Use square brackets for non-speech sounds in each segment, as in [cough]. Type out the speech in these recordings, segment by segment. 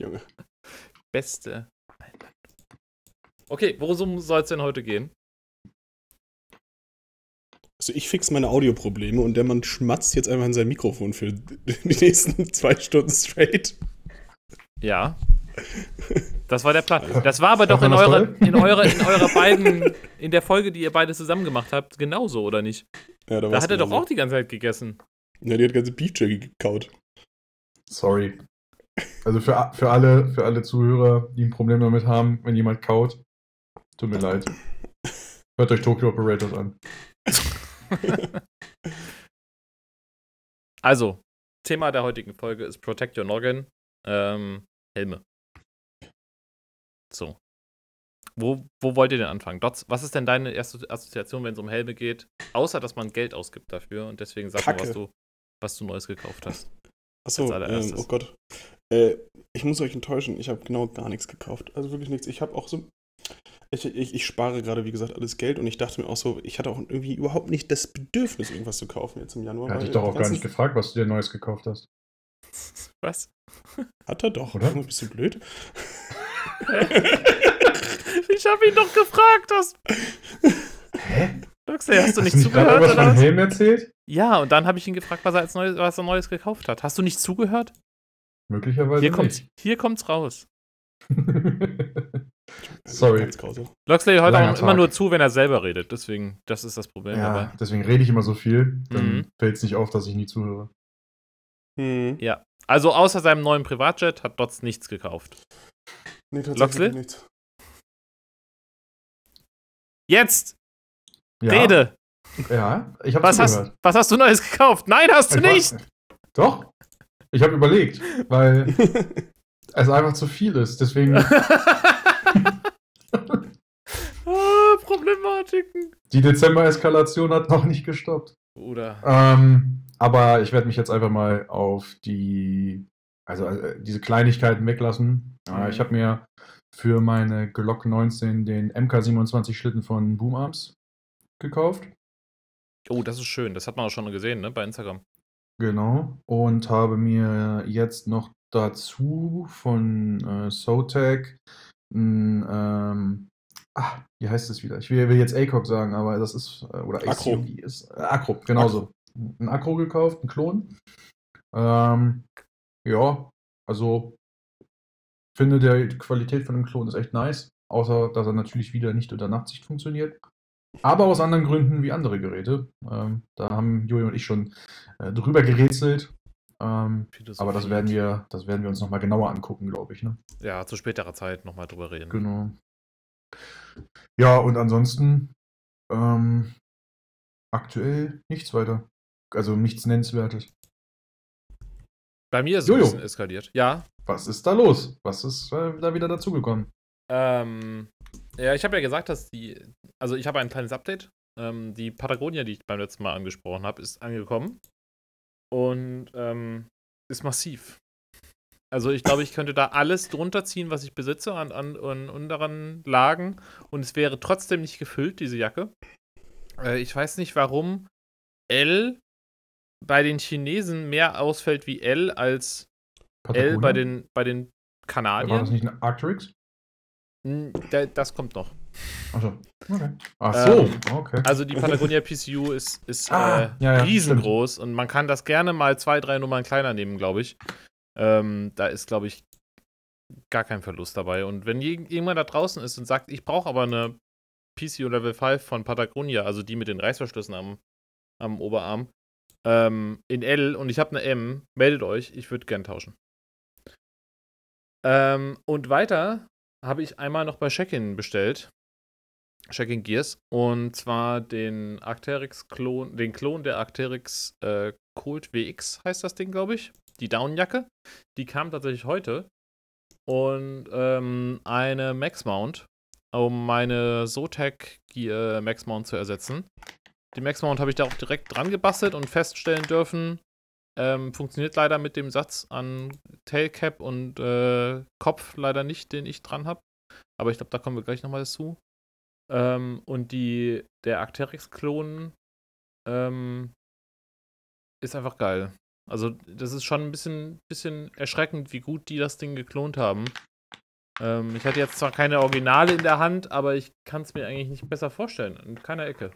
Junge. Beste. Okay, worum soll es denn heute gehen? Also ich fix meine Audioprobleme und der Mann schmatzt jetzt einfach in sein Mikrofon für die nächsten zwei Stunden straight. Ja. Das war der Plan. Das war aber doch in eurer, in eurer, in [laughs] eurer beiden, in der Folge, die ihr beide zusammen gemacht habt, genauso, oder nicht? Ja, Da hat er doch auch die ganze Zeit gegessen. Ja, die hat ganze Beef Jerky gekaut. Sorry. Also für, für, alle, für alle Zuhörer, die ein Problem damit haben, wenn jemand kaut, tut mir leid. Hört euch Tokyo Operators an. [laughs] Also, Thema der heutigen Folge ist Protect Your Noggin. Ähm, Helme. So. Wo, wo wollt ihr denn anfangen? Dots, was ist denn deine erste Assoziation, wenn es um Helme geht? Außer, dass man Geld ausgibt dafür und deswegen sag mal, Kacke. was du, was du Neues gekauft hast. Achso, ähm, oh Gott. Äh, ich muss euch enttäuschen, ich habe genau gar nichts gekauft. Also wirklich nichts. Ich habe auch so. Ich, ich, ich spare gerade, wie gesagt, alles Geld und ich dachte mir auch so, ich hatte auch irgendwie überhaupt nicht das Bedürfnis, irgendwas zu kaufen jetzt im Januar. Er hat weil dich doch auch gar nicht gefragt, was du dir Neues gekauft hast. Was? Hat er doch, Oder? Bist du blöd? [laughs] Ich habe ihn doch gefragt, das. Hä? Luxey, hast du nicht Hast du nicht gerade zugehört? was Oder von was? Helm erzählt? Ja, und dann habe ich ihn gefragt, was er, als Neues, was er Neues gekauft hat. Hast du nicht zugehört? Möglicherweise Hier kommt's, nicht. hier kommt's raus. [laughs] Sorry. Loxley hört Langer auch immer Tag. nur zu, wenn er selber redet. Deswegen, das ist das Problem Ja, dabei. deswegen rede ich immer so viel. Dann Mhm. fällt es nicht auf, dass ich nie zuhöre. Hm. Ja. Also außer seinem neuen Privatjet hat Dots nichts gekauft. Nee, tatsächlich Loxley? nichts. Jetzt! Ja, Rede! Ja, ich habe Was hast, was hast du Neues gekauft? Nein, hast du Ich war- nicht! Doch. Ich habe überlegt, weil [laughs] es einfach zu viel ist. Deswegen, [laughs] [laughs] ah, Problematiken. die Dezember-Eskalation hat noch nicht gestoppt. Oder. Ähm, aber ich werde mich jetzt einfach mal auf die, also äh, diese Kleinigkeiten weglassen. Mhm. Äh, ich habe mir für meine Glock 19 den MK27 Schlitten von Boom Arms gekauft. Oh, das ist schön. Das hat man auch schon gesehen, ne? Bei Instagram. Genau. Und habe mir jetzt noch dazu von äh, Sotec ein, ähm, ah, wie heißt es wieder? Ich will, will jetzt ACOG sagen, aber das ist, äh, oder Acro. Ist, äh, Acro, genauso. Ein Acro gekauft, ein Klon. Ähm, ja, also finde der die Qualität von dem Klon ist echt nice, außer dass er natürlich wieder nicht unter Nachtsicht funktioniert. Aber aus anderen Gründen wie andere Geräte. Ähm, da haben Jojo und ich schon äh, drüber gerätselt. Ähm, aber das werden wir, das werden wir uns nochmal genauer angucken, glaube ich. Ne? Ja, zu späterer Zeit nochmal drüber reden. Genau. Ja, und ansonsten ähm, aktuell nichts weiter. Also nichts Nennenswertes. Bei mir ist es ein Jojo. bisschen eskaliert. Ja. Was ist da los? Was ist äh, da wieder dazugekommen? Ähm, ja, ich habe ja gesagt, dass die. Also, ich habe ein kleines Update. Ähm, die Patagonia, die ich beim letzten Mal angesprochen habe, ist angekommen. Und ähm, ist massiv. Also, ich glaube, ich könnte da alles drunter ziehen, was ich besitze an, an, an unteren Lagen. Und es wäre trotzdem nicht gefüllt, diese Jacke. Äh, ich weiß nicht, warum L bei den Chinesen mehr ausfällt wie L als L bei den, bei den War das Kanadiern. nicht eine Arcturix? Hm, da- Das kommt noch. Achso. Okay. Ach so, Ähm, okay. Also die Patagonia PCU ist, ist Ah, äh, ja, ja, riesengroß und man kann das gerne mal zwei, drei Nummern kleiner nehmen, glaube ich. Ähm, da ist, glaube ich, gar kein Verlust dabei. Und wenn je- irgendjemand da draußen ist und sagt, ich brauche aber eine PCU Level 5 von Patagonia, also die mit den Reißverschlüssen am, am Oberarm, ähm, in L und ich habe eine M, meldet euch, ich würde gern tauschen. Ähm, und weiter habe ich einmal noch bei Check-In bestellt. Check-In Gears. Und zwar den Arcteryx-Klon, den Klon der Arcteryx äh, Cold WX heißt das Ding, glaube ich. Die Downjacke. Die kam tatsächlich heute. Und ähm, eine Max Mount, um meine Zotac Gear Max Mount zu ersetzen. Die Max Mount habe ich da auch direkt dran gebastelt und feststellen dürfen, ähm, funktioniert leider mit dem Satz an Tailcap und äh, Kopf leider nicht, den ich dran habe. Aber ich glaube, da kommen wir gleich nochmal dazu. Ähm, und die, der Arcteryx-Klon ähm, ist einfach geil. Also, das ist schon ein bisschen, bisschen erschreckend, wie gut die das Ding geklont haben. Ähm, ich hatte jetzt zwar keine Originale in der Hand, aber ich kann es mir eigentlich nicht besser vorstellen. In keiner Ecke.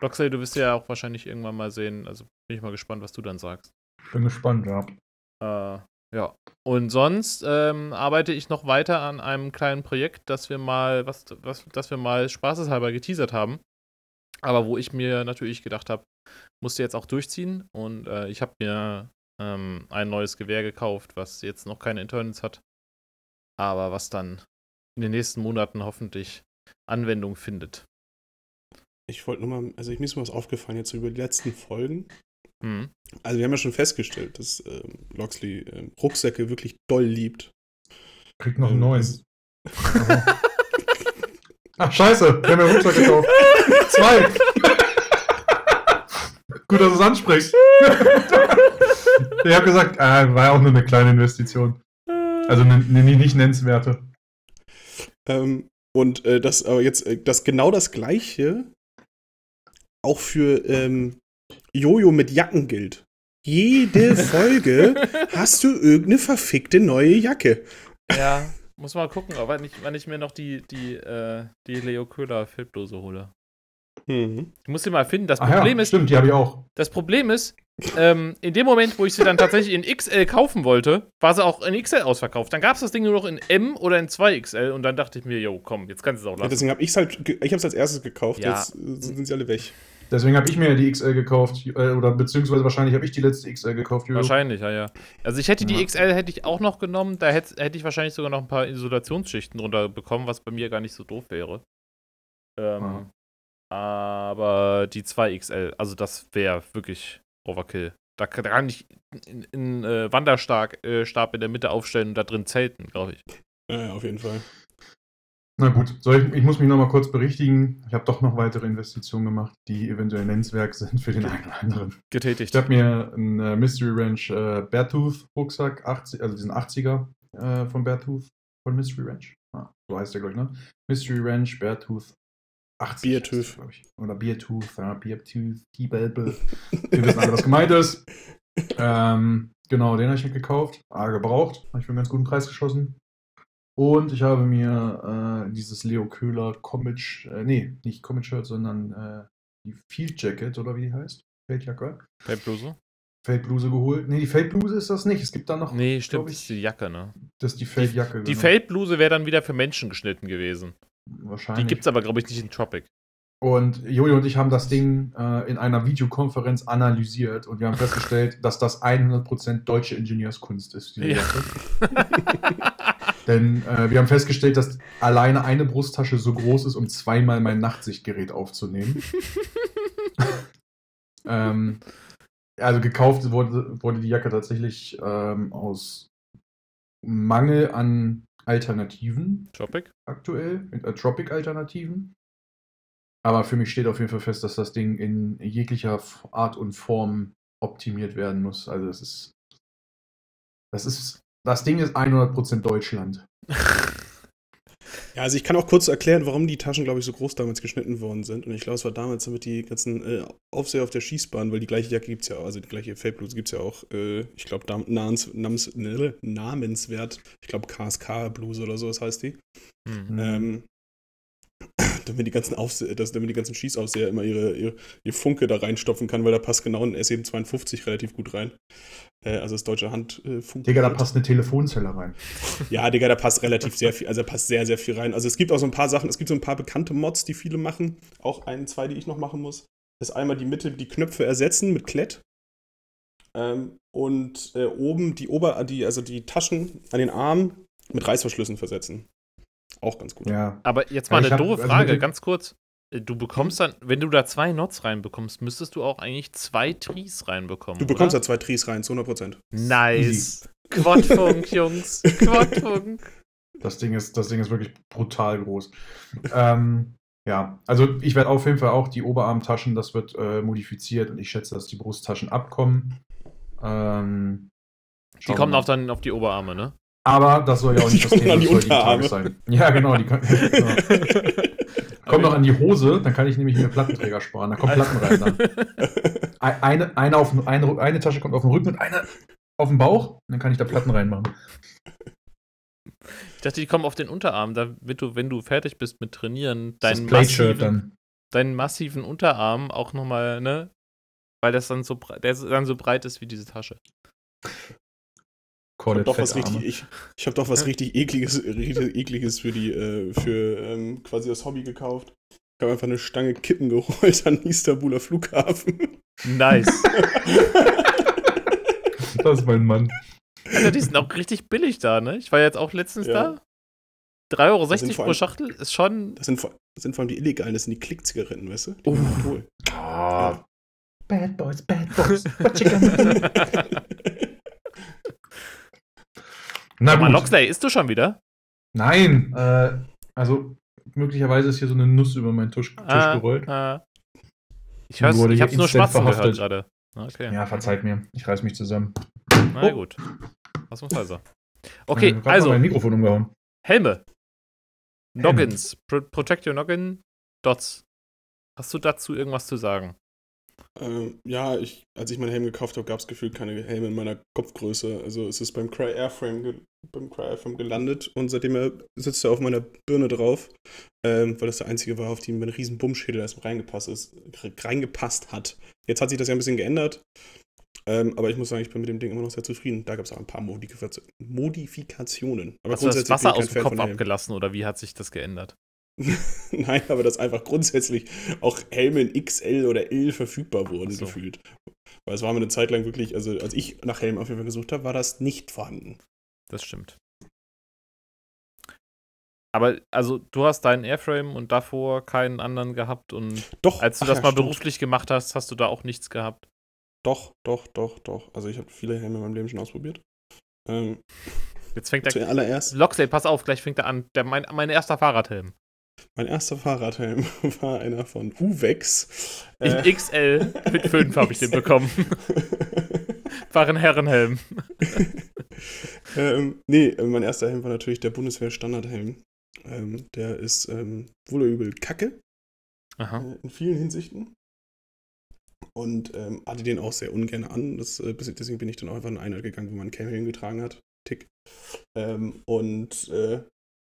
Loxley, du wirst ja auch wahrscheinlich irgendwann mal sehen. Also bin ich mal gespannt, was du dann sagst. Bin gespannt, ja. Äh, ja. Und sonst ähm, arbeite ich noch weiter an einem kleinen Projekt, das wir mal, was, was, das wir mal spaßeshalber geteasert haben. Aber wo ich mir natürlich gedacht habe, musste jetzt auch durchziehen. Und äh, ich habe mir ähm, ein neues Gewehr gekauft, was jetzt noch keine Internals hat. Aber was dann in den nächsten Monaten hoffentlich Anwendung findet. Ich wollte nur mal, also ich mir ist mal was aufgefallen jetzt so über die letzten Folgen. Hm. Also wir haben ja schon festgestellt, dass ähm, Loxley ähm, Rucksäcke wirklich doll liebt. Kriegt noch einen Ähm, neuen. [laughs] Ach, scheiße, wir haben ja Rucksack gekauft. Zwei. [laughs] Gut, dass du es ansprichst. ich habe gesagt, äh, war ja auch nur eine kleine Investition. Also eine, eine nicht nennenswerte. Ähm, und äh, das aber jetzt, äh, das genau das gleiche auch für ähm, Jojo mit Jacken gilt. Jede [laughs] Folge hast du irgendeine verfickte neue Jacke. Ja, muss mal gucken, aber wann ich, wann ich mir noch die, die, äh, die Leo Köhler Filmdose hole. Mhm. Ich muss sie mal finden. Das Ach Problem ja, ist, stimmt, die habe ich auch. das Problem ist, ähm, in dem Moment, wo ich sie dann tatsächlich in XL kaufen wollte, war sie auch in XL ausverkauft. Dann gab es das Ding nur noch in M oder in 2XL und dann dachte ich mir, jo, komm, jetzt kannst du es auch Ja, lassen. deswegen habe ich es halt, ich habe es als erstes gekauft. Ja. Jetzt äh, sind sie alle weg. Deswegen habe ich mir die XL gekauft. Äh, oder beziehungsweise wahrscheinlich habe ich die letzte XL gekauft. Jojo. Wahrscheinlich, ja, ja. Also ich hätte die Ja. XL hätte ich auch noch genommen, da hätte, hätte ich wahrscheinlich sogar noch ein paar Isolationsschichten drunter bekommen, was bei mir gar nicht so doof wäre. Ähm, Aber die 2XL, also das wäre wirklich Overkill. Da kann, da kann ich in, in äh, Wanderstab äh, Stab in der Mitte aufstellen und da drin zelten, glaube ich. Ja, auf jeden Fall. Na gut, ich, ich muss mich nochmal kurz berichtigen. Ich habe doch noch weitere Investitionen gemacht, die eventuell nennenswert [laughs] sind für den einen oder anderen. Getätigt. Ich habe mir einen äh, Mystery Ranch äh, Beartooth Rucksack, 80, also diesen 80er äh, von Beartooth, von Mystery Ranch. Ah, so heißt der, glaube ich, ne? Mystery Ranch Beartooth 80. Beartooth. glaube ich. Oder Beartooth, ja, Beartooth, T-Belbe. Wir wissen alle, was gemeint ist. [laughs] Ähm, genau, den habe ich mir gekauft. Ah, gebraucht. Habe ich für einen ganz guten Preis geschossen. Und ich habe mir äh, dieses Leo Köhler Comic, äh, nee, nicht Comic Shirt, sondern äh, die Field Jacket oder wie die heißt. Feldjacke. Feldbluse? Feldbluse geholt. Nee, die Feldbluse ist das nicht. Es gibt da noch, Nee, stimmt, das ist ich, die Jacke, ne? das ist die Feldjacke. Die genau. Feldbluse wäre dann wieder für Menschen geschnitten gewesen. Die Wahrscheinlich. gibt's aber, glaube ich, nicht in Tropic. Und Jojo und ich haben das Ding äh, in einer Videokonferenz analysiert und wir haben festgestellt, dass das 100% deutsche Ingenieurskunst ist. diese Ja. [laughs] Denn äh, wir haben festgestellt, dass alleine eine Brusttasche so groß ist, um zweimal mein Nachtsichtgerät aufzunehmen. [laughs] ähm, also gekauft wurde, wurde die Jacke tatsächlich ähm, aus Mangel an Alternativen Tropic? aktuell, äh, Tropic-Alternativen. Aber für mich steht auf jeden Fall fest, dass das Ding in jeglicher Art und Form optimiert werden muss. Also es ist, das ist, das Ding ist 100% Deutschland. [laughs] Ja, also ich kann auch kurz erklären, warum die Taschen, glaube ich, so groß damals geschnitten worden sind. Und ich glaube, es war damals damit die ganzen äh, Aufseher auf der Schießbahn, weil die gleiche Jacke gibt es ja auch, also die gleiche Feldbluse gibt es ja auch, äh, ich glaube, namens, namens, namenswert, ich glaube, KSK-Bluse oder so, das heißt die. Hm. Ähm, damit die ganzen Aufseher, dass damit die ganzen Schießaufseher immer ihre, ihre, ihr Funke da reinstopfen kann, weil da passt genau ein S752 relativ gut rein. Äh, also das deutsche Handfunk. Digga, da passt eine Telefonzelle rein. Ja, Digga, da passt relativ sehr viel, also da passt sehr, sehr viel rein. Also es gibt auch so ein paar Sachen, es gibt so ein paar bekannte Mods, die viele machen. Auch ein, zwei, die ich noch machen muss. Das ist einmal die Mitte, die Knöpfe ersetzen mit Klett. Ähm, und äh, oben die Ober, die, also die Taschen an den Armen mit Reißverschlüssen versetzen. Auch ganz gut. Ja. Aber jetzt Ja, mal ich eine doofe also Frage, dem- ganz kurz. Äh, Du bekommst dann, wenn du da zwei Knots reinbekommst, müsstest du auch eigentlich zwei Trees reinbekommen. Du bekommst oder? da zwei Tries rein, zu 100%. Nice. Quadfunk, [laughs] Jungs. Quadfunk. Das Ding ist, das Ding ist wirklich brutal groß. ähm, ja, also ich werde auf jeden Fall auch die Oberarmtaschen, das wird äh, modifiziert und ich schätze, dass die Brusttaschen abkommen. Ähm, Die kommen auch dann auf die Oberarme, ne? Aber das soll ja auch Die [laughs] nicht das kommen Thema die des heutigen. Tages sein. Ja, genau. Die können, [laughs] genau. [laughs] Komm noch an die Hose, dann kann ich nämlich mir Plattenträger sparen. Da kommen Platten rein dann. Ei- Eine, eine, auf, eine, eine Tasche kommt auf den Rücken und eine auf den Bauch. Dann kann ich da Platten reinmachen. Ich dachte, die kommen auf den Unterarm, damit du, wenn du fertig bist mit Trainieren, Das deinen massiven, dann. deinen massiven Unterarm auch nochmal, ne? Weil das dann so, der dann so breit ist wie diese Tasche. Ich hab Call doch was richtig, ich, ich habe doch was richtig ekliges, richtig ekliges für die, äh, für ähm, quasi das Hobby gekauft. Ich habe einfach eine Stange Kippen geholt an Istanbuler Flughafen. Nice. [laughs] Das ist mein Mann. Alter, die sind auch richtig billig da, ne? Ich war jetzt auch letztens Ja. da. 3,60 Euro vor pro allem- Schachtel ist schon. Das sind, vor- das sind vor allem die illegalen, das sind die Klickzigaretten, weißt du? Die Oh. holt. Ah. Bad Boys, Bad Boys. What you gonna do? [laughs] Na gut. Loxley, isst du schon wieder? Nein. Äh, also, möglicherweise ist hier so eine Nuss über meinen Tisch, Tisch Ah, gerollt. ah. Ich, hör's, ich hab's nur schmatzen gehört gerade. Okay, Ja, verzeiht mir. Ich reiß mich zusammen. na Oh. gut. Was muss also? Okay, Äh, grad mal also, mein Mikrofon umgehauen. Helme. Helme. Noggins. Pro Protect your Noggin. Dots. Hast du dazu irgendwas zu sagen? Ähm, ja, ich, als ich meinen Helm gekauft habe, gab es gefühlt keine Helme in meiner Kopfgröße. Also es ist beim Cry Airframe, beim Cry Airframe gelandet und seitdem er sitzt er auf meiner Birne drauf, ähm, weil das der einzige war, auf den mein riesen Bummschädel erst reingepasst ist, reingepasst hat. Jetzt hat sich das ja ein bisschen geändert. Ähm, aber ich muss sagen, ich bin mit dem Ding immer noch sehr zufrieden. Da gab es auch ein paar Modifika- Modifikationen. Aber Hast du das Wasser aus dem Fan Kopf abgelassen oder wie hat sich das geändert? [laughs] Nein, aber dass einfach grundsätzlich auch Helme in XL oder L verfügbar wurden, so. gefühlt. Weil es war mir eine Zeit lang wirklich, also als ich nach Helmen auf jeden Fall gesucht habe, war das nicht vorhanden. Das stimmt. Aber also du hast deinen Airframe und davor keinen anderen gehabt und Doch, als du das ja, mal stimmt. beruflich gemacht hast, hast du da auch nichts gehabt. Doch, doch, doch, doch. Also ich habe viele Helme in meinem Leben schon ausprobiert. Ähm, Jetzt fängt der [laughs] zuallererst, Loxley, pass auf, gleich fängt er an. Der, mein, mein erster Fahrradhelm. Mein erster Fahrradhelm [laughs] war einer von Uvex. In Äh, XL mit 5 habe ich den bekommen. [laughs] War ein Herrenhelm. [laughs] ähm, nee, äh, mein erster Helm war natürlich der Bundeswehr-Standardhelm. Ähm, der ist ähm, wohl oder übel kacke. Aha. äh, in vielen Hinsichten. Und ähm, hatte den auch sehr ungern an. Das, äh, deswegen bin ich dann auch einfach in eine gegangen, wo man einen Helm getragen hat. Tick. Ähm, und äh, ja,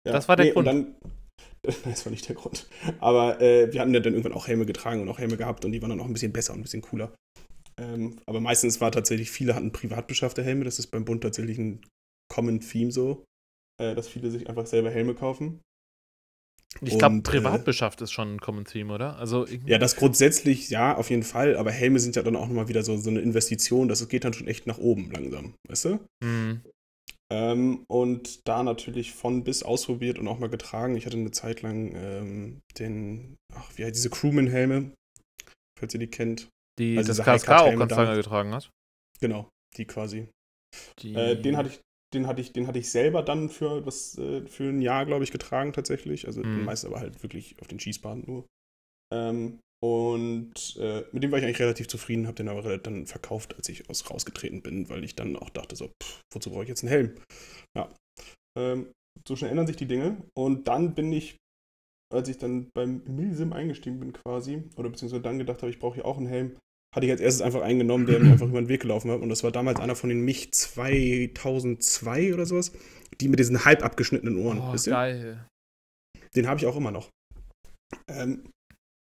Das war der und Grund. Dann, Nein, [laughs] das war nicht der Grund. Aber äh, wir hatten ja dann irgendwann auch Helme getragen und auch Helme gehabt und die waren dann auch ein bisschen besser und ein bisschen cooler. Ähm, aber meistens war tatsächlich, viele hatten privat beschaffte Helme. Das ist beim Bund tatsächlich ein Common Theme so, äh, dass viele sich einfach selber Helme kaufen. Ich glaube, Und, privat äh, beschafft ist schon ein Common Theme, oder? Also, Ja, das grundsätzlich, ja, auf jeden Fall, aber Helme sind ja dann auch nochmal wieder so, so eine Investition, das geht dann schon echt nach oben langsam, weißt du? Hm. Ähm, und da natürlich von bis ausprobiert und auch mal getragen. Ich hatte eine Zeit lang ähm, den, ach, wie heißt diese Crewman-Helme, falls ihr die kennt. Die Also das KSK auch ganz lange getragen hat. Genau, die quasi. Die, Äh, den hatte ich, den hatte ich, den hatte ich selber dann für was, äh, für ein Jahr, glaube ich, getragen tatsächlich. Also Mhm. meist aber halt wirklich auf den Schießbahnen nur. Ähm, und äh, mit dem war ich eigentlich relativ zufrieden, habe den aber dann verkauft, als ich aus rausgetreten bin, weil ich dann auch dachte so, pff, wozu brauche ich jetzt einen Helm? Ja. Ähm, so schnell ändern sich die Dinge. Und dann bin ich, als ich dann beim Milsim eingestiegen bin quasi, oder beziehungsweise dann gedacht habe, ich brauche hier auch einen Helm, hatte ich als erstes einfach einen genommen, der mir einfach über den Weg gelaufen hat. Und das war damals einer von den Mich 2002 oder sowas, die mit diesen halb abgeschnittenen Ohren. oh, geil. Den habe ich auch immer noch. Ähm,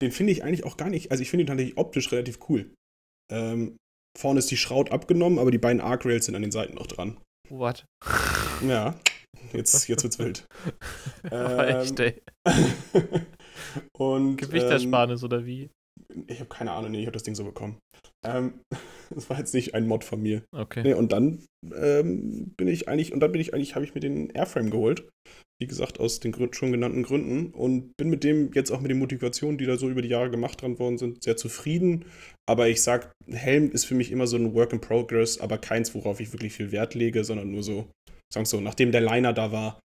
den finde ich eigentlich auch gar nicht, also ich finde ihn tatsächlich optisch relativ cool. Ähm, vorne ist die Schraut abgenommen, aber die beiden Arc Rails sind an den Seiten noch dran. What? Ja, jetzt, jetzt wird's wild. Ähm, [laughs] echt, ey. [laughs] Und, ähm, Gewichtersparnis oder wie? ich habe keine Ahnung, nee, ich habe das Ding so bekommen. Ähm, [laughs] das war jetzt nicht ein Mod von mir. Okay. Nee, und dann ähm, bin ich eigentlich, und dann bin ich eigentlich, habe ich mir den Airframe geholt. Wie gesagt, aus den schon genannten Gründen. Und bin mit dem jetzt auch mit den Motivationen, die da so über die Jahre gemacht dran worden sind, sehr zufrieden. Aber ich sag, Helm ist für mich immer so ein Work in Progress, aber keins, worauf ich wirklich viel Wert lege, sondern nur so, sagen wir so, nachdem der Liner da war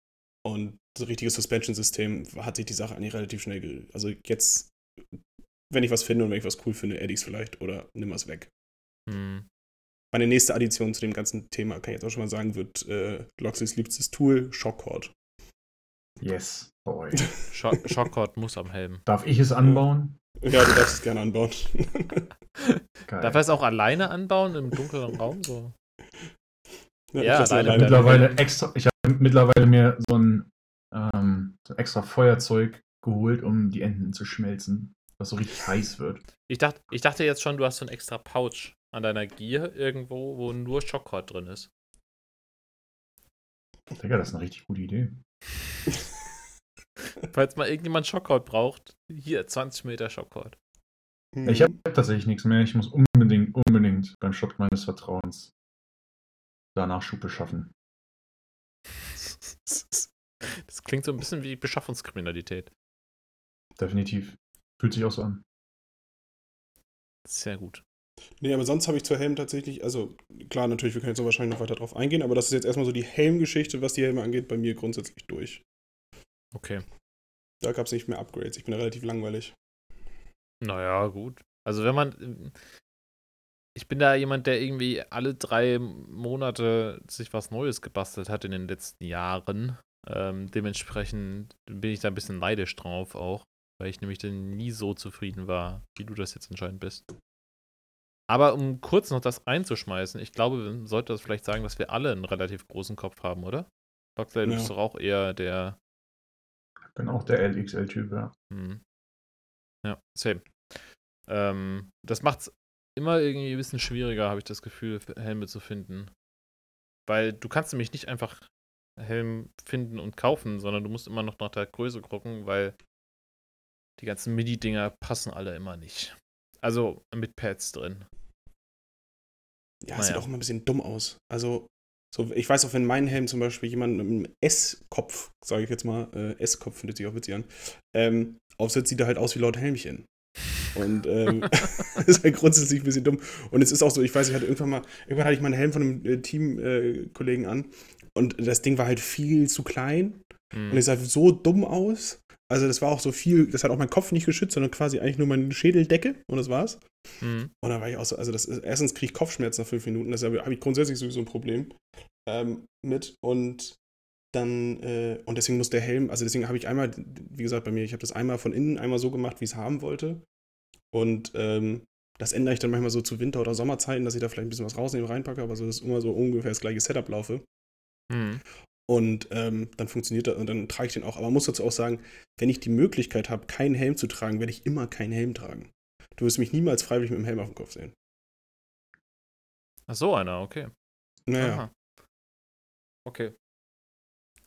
und das richtige Suspension-System, hat sich die Sache eigentlich relativ schnell, also jetzt, wenn ich was finde und wenn ich was cool finde, add ich's vielleicht oder nimm es weg. Hm. Meine nächste Addition zu dem ganzen Thema, kann ich jetzt auch schon mal sagen, wird äh, Loxys liebstes Tool, Shockcord. Yes, boy. Scho Schockkord muss am Helm. Darf ich es anbauen? Ja, du darfst es gerne anbauen. [laughs] Geil. Darf er es auch alleine anbauen im dunklen Raum? So? Ja, ich lasse alleine mittlerweile extra, ich habe mittlerweile mir so ein, ähm, so ein extra Feuerzeug geholt, um die Enden zu schmelzen, was so richtig heiß wird. Ich, dacht, ich dachte jetzt schon, du hast so ein extra Pouch an deiner Gier irgendwo, wo nur Schockkord drin ist. Digga, das ist eine richtig gute Idee. [laughs] Falls mal irgendjemand Schockkord braucht, hier 20 Meter Schockkord. Mhm. Ich habe tatsächlich nichts mehr. Ich muss unbedingt, unbedingt beim Shop meines Vertrauens da Nachschub beschaffen. [laughs] Das klingt so ein bisschen wie Beschaffungskriminalität. Definitiv. Fühlt sich auch so an. Sehr gut. Nee, aber sonst habe ich zur Helm tatsächlich, also klar, natürlich, wir können jetzt so wahrscheinlich noch weiter drauf eingehen, aber das ist jetzt erstmal so die Helmgeschichte, was die Helme angeht, bei mir grundsätzlich durch. Okay. Da gab es nicht mehr Upgrades. Ich bin da relativ langweilig. Naja, gut. Also wenn man. Ich bin da jemand, der irgendwie alle drei Monate sich was Neues gebastelt hat in den letzten Jahren. Ähm, dementsprechend bin ich da ein bisschen neidisch drauf auch, weil ich nämlich dann nie so zufrieden war, wie du das jetzt anscheinend bist. Aber um kurz noch das einzuschmeißen, ich glaube, man sollte das vielleicht sagen, dass wir alle einen relativ großen Kopf haben, oder? Foxley, du bist doch auch eher der Ich bin auch der LXL-Typ, ja. Mhm. Ja, same. Ähm, das macht's immer irgendwie ein bisschen schwieriger, habe ich das Gefühl, Helme zu finden. Weil du kannst nämlich nicht einfach Helm finden und kaufen, sondern du musst immer noch nach der Größe gucken, weil die ganzen MIDI-Dinger passen alle immer nicht. Also mit Pads drin. Ja, es sieht Naja. auch immer ein bisschen dumm aus. Also, so, ich weiß auch, wenn mein Helm zum Beispiel jemand mit einem S-Kopf, sage ich jetzt mal, äh, S-Kopf findet sich auch witzig an, ähm, aufsetzt, sieht er halt aus wie laut Helmchen. Und ähm, [laughs] [laughs] ist halt grundsätzlich ein bisschen dumm. Und es ist auch so, ich weiß, ich hatte irgendwann mal, irgendwann hatte ich meinen Helm von einem äh, Teamkollegen an und das Ding war halt viel zu klein Hm. und es sah so dumm aus. Also das war auch so viel, das hat auch mein Kopf nicht geschützt, sondern quasi eigentlich nur meine Schädeldecke und das war's. Hm. Und da war ich auch so, also das ist, erstens kriege ich Kopfschmerzen nach fünf Minuten, das habe hab ich grundsätzlich sowieso ein Problem ähm, mit. Und dann, äh, und deswegen muss der Helm, also deswegen habe ich einmal, wie gesagt, bei mir, ich habe das einmal von innen einmal so gemacht, wie ich es haben wollte. Und ähm, das ändere ich dann manchmal so zu Winter- oder Sommerzeiten, dass ich da vielleicht ein bisschen was rausnehme, reinpacke, aber so, dass immer so ungefähr das gleiche Setup laufe. Hm. Und ähm, dann funktioniert das und dann trage ich den auch. Aber man muss dazu auch sagen, wenn ich die Möglichkeit habe, keinen Helm zu tragen, werde ich immer keinen Helm tragen. Du wirst mich niemals freiwillig mit dem Helm auf dem Kopf sehen. Ach so, einer, okay. Naja. Aha. Okay.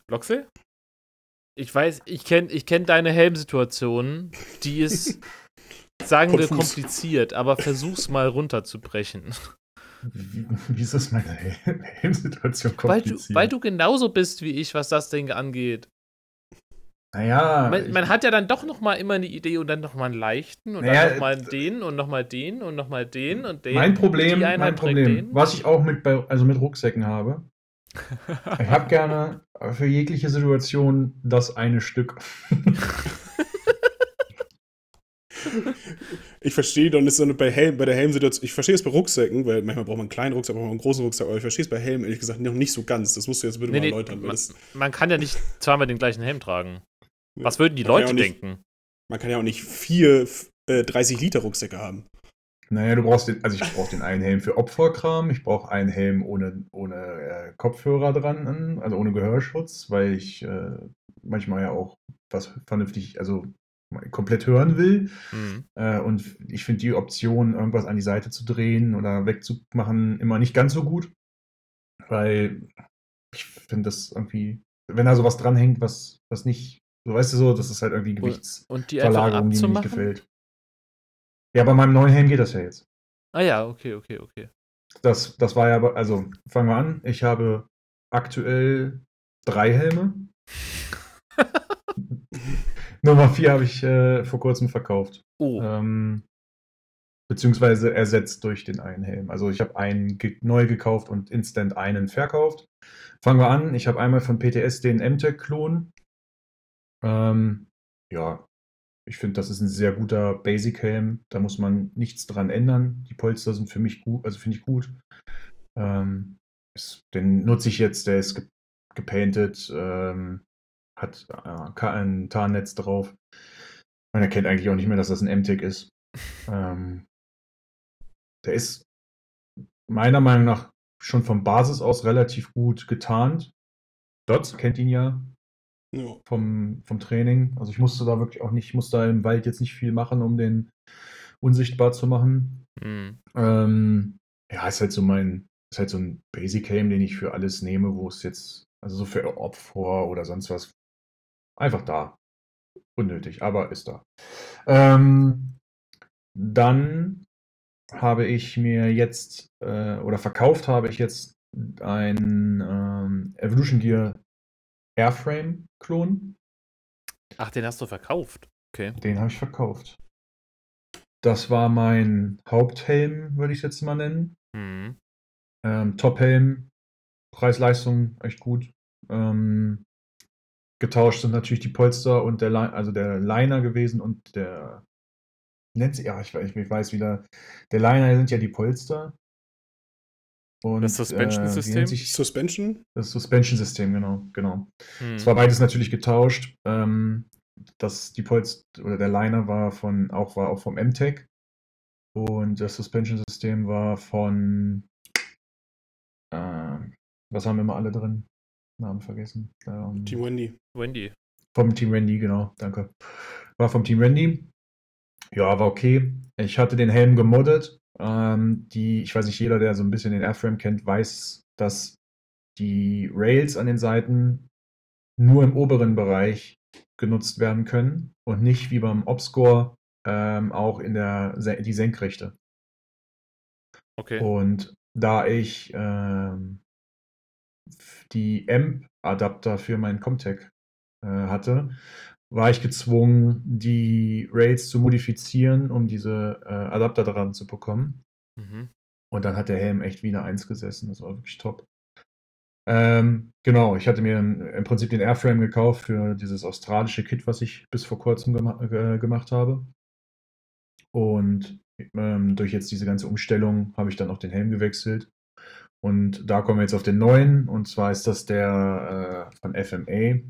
Loxley? Ich weiß, ich kenne ich kenn deine Helmsituation. Die ist, [laughs] sagen wir, kompliziert, aber versuch's mal runterzubrechen. Wie, ist das meine Hel- Helmsituation Weil du, kompliziert? weil du genauso bist wie ich, was das Ding angeht. naja, Man, man hat ja dann doch noch mal immer eine Idee und dann noch mal einen leichten und Naja, dann noch mal äh, den und noch mal den und noch mal den und den. mein Problem, mein Problem, was ich auch mit, bei, also mit Rucksäcken habe, ich habe gerne für jegliche Situation das eine Stück. [laughs] Ich verstehe dann ist so eine, bei, Helm, bei der Helmsituation, ich verstehe es bei Rucksäcken, weil manchmal braucht man einen kleinen Rucksack, braucht man einen großen Rucksack, aber ich verstehe es bei Helm ehrlich gesagt noch nicht so ganz. Das musst du jetzt bitte Nee, mal nee, erläutern, weil man, man kann ja nicht zweimal den gleichen Helm tragen. Was würden die Man Leute ja nicht- denken? man kann ja auch nicht vier äh, 30 Liter Rucksäcke haben. Naja, du brauchst den, also ich brauche den einen Helm für Opferkram, ich brauche einen Helm ohne, ohne äh, Kopfhörer dran, also ohne Gehörschutz, weil ich äh, manchmal ja auch was vernünftig, also komplett hören will. Hm. Äh, und ich finde die Option, irgendwas an die Seite zu drehen oder wegzumachen, immer nicht ganz so gut. Weil ich finde das irgendwie, wenn da sowas dranhängt, was, was nicht, so weißt du so, das ist halt irgendwie Und die Gewichtsverlagerung, die mir nicht gefällt. Ja, bei meinem neuen Helm geht das ja jetzt. Ah ja, okay, okay, okay. Das, das war ja, also fangen wir an. Ich habe aktuell drei Helme. [laughs] Nummer vier habe ich äh, vor kurzem verkauft. Oh, Ähm, beziehungsweise ersetzt durch den einen Helm. Also ich habe einen ge neu gekauft und instant einen verkauft. Fangen wir an. Ich habe einmal von PTS den MTech-Klon. Ähm, ja, ich finde, das ist ein sehr guter Basic-Helm. Da muss man nichts dran ändern. Die Polster sind für mich gut, also finde ich gut. Ähm, den nutze ich jetzt, der ist ge gepainted. Ähm, hat äh, ein Tarnnetz drauf. Man erkennt eigentlich auch nicht mehr, dass das ein MTEC ist. [laughs] ähm, der ist meiner Meinung nach schon von Basis aus relativ gut getarnt. Dots kennt ihn ja Ja. vom, vom Training. Also ich musste da wirklich auch nicht, ich musste da im Wald jetzt nicht viel machen, um den unsichtbar zu machen. Hm. Ähm, ja, ist halt so mein, ist halt so ein Basic Game, den ich für alles nehme, wo es jetzt, also so für Opfer oder sonst was, einfach da. Unnötig, aber ist da. Ähm, dann habe ich mir jetzt, äh, oder verkauft habe ich jetzt ein ähm, Evolution Gear Airframe-Klon. Ach, den hast du verkauft. Okay. Den habe ich verkauft. Das war mein Haupthelm, würde ich es jetzt mal nennen. Hm. Ähm, Top-Helm, Preis-Leistung echt gut. Ähm, getauscht sind natürlich die Polster und der, Li also der Liner gewesen und der nennt ja, ich, weiß- ich weiß wieder, der Liner sind ja die Polster. Und, Das Suspension-System? sich Suspension? das Suspension-System, genau, genau. Hm. Es war beides natürlich getauscht. Ähm, das, die Polster oder der Liner war von auch war auch vom MTech und das Suspension-System war von äh, was haben wir immer alle drin? Namen vergessen. Ähm, Team Wendy. Wendy. vom Team Randy, genau, danke. War vom Team Randy. Ja, war okay. Ich hatte den Helm gemoddet. Ähm, die, ich weiß nicht, jeder, der so ein bisschen den Airframe kennt, weiß, dass die Rails an den Seiten nur im oberen Bereich genutzt werden können und nicht wie beim Obscore ähm, auch in der die Senkrechte. Okay. Und da ich ähm, die AMP-Adapter für meinen Comtech äh, hatte, war ich gezwungen, die Rails zu modifizieren, um diese äh, Adapter dran zu bekommen. Mhm. Und dann hat der Helm echt wieder eins gesessen. Das war wirklich top. Ähm, genau, ich hatte mir im im Prinzip den Airframe gekauft für dieses australische Kit, was ich bis vor kurzem gema äh, gemacht habe. Und ähm, durch jetzt diese ganze Umstellung habe ich dann auch den Helm gewechselt. Und da kommen wir jetzt auf den neuen. Und zwar ist das der äh, von FMA.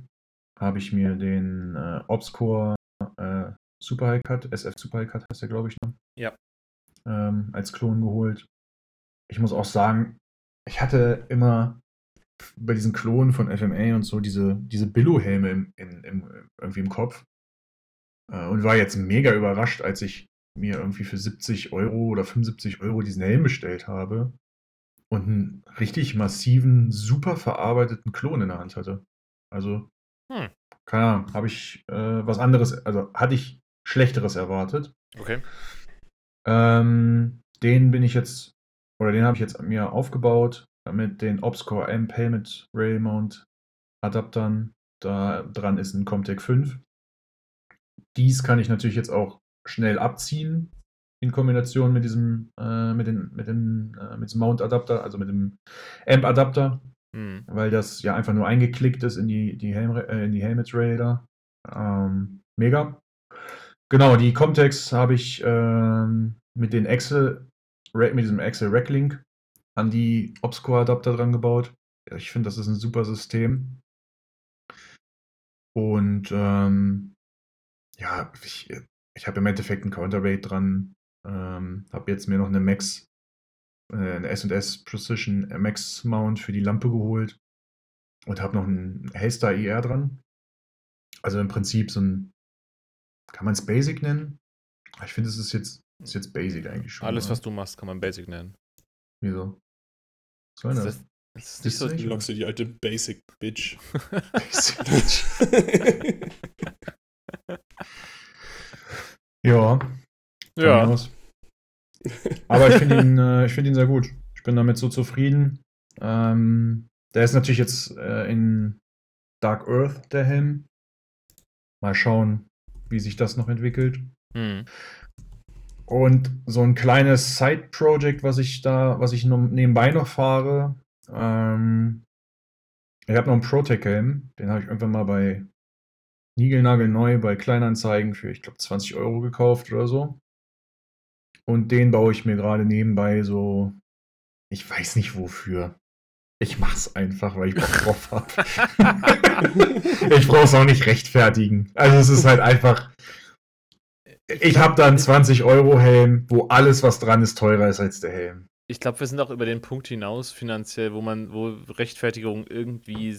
Habe ich mir den äh, Obscore äh, Super High Cut, SF Super High Cut heißt der, glaube ich, ne? Ja. Ähm, als Klon geholt. Ich muss auch sagen, ich hatte immer bei diesen Klonen von FMA und so diese, diese Billo-Helme im, im, im, irgendwie im Kopf. Äh, und war jetzt mega überrascht, als ich mir irgendwie für 70 Euro oder 75 Euro diesen Helm bestellt habe und einen richtig massiven, super verarbeiteten Klon in der Hand hatte. Also, Hm. keine Ahnung, habe ich äh, was anderes, also hatte ich Schlechteres erwartet. Okay. Ähm, den bin ich jetzt, oder den habe ich jetzt mir aufgebaut mit den Obscore M Helmet Rail Mount Adaptern. Da dran ist ein Comtech 5. Dies kann ich natürlich jetzt auch schnell abziehen in Kombination mit diesem, äh, mit, den, mit, dem, äh, mit diesem Mount Adapter, also mit dem Amp Adapter, Hm. weil das ja einfach nur eingeklickt ist in die, die, Helm, äh, in die Helmet Rail da. Ähm, mega. Genau, die Comtex habe ich ähm, mit den Excel, mit diesem Excel Rack Link an die Obscore Adapter dran gebaut. Ich finde, das ist ein super System. Und ähm, ja, ich, ich habe im Endeffekt einen Counterweight dran. Ähm, habe jetzt mir noch eine Max, äh, eine S&S Precision Max Mount für die Lampe geholt und habe noch einen Hellstar IR dran. Also im Prinzip so ein, kann man es Basic nennen? Ich finde, es ist jetzt, ist jetzt Basic eigentlich schon. Alles, oder? was du machst, kann man Basic nennen. Wieso? Was soll denn Das das? ist, das ist Ist nicht so. Du lockst die alte Basic Bitch. [laughs] Basic [laughs] Bitch. Ja. ja. aus. [laughs] Aber ich finde ihn, äh, ich finde ihn sehr gut. Ich bin damit so zufrieden. Ähm, der ist natürlich jetzt äh, in Dark Earth, der Helm. Mal schauen, wie sich das noch entwickelt. Hm. Und so ein kleines Side-Project, was ich da, was ich noch nebenbei noch fahre. Ähm, ich habe noch einen Protec-Helm. Den habe ich irgendwann mal bei Nigelnagelneu bei Kleinanzeigen für, ich glaube, 20 Euro gekauft oder so. Und den baue ich mir gerade nebenbei so, ich weiß nicht wofür. Ich mach's einfach, weil ich Bock [laughs] drauf habe. ich brauch's auch nicht rechtfertigen. Also es ist halt einfach. Ich habe da einen 20-Euro-Helm, wo alles, was dran ist, teurer ist als der Helm. Ich glaube, wir sind auch über den Punkt hinaus finanziell, wo man, wo Rechtfertigung irgendwie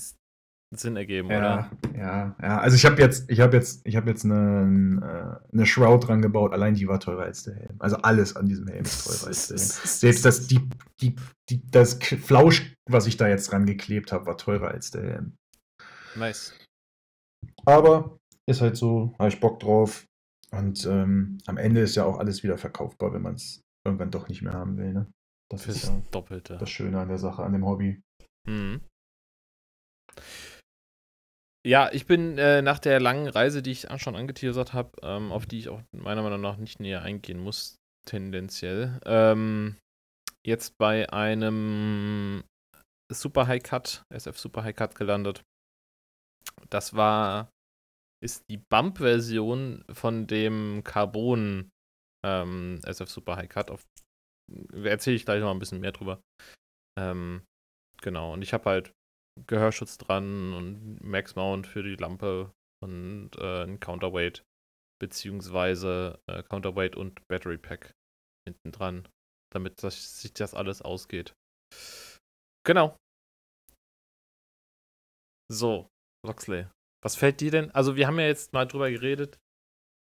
Sinn ergeben, ja, oder? Ja, ja. Also ich habe jetzt, ich habe jetzt, ich habe jetzt eine, eine Shroud dran gebaut. Allein die war teurer als der Helm. Also alles an diesem Helm ist teurer als der Helm. [laughs] Selbst das, die, die, die, das Flausch, was ich da jetzt dran geklebt habe, war teurer als der Helm. Nice. Aber ist halt so, habe ich Bock drauf. Und ähm, am Ende ist ja auch alles wieder verkaufbar, wenn man es irgendwann doch nicht mehr haben will. Ne? Das Fürs ist ja Doppelte. das Schöne an der Sache, an dem Hobby. Mhm. Ja, ich bin äh, nach der langen Reise, die ich schon angeteasert habe, ähm, auf die ich auch meiner Meinung nach nicht näher eingehen muss, tendenziell, ähm, jetzt bei einem Super High Cut, SF Super High Cut gelandet. Das war, ist die Bump-Version von dem Carbon ähm, SF Super High Cut. Erzähle ich gleich noch ein bisschen mehr drüber. Ähm, genau, und ich habe halt Gehörschutz dran und Max Mount für die Lampe und äh, ein Counterweight beziehungsweise äh, Counterweight und Battery Pack hinten dran, damit das, sich das alles ausgeht. Genau. So, Loxley, was fällt dir denn? Also wir haben ja jetzt mal drüber geredet,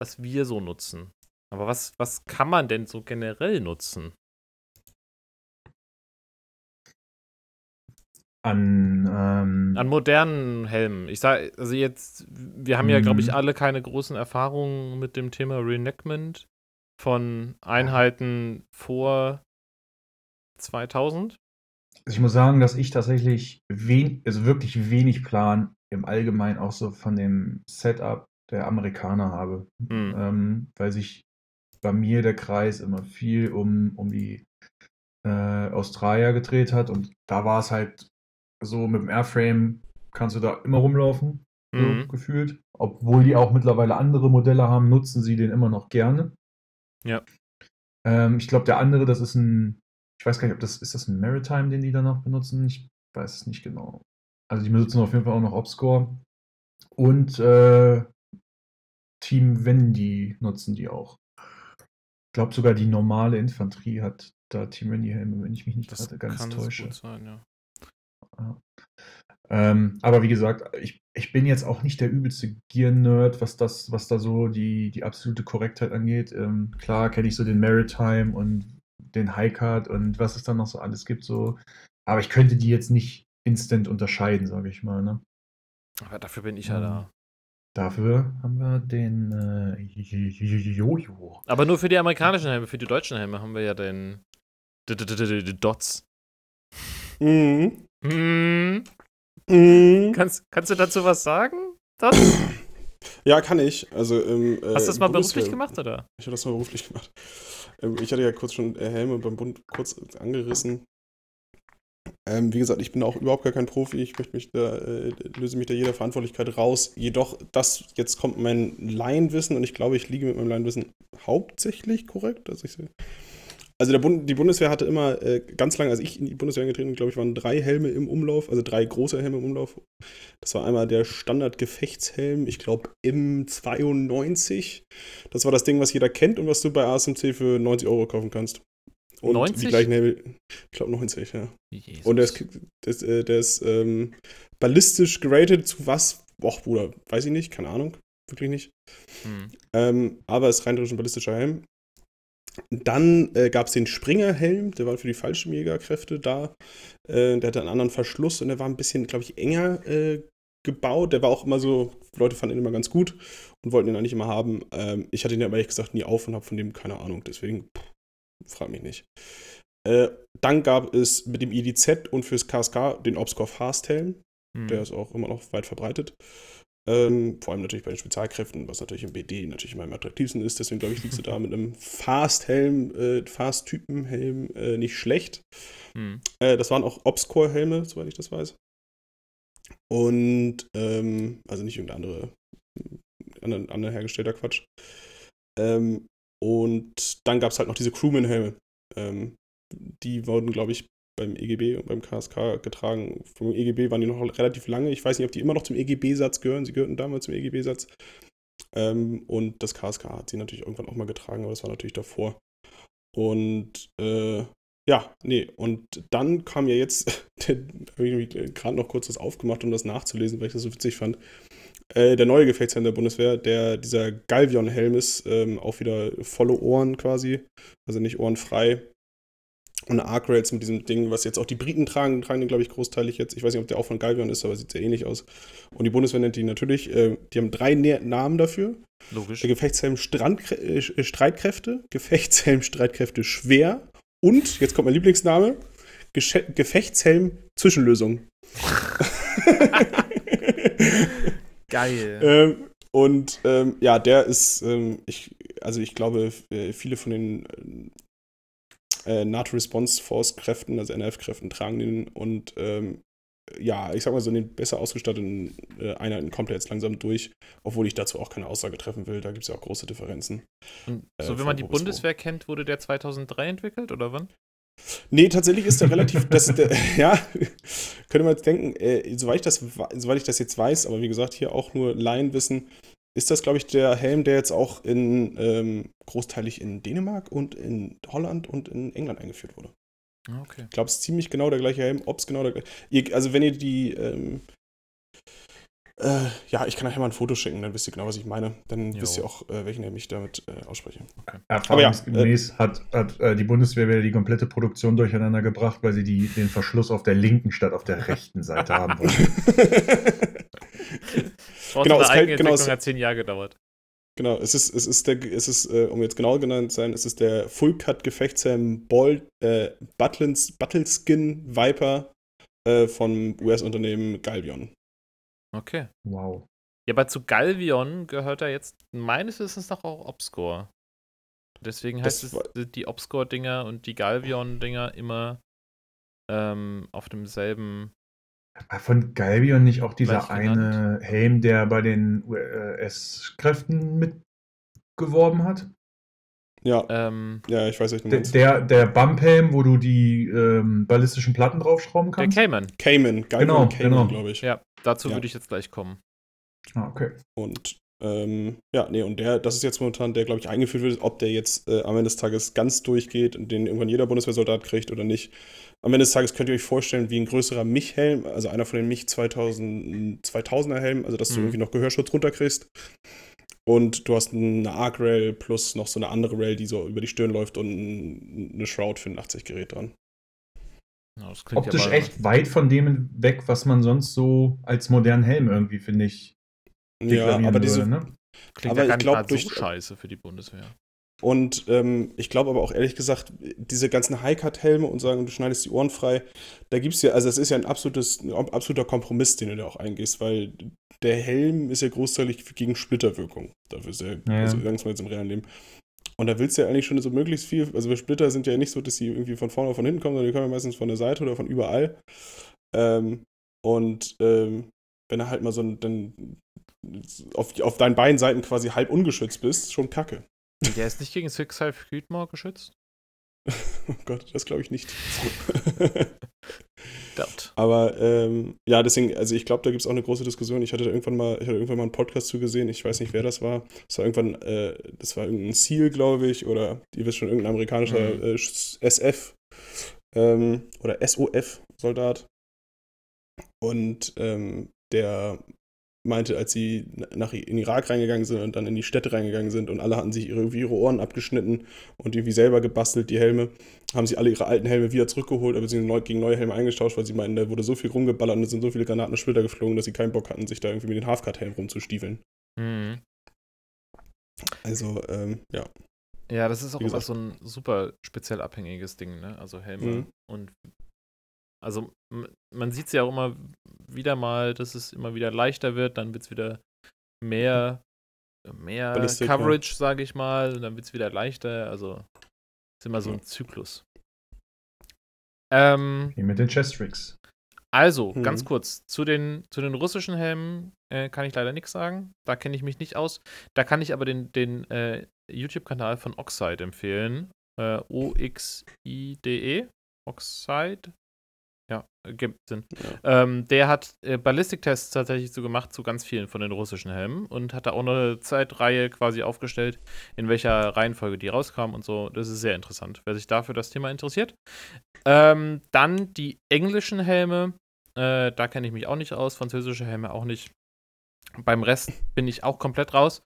was wir so nutzen. Aber was, was kann man denn so generell nutzen? An, ähm, An modernen Helmen. Ich sage, also jetzt, wir haben ja, glaube ich, Mhm. alle keine großen Erfahrungen mit dem Thema Reenactment von Einheiten vor 2000. Also ich muss sagen, dass ich tatsächlich wen, also wirklich wenig Plan im Allgemeinen auch so von dem Setup der Amerikaner habe. Hm. Ähm, weil sich bei mir der Kreis immer viel um, um die äh, Australier gedreht hat und da war es halt so mit dem Airframe kannst du da immer rumlaufen, so Mhm. gefühlt. Obwohl die auch mittlerweile andere Modelle haben, nutzen sie den immer noch gerne. Ja. Ähm, ich glaube, der andere, das ist ein, ich weiß gar nicht, ob das, ist das ein Maritime, den die da noch benutzen? Ich weiß es nicht genau. Also die benutzen auf jeden Fall auch noch Obscore. Und äh, Team Wendy nutzen die auch. Ich glaube sogar die normale Infanterie hat da Team Wendy Helme, wenn ich mich nicht gerade ganz täusche. sein, ja. Ja. Ähm, aber wie gesagt, ich, ich bin jetzt auch nicht der übelste Gear-Nerd, was das, was da so die, die absolute Korrektheit angeht. Ähm, klar kenne ich so den Maritime und den Highcard und was es dann noch so alles gibt, so. Aber ich könnte die jetzt nicht instant unterscheiden, sage ich mal. Ne? Aber dafür bin ich ja Ähm, da. Dafür haben wir den äh, Jojo. Aber nur für die amerikanischen Helme, für die deutschen Helme haben wir ja den Dots. Mhm. Hm. Mhm. Kannst, kannst du dazu was sagen? Dots? Ja, kann ich. Also, ähm, äh, Hast du das mal Bundeswehr- beruflich gemacht, oder? Ich habe das mal beruflich gemacht. Ähm, ich hatte ja kurz schon äh, Helme beim Bund kurz angerissen. Ähm, wie gesagt, ich bin auch überhaupt gar kein Profi. Ich möchte mich da, äh, löse mich da jeder Verantwortlichkeit raus. Jedoch, das jetzt kommt mein Laienwissen und ich glaube, ich liege mit meinem Laienwissen hauptsächlich korrekt. Also, ich, also der Bund, die Bundeswehr hatte immer äh, ganz lange, als ich in die Bundeswehr eingetreten bin, glaube ich, waren drei Helme im Umlauf, also drei große Helme im Umlauf. Das war einmal der Standard-Gefechtshelm, ich glaube im 92. Das war das Ding, was jeder kennt und was du bei ASMC für 90 Euro kaufen kannst. Und 90? die gleichen Helme, ich glaube 90, ja. Jesus. Und der ist, der ist, äh, der ist ähm, ballistisch geratet zu was? Och, Bruder, weiß ich nicht, keine Ahnung. Wirklich nicht. Hm. Ähm, aber es ist rein theoretisch ein ballistischer Helm. Dann äh, gab es den Springerhelm, der war für die Fallschirmjägerkräfte da. Äh, der hatte einen anderen Verschluss und der war ein bisschen, glaube ich, enger äh, gebaut. Der war auch immer so, Leute fanden ihn immer ganz gut und wollten ihn eigentlich immer haben. Ähm, ich hatte ihn aber ehrlich gesagt nie auf und habe von dem keine Ahnung. Deswegen, pff, frag mich nicht. Äh, dann gab es mit dem IDZ und fürs KSK den Obscor Fast Helm. Hm. Der ist auch immer noch weit verbreitet. Ähm, vor allem natürlich bei den Spezialkräften, was natürlich im BD natürlich immer am attraktivsten ist. Deswegen glaube ich, liegst du da mit einem Fast-Helm, äh, Fast-Typen-Helm äh, nicht schlecht. Hm. Äh, das waren auch Obscore-Helme, soweit ich das weiß. Und, ähm, also nicht irgendein andere, andere, andere hergestellter Quatsch. Ähm, und dann gab es halt noch diese Crewman-Helme. Ähm, die wurden, glaube ich, beim EGB und beim KSK getragen. Vom EGB waren die noch relativ lange. Ich weiß nicht, ob die immer noch zum EGB-Satz gehören. Sie gehörten damals zum EGB-Satz. Ähm, und das KSK hat sie natürlich irgendwann auch mal getragen, aber das war natürlich davor. Und äh, ja, nee, und dann kam ja jetzt, [laughs] habe ich gerade noch kurz das aufgemacht, um das nachzulesen, weil ich das so witzig fand. Äh, der neue Gefechtshelm der Bundeswehr, der dieser Galvion-Helm ist, ähm, auch wieder volle Ohren quasi, also nicht ohrenfrei. Und Arc Rails mit diesem Ding, was jetzt auch die Briten tragen, tragen den, glaube ich, großteilig jetzt. Ich weiß nicht, ob der auch von Galvion ist, aber sieht sehr ähnlich aus. Und die Bundeswehr nennt die natürlich, äh, die haben drei Nä Namen dafür. Logisch. Der Gefechtshelm Strandkrä äh, Streitkräfte, Gefechtshelm Streitkräfte schwer und, jetzt kommt mein Lieblingsname, Gesche Gefechtshelm Zwischenlösung. [laughs] Geil. ähm, und ähm, ja, der ist, ähm, ich, also ich glaube, äh, viele von den äh, NATO Response Force Kräften, also NF-Kräften, tragen den und ähm, ja, ich sag mal so, in den besser ausgestatteten äh, Einheiten kommt er jetzt langsam durch, obwohl ich dazu auch keine Aussage treffen will. Da gibt es ja auch große Differenzen. Äh, so, wenn man die wo bis wo. Bundeswehr kennt, wurde der 2003 entwickelt oder wann? Nee, tatsächlich ist der relativ, [laughs] das, der, [laughs] ja, könnte man jetzt denken, äh, soweit, ich das, soweit ich das jetzt weiß, aber wie gesagt, hier auch nur Laienwissen, ist das, glaube ich, der Helm, der jetzt auch in ähm, großteilig in Dänemark und in Holland und in England eingeführt wurde. Ah, Okay. Ich glaube, es ist ziemlich genau der gleiche Helm, ob es genau der gleiche. Also, wenn ihr die, ähm, äh, ja, ich kann euch mal ein Foto schicken, dann wisst ihr genau, was ich meine. Dann Jo. wisst ihr auch, äh, welchen Helm ich damit äh, ausspreche. Erfahrungsgemäß hat, hat äh, die Bundeswehr wieder die komplette Produktion durcheinander gebracht, weil sie die, den Verschluss auf der linken statt auf der rechten Seite haben wollten. [laughs] [laughs] Genau, Genau, es eigene fällt- genau, es- hat zehn Jahre gedauert. Genau, es ist, es ist der, es ist, äh, um jetzt genau genannt zu sein, es ist der Full Cut Gefechtshelm Ball, äh, Butlins, Battleskin Viper äh, vom US-Unternehmen Galvion. Okay. Wow. Ja, aber zu Galvion gehört er jetzt meines Wissens nach auch Obscore. Deswegen heißt Das es, die Obscore-Dinger und die Galvion-Dinger immer ähm, auf demselben. War von Galbion nicht auch dieser eine Helm, der bei den US-Kräften mitgeworben hat? Ja, Ähm, ja, ich weiß nicht, Der, der, der Bumphelm, wo du die ähm, ballistischen Platten draufschrauben der kannst? Cayman. Cayman, Galvion Genau, Cayman, genau. glaube ich. Ja, dazu Ja. würde ich jetzt gleich kommen. Ah, okay. Und ähm, ja, nee, und der, das ist jetzt momentan der, glaube ich, eingeführt wird, ob der jetzt äh, am Ende des Tages ganz durchgeht und den irgendwann jeder Bundeswehrsoldat kriegt oder nicht. Am Ende des Tages könnt ihr euch vorstellen, wie ein größerer Mich-Helm, also einer von den Mich 2000, 2000er Helmen, also dass du Mhm. irgendwie noch Gehörschutz runterkriegst. Und du hast eine Arc-Rail plus noch so eine andere Rail, die so über die Stirn läuft und ein- eine Shroud 85 Gerät dran. Ja, das klingt Optisch aber- echt weit von dem weg, was man sonst so als modernen Helm irgendwie, finde ich, Ja, aber diese, würde. Ne? Klingt aber ja gar ich nicht glaub, so durch- scheiße für die Bundeswehr. Und ähm, ich glaube aber auch ehrlich gesagt, diese ganzen High-Cut-Helme und sagen, du schneidest die Ohren frei, da gibt es ja, also es ist ja ein absolutes, ein absoluter Kompromiss, den du da auch eingehst, weil der Helm ist ja großteilig gegen Splitterwirkung. Dafür ist er, Ja. also langsam jetzt im realen Leben. Und da willst du ja eigentlich schon so möglichst viel, also wir Splitter sind ja nicht so, dass die irgendwie von vorne oder von hinten kommen, sondern die kommen ja meistens von der Seite oder von überall. Ähm, und ähm, wenn du halt mal so ein, dann auf, auf deinen beiden Seiten quasi halb ungeschützt bist, schon kacke. Und der ist nicht gegen Six Half Creedmoor geschützt? [laughs] Oh Gott, das glaube ich nicht. [laughs] Aber ähm, ja, deswegen, also ich glaube, da gibt es auch eine große Diskussion. Ich hatte da irgendwann mal, ich hatte irgendwann mal einen Podcast zugesehen, ich weiß nicht, wer das war. Das war irgendwann, äh, das war irgendein SEAL, glaube ich, oder ihr wisst schon, irgendein amerikanischer Mhm. äh, SF ähm, oder SOF-Soldat. Und ähm, der meinte, als sie nach in den Irak reingegangen sind und dann in die Städte reingegangen sind und alle hatten sich ihre, ihre Ohren abgeschnitten und irgendwie selber gebastelt, die Helme, haben sie alle ihre alten Helme wieder zurückgeholt, aber sie sind neu, gegen neue Helme eingetauscht, weil sie meinten, da wurde so viel rumgeballert und es sind so viele Granaten und Splitter geflogen, dass sie keinen Bock hatten, sich da irgendwie mit den Halfcut-Helm rumzustiefeln. Mhm. Also, ähm, ja. Ja, das ist auch immer so ein super speziell abhängiges Ding, ne? Also Helme. Mhm. Und also man sieht es ja auch immer wieder mal, dass es immer wieder leichter wird, dann wird es wieder mehr, mehr Ballistik, ja. Coverage, sage ich mal, und dann wird es wieder leichter. Also ist immer so ein Zyklus. Ähm, Wie mit den Chestricks. also, Mhm. ganz kurz, zu den, zu den russischen Helmen äh, kann ich leider nichts sagen. Da kenne ich mich nicht aus. Da kann ich aber den, den äh, YouTube-Kanal von Oxide empfehlen. Äh, O-X-I-D-E. Oxide. Gibt sind. Ja. Ähm, der hat äh, Ballistiktests tatsächlich so gemacht zu ganz vielen von den russischen Helmen und hat da auch eine Zeitreihe quasi aufgestellt, in welcher Reihenfolge die rauskamen und so. Das ist sehr interessant, wer sich dafür das Thema interessiert. Ähm, dann die englischen Helme. Äh, da kenne ich mich auch nicht aus. Französische Helme auch nicht. Beim Rest bin ich auch komplett raus.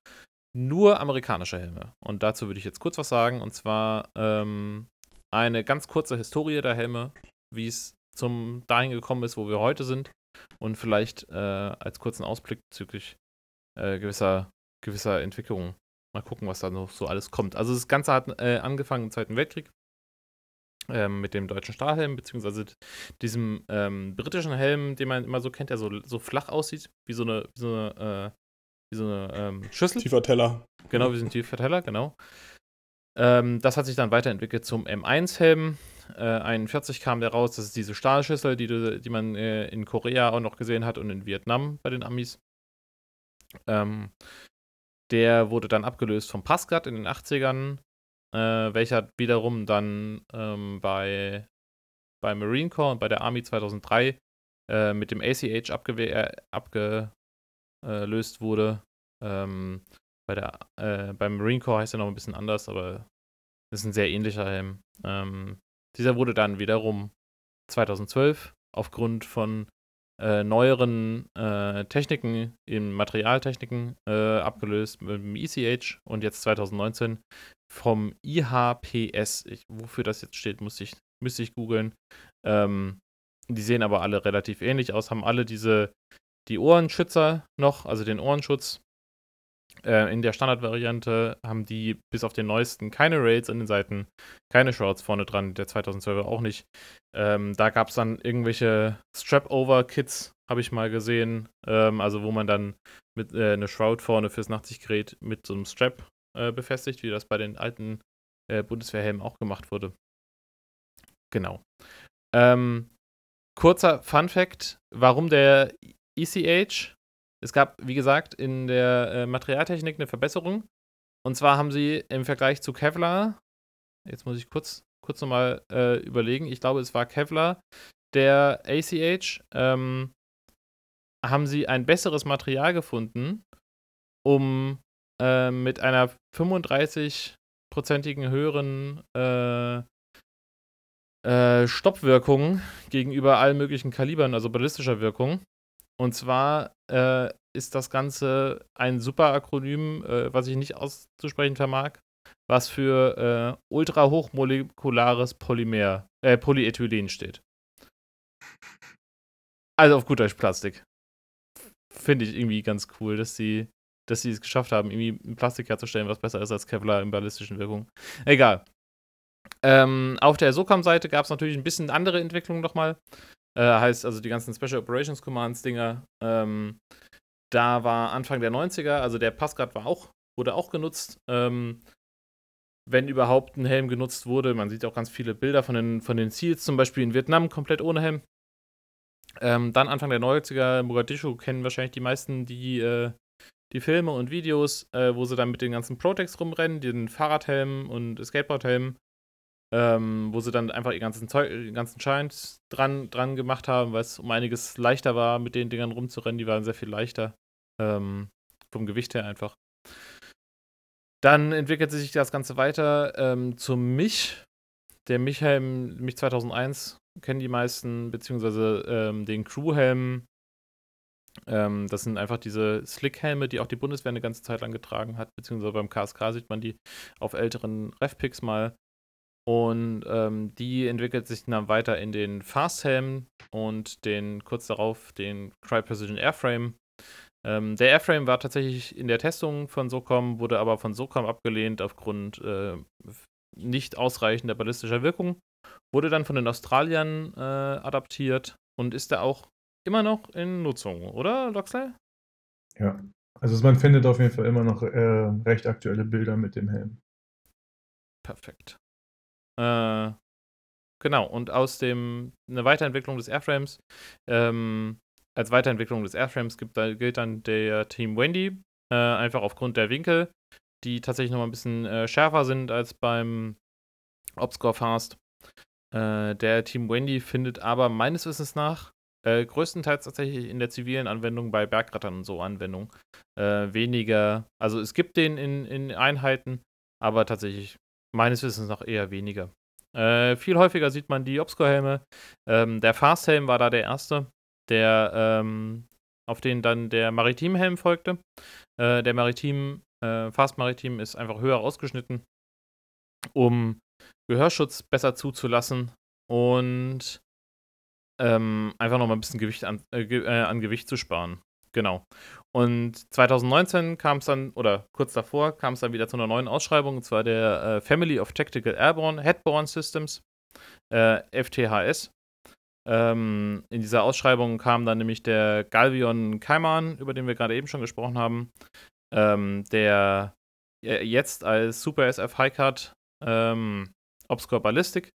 Nur amerikanische Helme. Und dazu würde ich jetzt kurz was sagen. Und zwar ähm, eine ganz kurze Historie der Helme, wie es zum dahin gekommen ist, wo wir heute sind. Und vielleicht äh, als kurzen Ausblick bezüglich äh, gewisser, gewisser Entwicklungen. Mal gucken, was da noch so alles kommt. Also das Ganze hat äh, angefangen im Zweiten Weltkrieg ähm, mit dem deutschen Stahlhelm, beziehungsweise diesem ähm, britischen Helm, den man immer so kennt, der so, so flach aussieht, wie so eine, wie so eine, äh, wie so eine ähm, Schüssel. Tiefer Teller. Genau, wie so ein tiefer Teller, genau. Ähm, das hat sich dann weiterentwickelt zum M1-Helm. Äh, 41 kam der raus, das ist diese Stahlschüssel, die, die man äh, in Korea auch noch gesehen hat und in Vietnam bei den Amis. Ähm, der wurde dann abgelöst vom Pascat in den 80ern, äh, welcher wiederum dann ähm, bei, bei Marine Corps und bei der Army 2003 äh, mit dem ACH abgelöst abge, wurde. Ähm, bei der, äh, beim Marine Corps heißt er noch ein bisschen anders, aber ist ein sehr ähnlicher Helm. Ähm, dieser wurde dann wiederum 2012 aufgrund von äh, neueren äh, Techniken, in Materialtechniken äh, abgelöst mit dem ECH und jetzt 2019 vom IHPS. Ich, wofür das jetzt steht, muss ich, müsste ich googeln. Ähm, die sehen aber alle relativ ähnlich aus, haben alle diese, die Ohrenschützer noch, also den Ohrenschutz äh, in der Standardvariante haben die bis auf den neuesten keine Rails an den Seiten, keine Shorts vorne dran, der 2012er auch nicht. Ähm, da gab es dann irgendwelche Strap-Over-Kits, habe ich mal gesehen, ähm, also wo man dann mit äh, eine Shroud vorne fürs Nachtsichtgerät mit so einem Strap äh, befestigt, wie das bei den alten äh, Bundeswehrhelmen auch gemacht wurde. Genau. Ähm, kurzer Fun Fact, warum der ECH es gab, wie gesagt, in der äh, Materialtechnik eine Verbesserung. Und zwar haben sie im Vergleich zu Kevlar, jetzt muss ich kurz, kurz nochmal äh, überlegen, ich glaube, es war Kevlar, der ACH, ähm, haben sie ein besseres Material gefunden, um äh, mit einer 35-prozentigen höheren äh, äh, Stoppwirkung gegenüber allen möglichen Kalibern, also ballistischer Wirkung, und zwar äh, ist das Ganze ein super Akronym, äh, was ich nicht auszusprechen vermag, was für äh, ultrahochmolekulares Polymer, äh, Polyethylen steht. Also auf gut Deutsch Plastik. Finde ich irgendwie ganz cool, dass sie, dass sie es geschafft haben, irgendwie ein Plastik herzustellen, was besser ist als Kevlar in ballistischen Wirkungen. Egal. Ähm, auf der SOCOM-Seite gab es natürlich ein bisschen andere Entwicklungen nochmal. Äh, heißt also die ganzen Special Operations Commands Dinger. Ähm, da war Anfang der 90er, also der Passguard war auch, wurde auch genutzt. Ähm, wenn überhaupt ein Helm genutzt wurde. Man sieht auch ganz viele Bilder von den, von den Seals, zum Beispiel in Vietnam, komplett ohne Helm. Ähm, dann Anfang der 90er, Mogadischu kennen wahrscheinlich die meisten die, äh, die Filme und Videos, äh, wo sie dann mit den ganzen Protex rumrennen, den Fahrradhelmen und Skateboardhelmen ähm, wo sie dann einfach ihr ganzen Zeug, den ganzen Shines dran, dran gemacht haben, weil es um einiges leichter war, mit den Dingern rumzurennen. Die waren sehr viel leichter. Ähm, vom Gewicht her einfach. Dann entwickelt sich das Ganze weiter ähm, zum Mich. Der Mich-Helm, Mich 2001, kennen die meisten, beziehungsweise ähm, den Crew-Helm. Ähm, das sind einfach diese Slick-Helme, die auch die Bundeswehr eine ganze Zeit lang getragen hat, beziehungsweise beim KSK sieht man die auf älteren Ref-Picks mal. Und ähm, die entwickelt sich dann weiter in den Fast-Helm und den kurz darauf den Cry Precision Airframe. Ähm, der Airframe war tatsächlich in der Testung von SOCOM, wurde aber von SOCOM abgelehnt aufgrund äh, nicht ausreichender ballistischer Wirkung. Wurde dann von den Australiern äh, adaptiert und ist da auch immer noch in Nutzung, oder, Loxley? Ja, also man findet auf jeden Fall immer noch äh, recht aktuelle Bilder mit dem Helm. Perfekt. Äh, genau, und aus dem, eine Weiterentwicklung des Airframes, ähm, als Weiterentwicklung des Airframes gibt, da gilt dann der Team Wendy, äh, einfach aufgrund der Winkel, die tatsächlich nochmal ein bisschen äh, schärfer sind als beim Obscore Fast. Äh, der Team Wendy findet aber meines Wissens nach äh, größtenteils tatsächlich in der zivilen Anwendung bei Bergrettern und so Anwendung. Äh, weniger, also es gibt den in, in Einheiten, aber tatsächlich meines Wissens nach eher weniger. Äh, viel häufiger sieht man die Obscure-Helme. Ähm, der Fast-Helm war da der erste, der, ähm, auf den dann der Maritim-Helm folgte. Äh, der Maritim, äh, Fast Maritim ist einfach höher ausgeschnitten, um Gehörschutz besser zuzulassen und ähm, einfach nochmal ein bisschen Gewicht an, äh, äh, an Gewicht zu sparen. Genau. Und 2019 kam es dann, oder kurz davor, kam es dann wieder zu einer neuen Ausschreibung, und zwar der äh, Family of Tactical Airborne Headborne Systems, äh, FTHS. Ähm, in dieser Ausschreibung kam dann nämlich der Galvion Kaiman, über den wir gerade eben schon gesprochen haben, ähm, der jetzt als Super SF Highcard ähm, Obscure Ballistic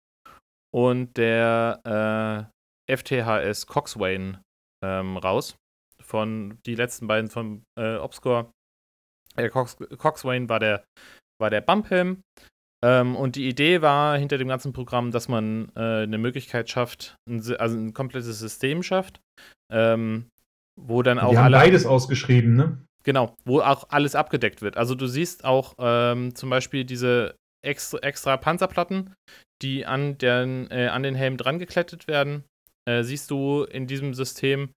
und der äh, FTHS Coxswain ähm, raus von die letzten beiden von äh, Obscore. Äh, Cox, Coxswain war der, war der Bumphelm. Ähm, und die Idee war hinter dem ganzen Programm, dass man äh, eine Möglichkeit schafft, ein, also ein komplettes System schafft, ähm, wo dann auch. Die haben beides ausgeschrieben, ne? Genau, wo auch alles abgedeckt wird. Also du siehst auch ähm, zum Beispiel diese extra, extra Panzerplatten, die an, den, äh, an den Helm dran geklettet werden. Äh, siehst du in diesem System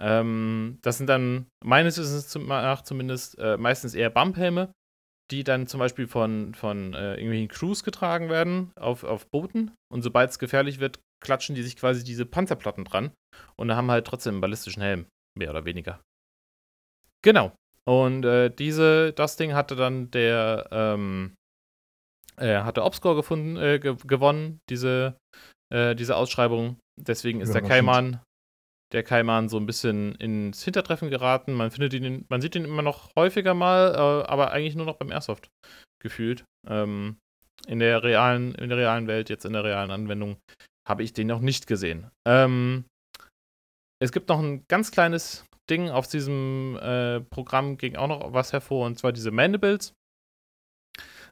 ähm, das sind dann meines Wissens nach zumindest äh, meistens eher Bumphelme, die dann zum Beispiel von, von äh, irgendwelchen Crews getragen werden auf, auf Booten. Und sobald es gefährlich wird, klatschen die sich quasi diese Panzerplatten dran und haben halt trotzdem einen ballistischen Helm, mehr oder weniger. Genau. Und äh, diese, das Ding hatte dann der, ähm, äh, hatte Obscore gefunden, äh, ge gewonnen, diese, äh, diese Ausschreibung. Deswegen ist der Kaiman der Kaiman so ein bisschen ins Hintertreffen geraten. Man findet ihn, man sieht ihn immer noch häufiger mal, äh, aber eigentlich nur noch beim Airsoft gefühlt. Ähm, in der realen, in der realen Welt, jetzt in der realen Anwendung, habe ich den noch nicht gesehen. Ähm, es gibt noch ein ganz kleines Ding auf diesem äh, Programm, ging auch noch was hervor, und zwar diese Mandibles.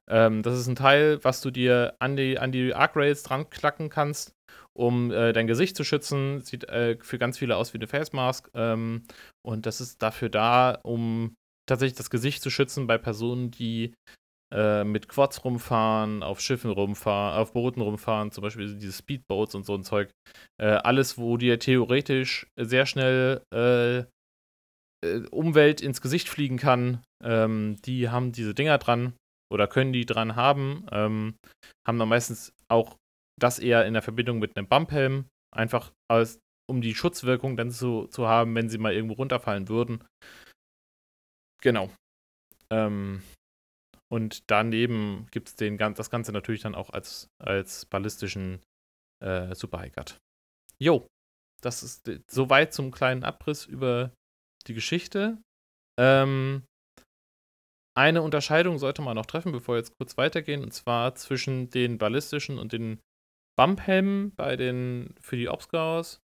Ähm, das ist ein Teil, was du dir an die, an die Arc-Rails dran klacken kannst um äh, dein Gesicht zu schützen. Sieht äh, für ganz viele aus wie eine Face Mask. Ähm, und das ist dafür da, um tatsächlich das Gesicht zu schützen bei Personen, die äh, mit Quads rumfahren, auf Schiffen rumfahren, auf Booten rumfahren, zum Beispiel diese Speedboats und so ein Zeug. Äh, alles, wo dir theoretisch sehr schnell äh, äh, Umwelt ins Gesicht fliegen kann, ähm, die haben diese Dinger dran oder können die dran haben. Ähm, haben dann meistens auch das eher in der Verbindung mit einem Bumphelm, einfach als, um die Schutzwirkung dann zu, zu haben, wenn sie mal irgendwo runterfallen würden. Genau. Ähm, und daneben gibt es das Ganze natürlich dann auch als, als ballistischen äh, Super Highguard. Jo, das ist soweit zum kleinen Abriss über die Geschichte. Ähm, eine Unterscheidung sollte man noch treffen, bevor wir jetzt kurz weitergehen, und zwar zwischen den ballistischen und den Bumphelmen bei den, für die Obscars.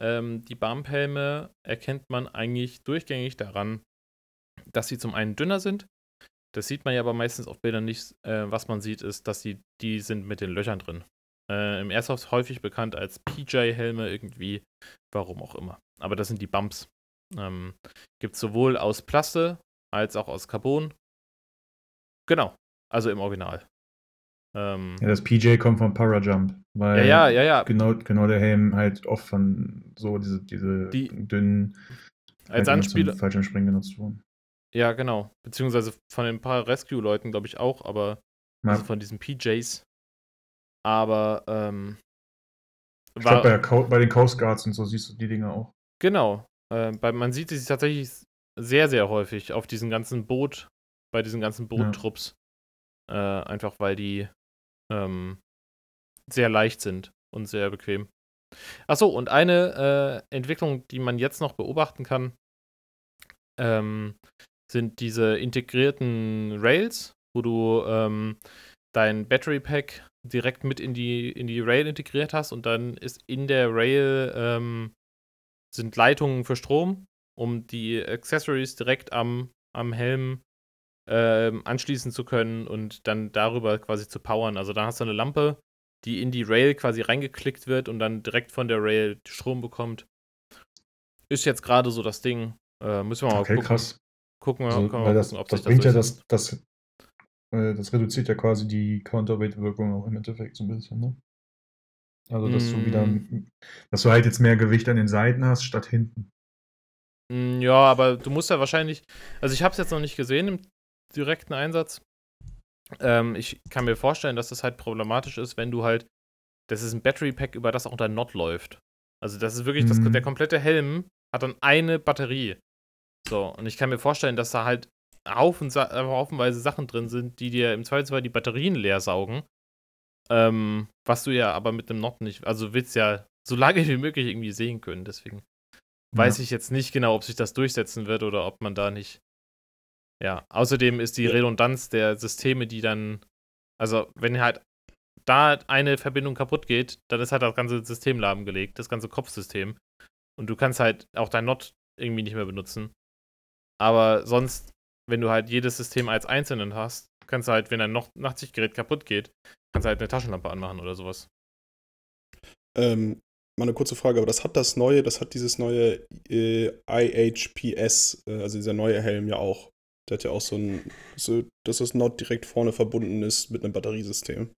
Ähm, die Bumphelme erkennt man eigentlich durchgängig daran, dass sie zum einen dünner sind. Das sieht man ja aber meistens auf Bildern nicht. Äh, was man sieht, ist, dass sie, die sind mit den Löchern drin. Äh, Im Airsoft häufig bekannt als PJ-Helme irgendwie, warum auch immer. Aber das sind die Bumps. Ähm, Gibt es sowohl aus Plaste als auch aus Carbon. Genau, also im Original. Ähm, ja, das PJ kommt von Parajump, weil ja, ja, ja. Genau, genau der Helm halt oft von so diese, diese Die, dünnen als halt Anspieler falschen Springen genutzt wurden. Ja, genau. Beziehungsweise von ein paar Rescue-Leuten, glaube ich, auch, aber ja. also von diesen PJs. Aber ähm, ich glaube, bei, bei, den Coast Guards und so siehst du die Dinge auch. Genau. Äh, bei, man sieht sie tatsächlich sehr, sehr häufig auf diesen ganzen Boot, bei diesen ganzen Boottrupps. Ja. Äh, einfach weil die ähm, sehr leicht sind und sehr bequem. Achso, und eine äh, Entwicklung, die man jetzt noch beobachten kann, ähm, sind diese integrierten Rails, wo du ähm, dein Battery Pack direkt mit in die, in die Rail integriert hast und dann ist in der Rail ähm, sind Leitungen für Strom, um die Accessories direkt am, am Helm ähm, anschließen zu können und dann darüber quasi zu powern. Also da hast du eine Lampe, die in die Rail quasi reingeklickt wird und dann direkt von der Rail Strom bekommt. Ist jetzt gerade so das Ding. Äh, müssen wir mal Okay, gucken. krass. Gucken wir, Also, wir mal das, gucken, ob das sich bringt ja durchsetzt. das, das, äh, das reduziert ja quasi die Counterweight-Wirkung auch im Endeffekt so ein bisschen, ne? Also, dass du wieder, Mm. dass du halt jetzt mehr Gewicht an den Seiten hast statt hinten. Mm, Ja, aber du musst ja wahrscheinlich. Also, ich habe es jetzt noch nicht gesehen im direkten Einsatz. Ähm, ich kann mir vorstellen, dass das halt problematisch ist, wenn du halt. Das ist ein Battery Pack, über das auch dein Not läuft. Also, das ist wirklich. Das, Mhm. der komplette Helm hat dann eine Batterie. So, und ich kann mir vorstellen, dass da halt Haufen, äh, haufenweise Sachen drin sind, die dir im Zweifelsfall die Batterien leer saugen. Ähm, was du ja aber mit einem Not nicht. Also, du willst ja so lange wie möglich irgendwie sehen können. Deswegen weiß Ja. ich jetzt nicht genau, ob sich das durchsetzen wird oder ob man da nicht. Ja, außerdem ist die. Redundanz der Systeme, die dann. Also, wenn halt da eine Verbindung kaputt geht, dann ist halt das ganze System lahmgelegt, das ganze Kopfsystem. Und du kannst halt auch dein Not irgendwie nicht mehr benutzen. Aber sonst, wenn du halt jedes System als einzelnen hast, kannst du halt, wenn ein Noch- Nachtsichtgerät kaputt geht, kannst du halt eine Taschenlampe anmachen oder sowas. Ähm, mal eine kurze Frage, aber das hat das neue, das hat dieses neue äh, IHPS, äh, also dieser neue Helm ja auch. Der hat ja auch so ein, so, dass das Not direkt vorne verbunden ist mit einem Batteriesystem.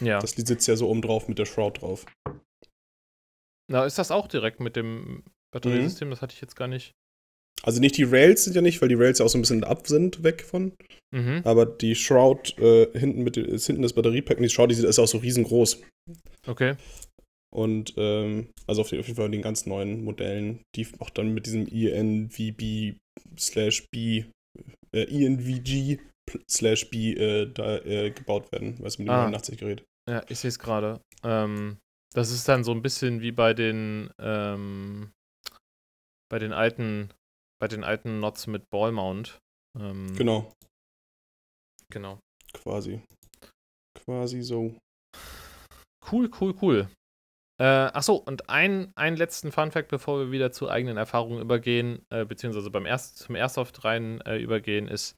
Ja. Das sitzt ja so oben drauf mit der Shroud drauf. Na, ist das auch direkt mit dem Batteriesystem? Das hatte ich jetzt gar nicht. Also nicht die Rails sind ja nicht, weil die Rails ja auch so ein bisschen ab sind, weg von. Mhm. Aber die Shroud äh, hinten mit ist hinten das Batteriepack und die Shroud, die ist auch so riesengroß. Okay. Und ähm, also auf jeden Fall den ganz neuen Modellen, die auch dann mit diesem INVB slash B, äh, INVG slash B äh, da äh, gebaut werden, weil es mit dem Ah. 89-Gerät. Ja, ich sehe es gerade. Ähm, das ist dann so ein bisschen wie bei den ähm, bei den alten bei den alten Nots mit Ballmount. Ähm, Genau, Genau. quasi. Quasi so. Cool, cool, cool. Äh, achso, und ein, einen letzten Funfact, bevor wir wieder zu eigenen Erfahrungen übergehen, äh, beziehungsweise beim Erst, zum Airsoft rein äh, übergehen, ist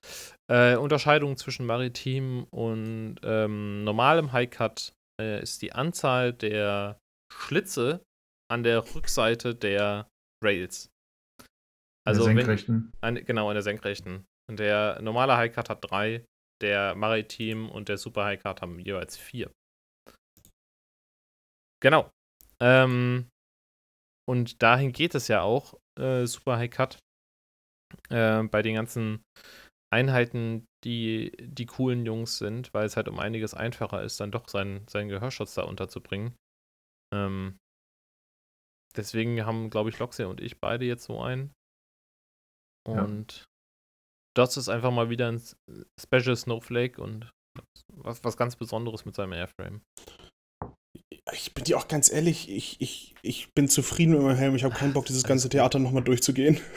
äh, Unterscheidung zwischen maritim und ähm, normalem High-Cut äh, ist die Anzahl der Schlitze an der Rückseite der Rails. Also Also wenn, Senkrechten. an, genau, an der Senkrechten. Und der normale High-Cut hat drei, der Maritim und der Super High-Cut haben jeweils vier. Genau. Ähm, und dahin geht es ja auch, äh, Super High-Cut. Äh, bei den ganzen Einheiten, die die coolen Jungs sind, weil es halt um einiges einfacher ist, dann doch seinen, seinen Gehörschutz da unterzubringen. Ähm, deswegen haben, glaube ich, Loxia und ich beide jetzt so einen. Ja. Und das ist einfach mal wieder ein Special Snowflake und was, was ganz Besonderes mit seinem Airframe. Ich bin dir auch ganz ehrlich, ich, ich, ich bin zufrieden mit meinem Helm. Ich habe keinen Bock, dieses ganze Theater nochmal durchzugehen. [laughs]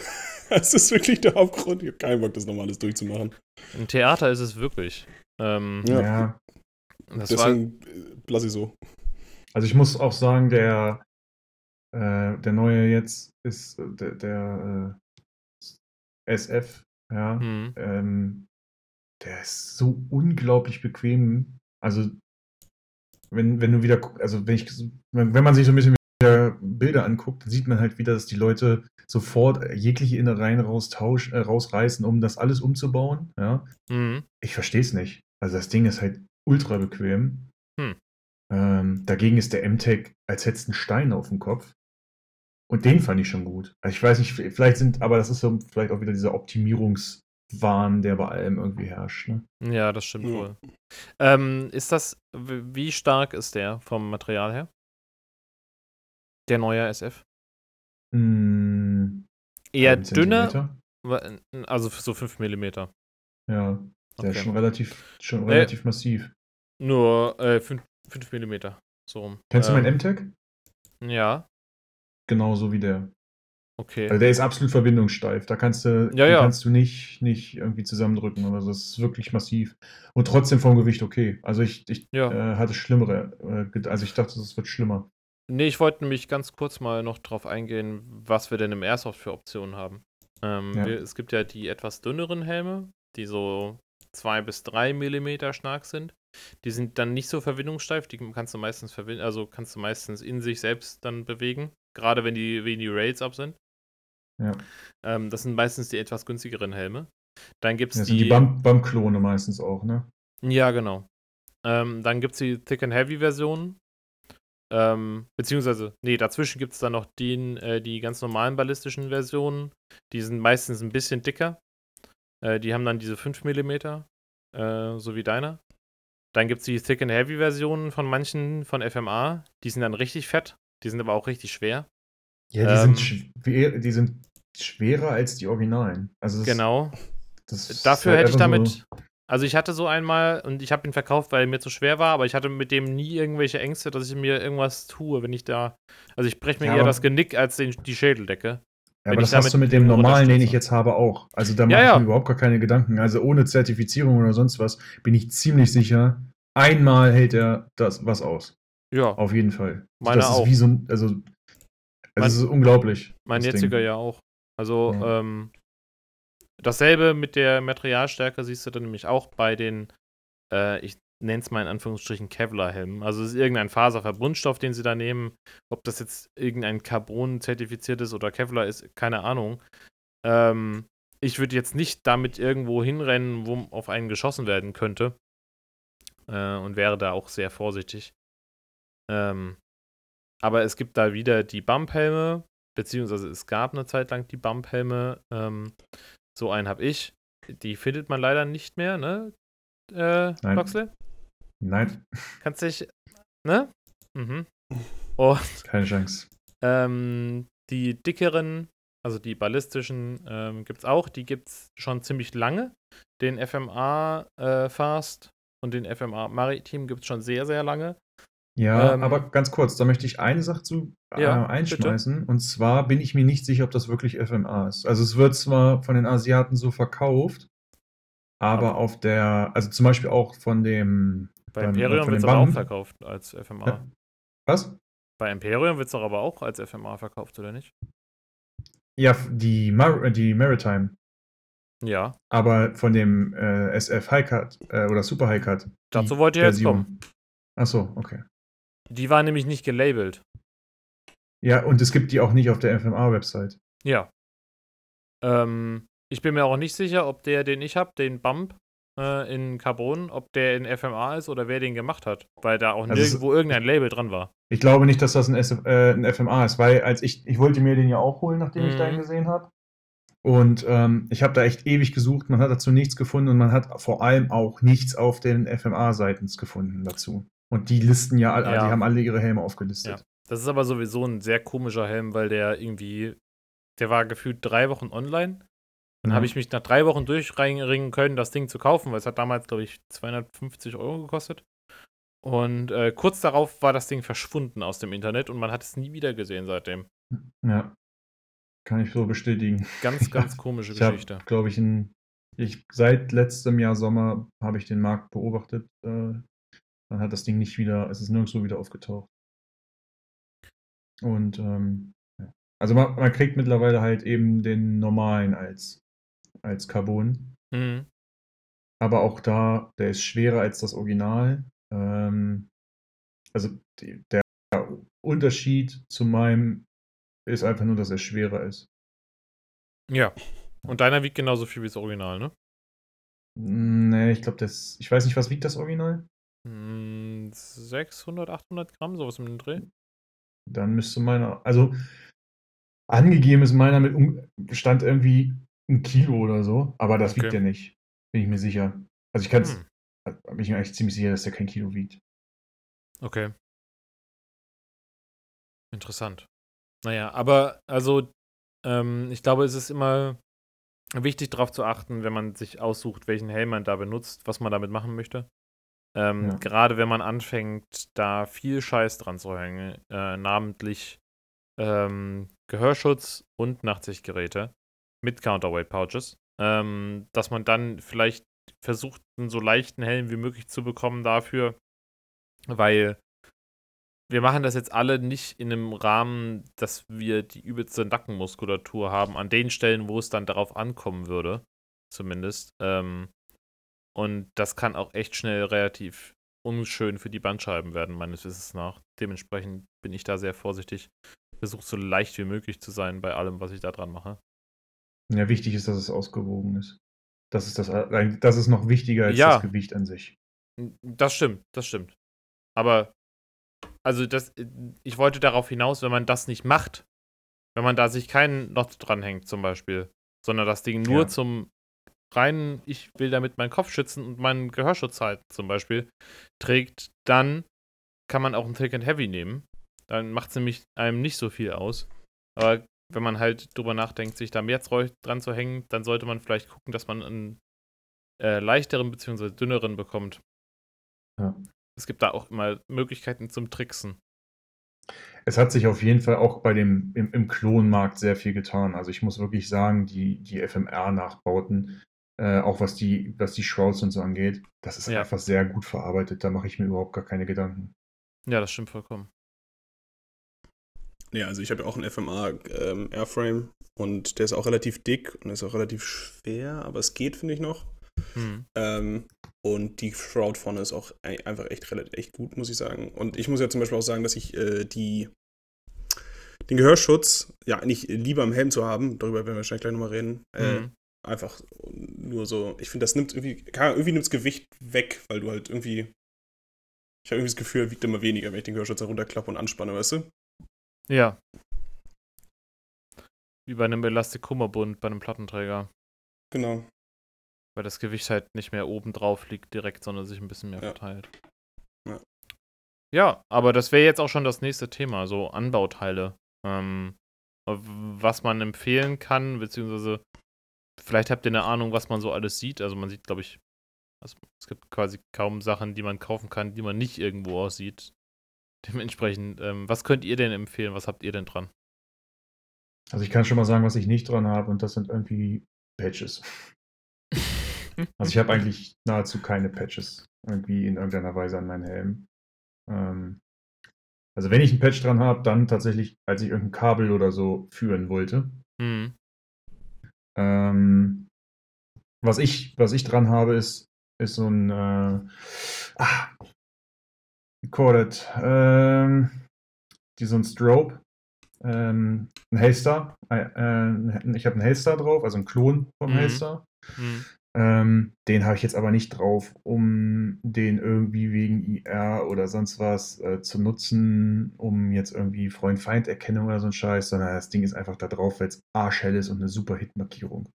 Das ist wirklich der Hauptgrund. Ich habe keinen Bock, das nochmal alles durchzumachen. Ein Theater ist es wirklich. Ähm, Ja. Ja. das war, Deswegen äh, lasse ich so. Also ich muss auch sagen, der, äh, der neue jetzt ist äh, der, der äh, SF, ja. hm, Ähm, der ist so unglaublich bequem. Also, wenn, wenn du wieder, also wenn ich, wenn, man sich so ein bisschen wieder Bilder anguckt, dann sieht man halt wieder, dass die Leute sofort jegliche Innereien raustausch, äh, rausreißen, um das alles umzubauen. Ja. hm, Ich verstehe es nicht. Also das Ding ist halt ultra bequem. Hm. Ähm, dagegen ist der M-Tech, als hättest du einen Stein auf dem Kopf. Und den fand ich schon gut. Also ich weiß nicht, vielleicht sind, aber das ist so vielleicht auch wieder dieser Optimierungswahn, der bei allem irgendwie herrscht. Ne? ja, das stimmt Ja. wohl. Ähm, ist das, wie stark ist der vom Material her? Der neue SF? Mm, Eher halben dünner, also so 5 mm. Ja, der Okay. ist schon relativ, schon Äh, relativ massiv. Nur äh, 5, 5 mm. So rum. Kennst du Ähm, meinen M-Tech? Ja, Genauso wie der. Okay. Also der ist absolut verbindungssteif. Da kannst du, Ja, ja. kannst du nicht, nicht irgendwie zusammendrücken oder so. Das ist wirklich massiv. Und trotzdem vom Gewicht okay. Also ich, ich Ja. äh, hatte schlimmere, äh, also ich dachte, es wird schlimmer. Nee, ich wollte nämlich ganz kurz mal noch drauf eingehen, was wir denn im Airsoft für Optionen haben. Ähm, wir, es gibt ja die etwas dünneren Helme, die so 2 bis 3 Millimeter stark sind. Die sind dann nicht so verwindungssteif, die kannst du meistens verwin also kannst du meistens in sich selbst dann bewegen, gerade wenn die, wenn die Rails ab sind. Ja. Ähm, das sind meistens die etwas günstigeren Helme. Dann gibt es Das die. die Bump-Klone meistens auch, ne? Ja, genau. Ähm, dann gibt es die Thick and Heavy Version. Ähm, beziehungsweise, nee, dazwischen gibt es dann noch den, äh, die ganz normalen ballistischen Versionen. Die sind meistens ein bisschen dicker. Äh, die haben dann diese 5 mm, äh, so wie deiner. Dann gibt es die Thick and Heavy Versionen von manchen von FMA. Die sind dann richtig fett. Die sind aber auch richtig schwer. Ja, die, Ähm, sind schwer, die sind schwerer als die Originalen. Also das, Genau. Das ist Dafür halt hätte ich damit. So, Also ich hatte so einmal und ich habe ihn verkauft, weil er mir zu schwer war, aber ich hatte mit dem nie irgendwelche Ängste, dass ich mir irgendwas tue, wenn ich da. Also ich breche mir Ja, eher das Genick als den, die Schädeldecke. ja, aber ich das hast du mit dem normalen, den ich jetzt habe, auch. Also da Ja, mache ich ja. mir überhaupt gar keine Gedanken. Also ohne Zertifizierung oder sonst was bin ich ziemlich sicher, einmal hält er das was aus. Ja, Auf jeden Fall. Meiner das ist auch. wie so ein, also Mein- es ist unglaublich. mein jetziger Ding. ja auch. Also, Ja. ähm, dasselbe mit der Materialstärke siehst du dann nämlich auch bei den, äh, ich nenne es mal in Anführungsstrichen Kevlar-Helmen. Also es ist irgendein Faserverbundstoff, den sie da nehmen. Ob das jetzt irgendein Carbon zertifiziert ist oder Kevlar ist, keine Ahnung. Ähm, ich würde jetzt nicht damit irgendwo hinrennen, wo auf einen geschossen werden könnte. Äh, und wäre da auch sehr vorsichtig. Ähm, aber es gibt da wieder die Bumphelme, beziehungsweise es gab eine Zeit lang die Bumphelme. Ähm, so einen habe ich. Die findet man leider nicht mehr, ne? Äh, Nein. Loxley? Nein, Kannst dich, ne? Mhm. [laughs] Und keine Chance. ähm, die dickeren, also die ballistischen, ähm, gibt es auch. Die gibt es schon ziemlich lange. Den FMA äh, Fast und den FMA Maritim gibt es schon sehr, sehr lange. Ja, Ähm, aber ganz kurz, da möchte ich eine Sache zu äh, Ja, einschmeißen. Und zwar bin ich mir nicht sicher, ob das wirklich FMA ist. Also es wird zwar von den Asiaten so verkauft, aber Aber- auf der, also zum Beispiel auch von dem, Bei Beim- Imperium wird es aber auch verkauft als FMA. Ja. was? Bei Imperium wird es doch aber auch als FMA verkauft, oder nicht? Ja, die, Mar die Maritime. Ja. Aber von dem äh, SF Highcut äh, oder Super Highcut. Dazu wollt ihr jetzt kommen. Achso, okay. Die war nämlich nicht gelabelt. Ja, und es gibt die auch nicht auf der FMA-Website. Ja. Ähm, ich bin mir auch nicht sicher, ob der, den ich habe, den Bump äh, in Carbon, ob der in FMA ist oder wer den gemacht hat. Weil da auch Also nirgendwo irgendein Label dran war. Ich glaube nicht, dass das ein, SF, äh, ein FMA ist, weil als ich, ich wollte mir den ja auch holen, nachdem ich Mhm. deinen gesehen habe. Und ähm, ich habe da echt ewig gesucht, man hat dazu nichts gefunden und man hat vor allem auch nichts auf den FMA-Seiten gefunden dazu. Und die listen ja, alle, Ja. die haben alle ihre Helme aufgelistet. Das ist aber sowieso ein sehr komischer Helm, weil der irgendwie, der war gefühlt drei Wochen online. Dann Ja. habe ich mich nach drei Wochen durchringen können, das Ding zu kaufen, weil es hat damals, glaube ich, 250 Euro gekostet. Und äh, kurz darauf war das Ding verschwunden aus dem Internet und man hat es nie wieder gesehen seitdem. Ja. Kann ich so bestätigen. Ganz, [laughs] ganz komische Ich Geschichte. glaube ich, in, ich, seit letztem Jahr Sommer habe ich den Markt beobachtet. Äh, dann hat das Ding nicht wieder, es ist nirgendwo wieder aufgetaucht. Und ähm, ja. also man, man kriegt mittlerweile halt eben den normalen als, als Carbon. Mhm. Aber auch da, der ist schwerer als das Original. Ähm, also die, der Unterschied zu meinem ist einfach nur, dass er schwerer ist. Ja. Und deiner wiegt genauso viel wie das Original, ne? Nee, ich glaube, das. Ich weiß nicht, was wiegt das Original? Mm, 600, 800 Gramm, sowas im Dreh. Dann müsste meiner. Also angegeben ist meiner mit stand irgendwie ein Kilo oder so, aber das wiegt Okay. er nicht. Bin ich mir sicher. Also ich kann es. Hm. Bin ich mir eigentlich ziemlich sicher, dass der kein Kilo wiegt. Okay. Interessant. Naja, aber also, ähm, ich glaube, es ist immer wichtig darauf zu achten, wenn man sich aussucht, welchen Helm man da benutzt, was man damit machen möchte. Ähm, Ja. Gerade wenn man anfängt, da viel Scheiß dran zu hängen, äh, namentlich ähm, Gehörschutz und Nachtsichtgeräte mit Counterweight-Pouches, ähm, dass man dann vielleicht versucht, einen so leichten Helm wie möglich zu bekommen dafür, weil wir machen das jetzt alle nicht in einem Rahmen, dass wir die übelste Nackenmuskulatur haben, an den Stellen, wo es dann darauf ankommen würde, zumindest. Ähm, und das kann auch echt schnell relativ unschön für die Bandscheiben werden, meines Wissens nach. Dementsprechend bin ich da sehr vorsichtig. Versuche so leicht wie möglich zu sein bei allem, was ich da dran mache. Ja, wichtig ist, dass es ausgewogen ist. Das ist, das, das ist noch wichtiger als Ja. das Gewicht an sich. Das stimmt, das stimmt. Aber, also das, ich wollte darauf hinaus, wenn man das nicht macht, wenn man da sich keinen Not dranhängt zum Beispiel, sondern das Ding nur Ja. zum reinen, ich will damit meinen Kopf schützen und meinen Gehörschutz halten zum Beispiel, trägt, dann kann man auch ein Thick and Heavy nehmen. Dann macht es nämlich einem nicht so viel aus. Aber wenn man halt drüber nachdenkt, sich da mehr dran zu hängen, dann sollte man vielleicht gucken, dass man einen äh, leichteren bzw. dünneren bekommt. Ja. Es gibt da auch immer Möglichkeiten zum Tricksen. Es hat sich auf jeden Fall auch bei dem im, im Klonmarkt sehr viel getan. Also ich muss wirklich sagen, die, die FMR-Nachbauten, äh, auch was die, was die Shrouds und so angeht, das ist Ja. einfach sehr gut verarbeitet. Da mache ich mir überhaupt gar keine Gedanken. Ja, das stimmt vollkommen. Ja, also ich habe ja auch einen FMA ähm, Airframe und der ist auch relativ dick und ist auch relativ schwer, aber es geht, finde ich noch. Hm. Ähm, und die Shroud vorne ist auch ei- einfach echt relativ echt gut, muss ich sagen. Und ich muss ja zum Beispiel auch sagen, dass ich äh, die den Gehörschutz ja eigentlich lieber im Helm zu haben, darüber werden wir wahrscheinlich gleich nochmal reden. Äh, Mhm. Einfach nur so, ich finde, das nimmt irgendwie, irgendwie nimmt Gewicht weg, weil du halt irgendwie, ich habe irgendwie das Gefühl, er wiegt immer weniger, wenn ich den Gehörschutz herunterklappe und anspanne, weißt du? Ja. Wie bei einem Elastikkummerbund bei einem Plattenträger. Genau. Weil das Gewicht halt nicht mehr oben drauf liegt direkt, sondern sich ein bisschen mehr Ja. verteilt. Ja. Ja, aber das wäre jetzt auch schon das nächste Thema, so Anbauteile. Ähm, was man empfehlen kann, beziehungsweise vielleicht habt ihr eine Ahnung, was man so alles sieht. Also man sieht, glaube ich, also es gibt quasi kaum Sachen, die man kaufen kann, die man nicht irgendwo aussieht. Dementsprechend, ähm, was könnt ihr denn empfehlen? Was habt ihr denn dran? Also ich kann schon mal sagen, was ich nicht dran habe und das sind irgendwie Patches. [laughs] Also ich habe eigentlich nahezu keine Patches irgendwie in irgendeiner Weise an meinen Helm. Ähm, also wenn ich ein Patch dran habe, dann tatsächlich, als ich irgendein Kabel oder so führen wollte. Hm. Ähm, was, ich, was ich dran habe, ist, ist so ein äh, ah, Corded, ähm, die so ein Strobe, ähm, ein Hellstar. Äh, äh, ich habe einen Hellstar drauf, also einen Klon vom Mhm. Hellstar. Hm. Ähm, den habe ich jetzt aber nicht drauf, um den irgendwie wegen IR oder sonst was äh, zu nutzen, um jetzt irgendwie Freund-Feind-Erkennung oder so ein Scheiß, sondern das Ding ist einfach da drauf, weil es arschhell ist und eine super Hit-Markierung.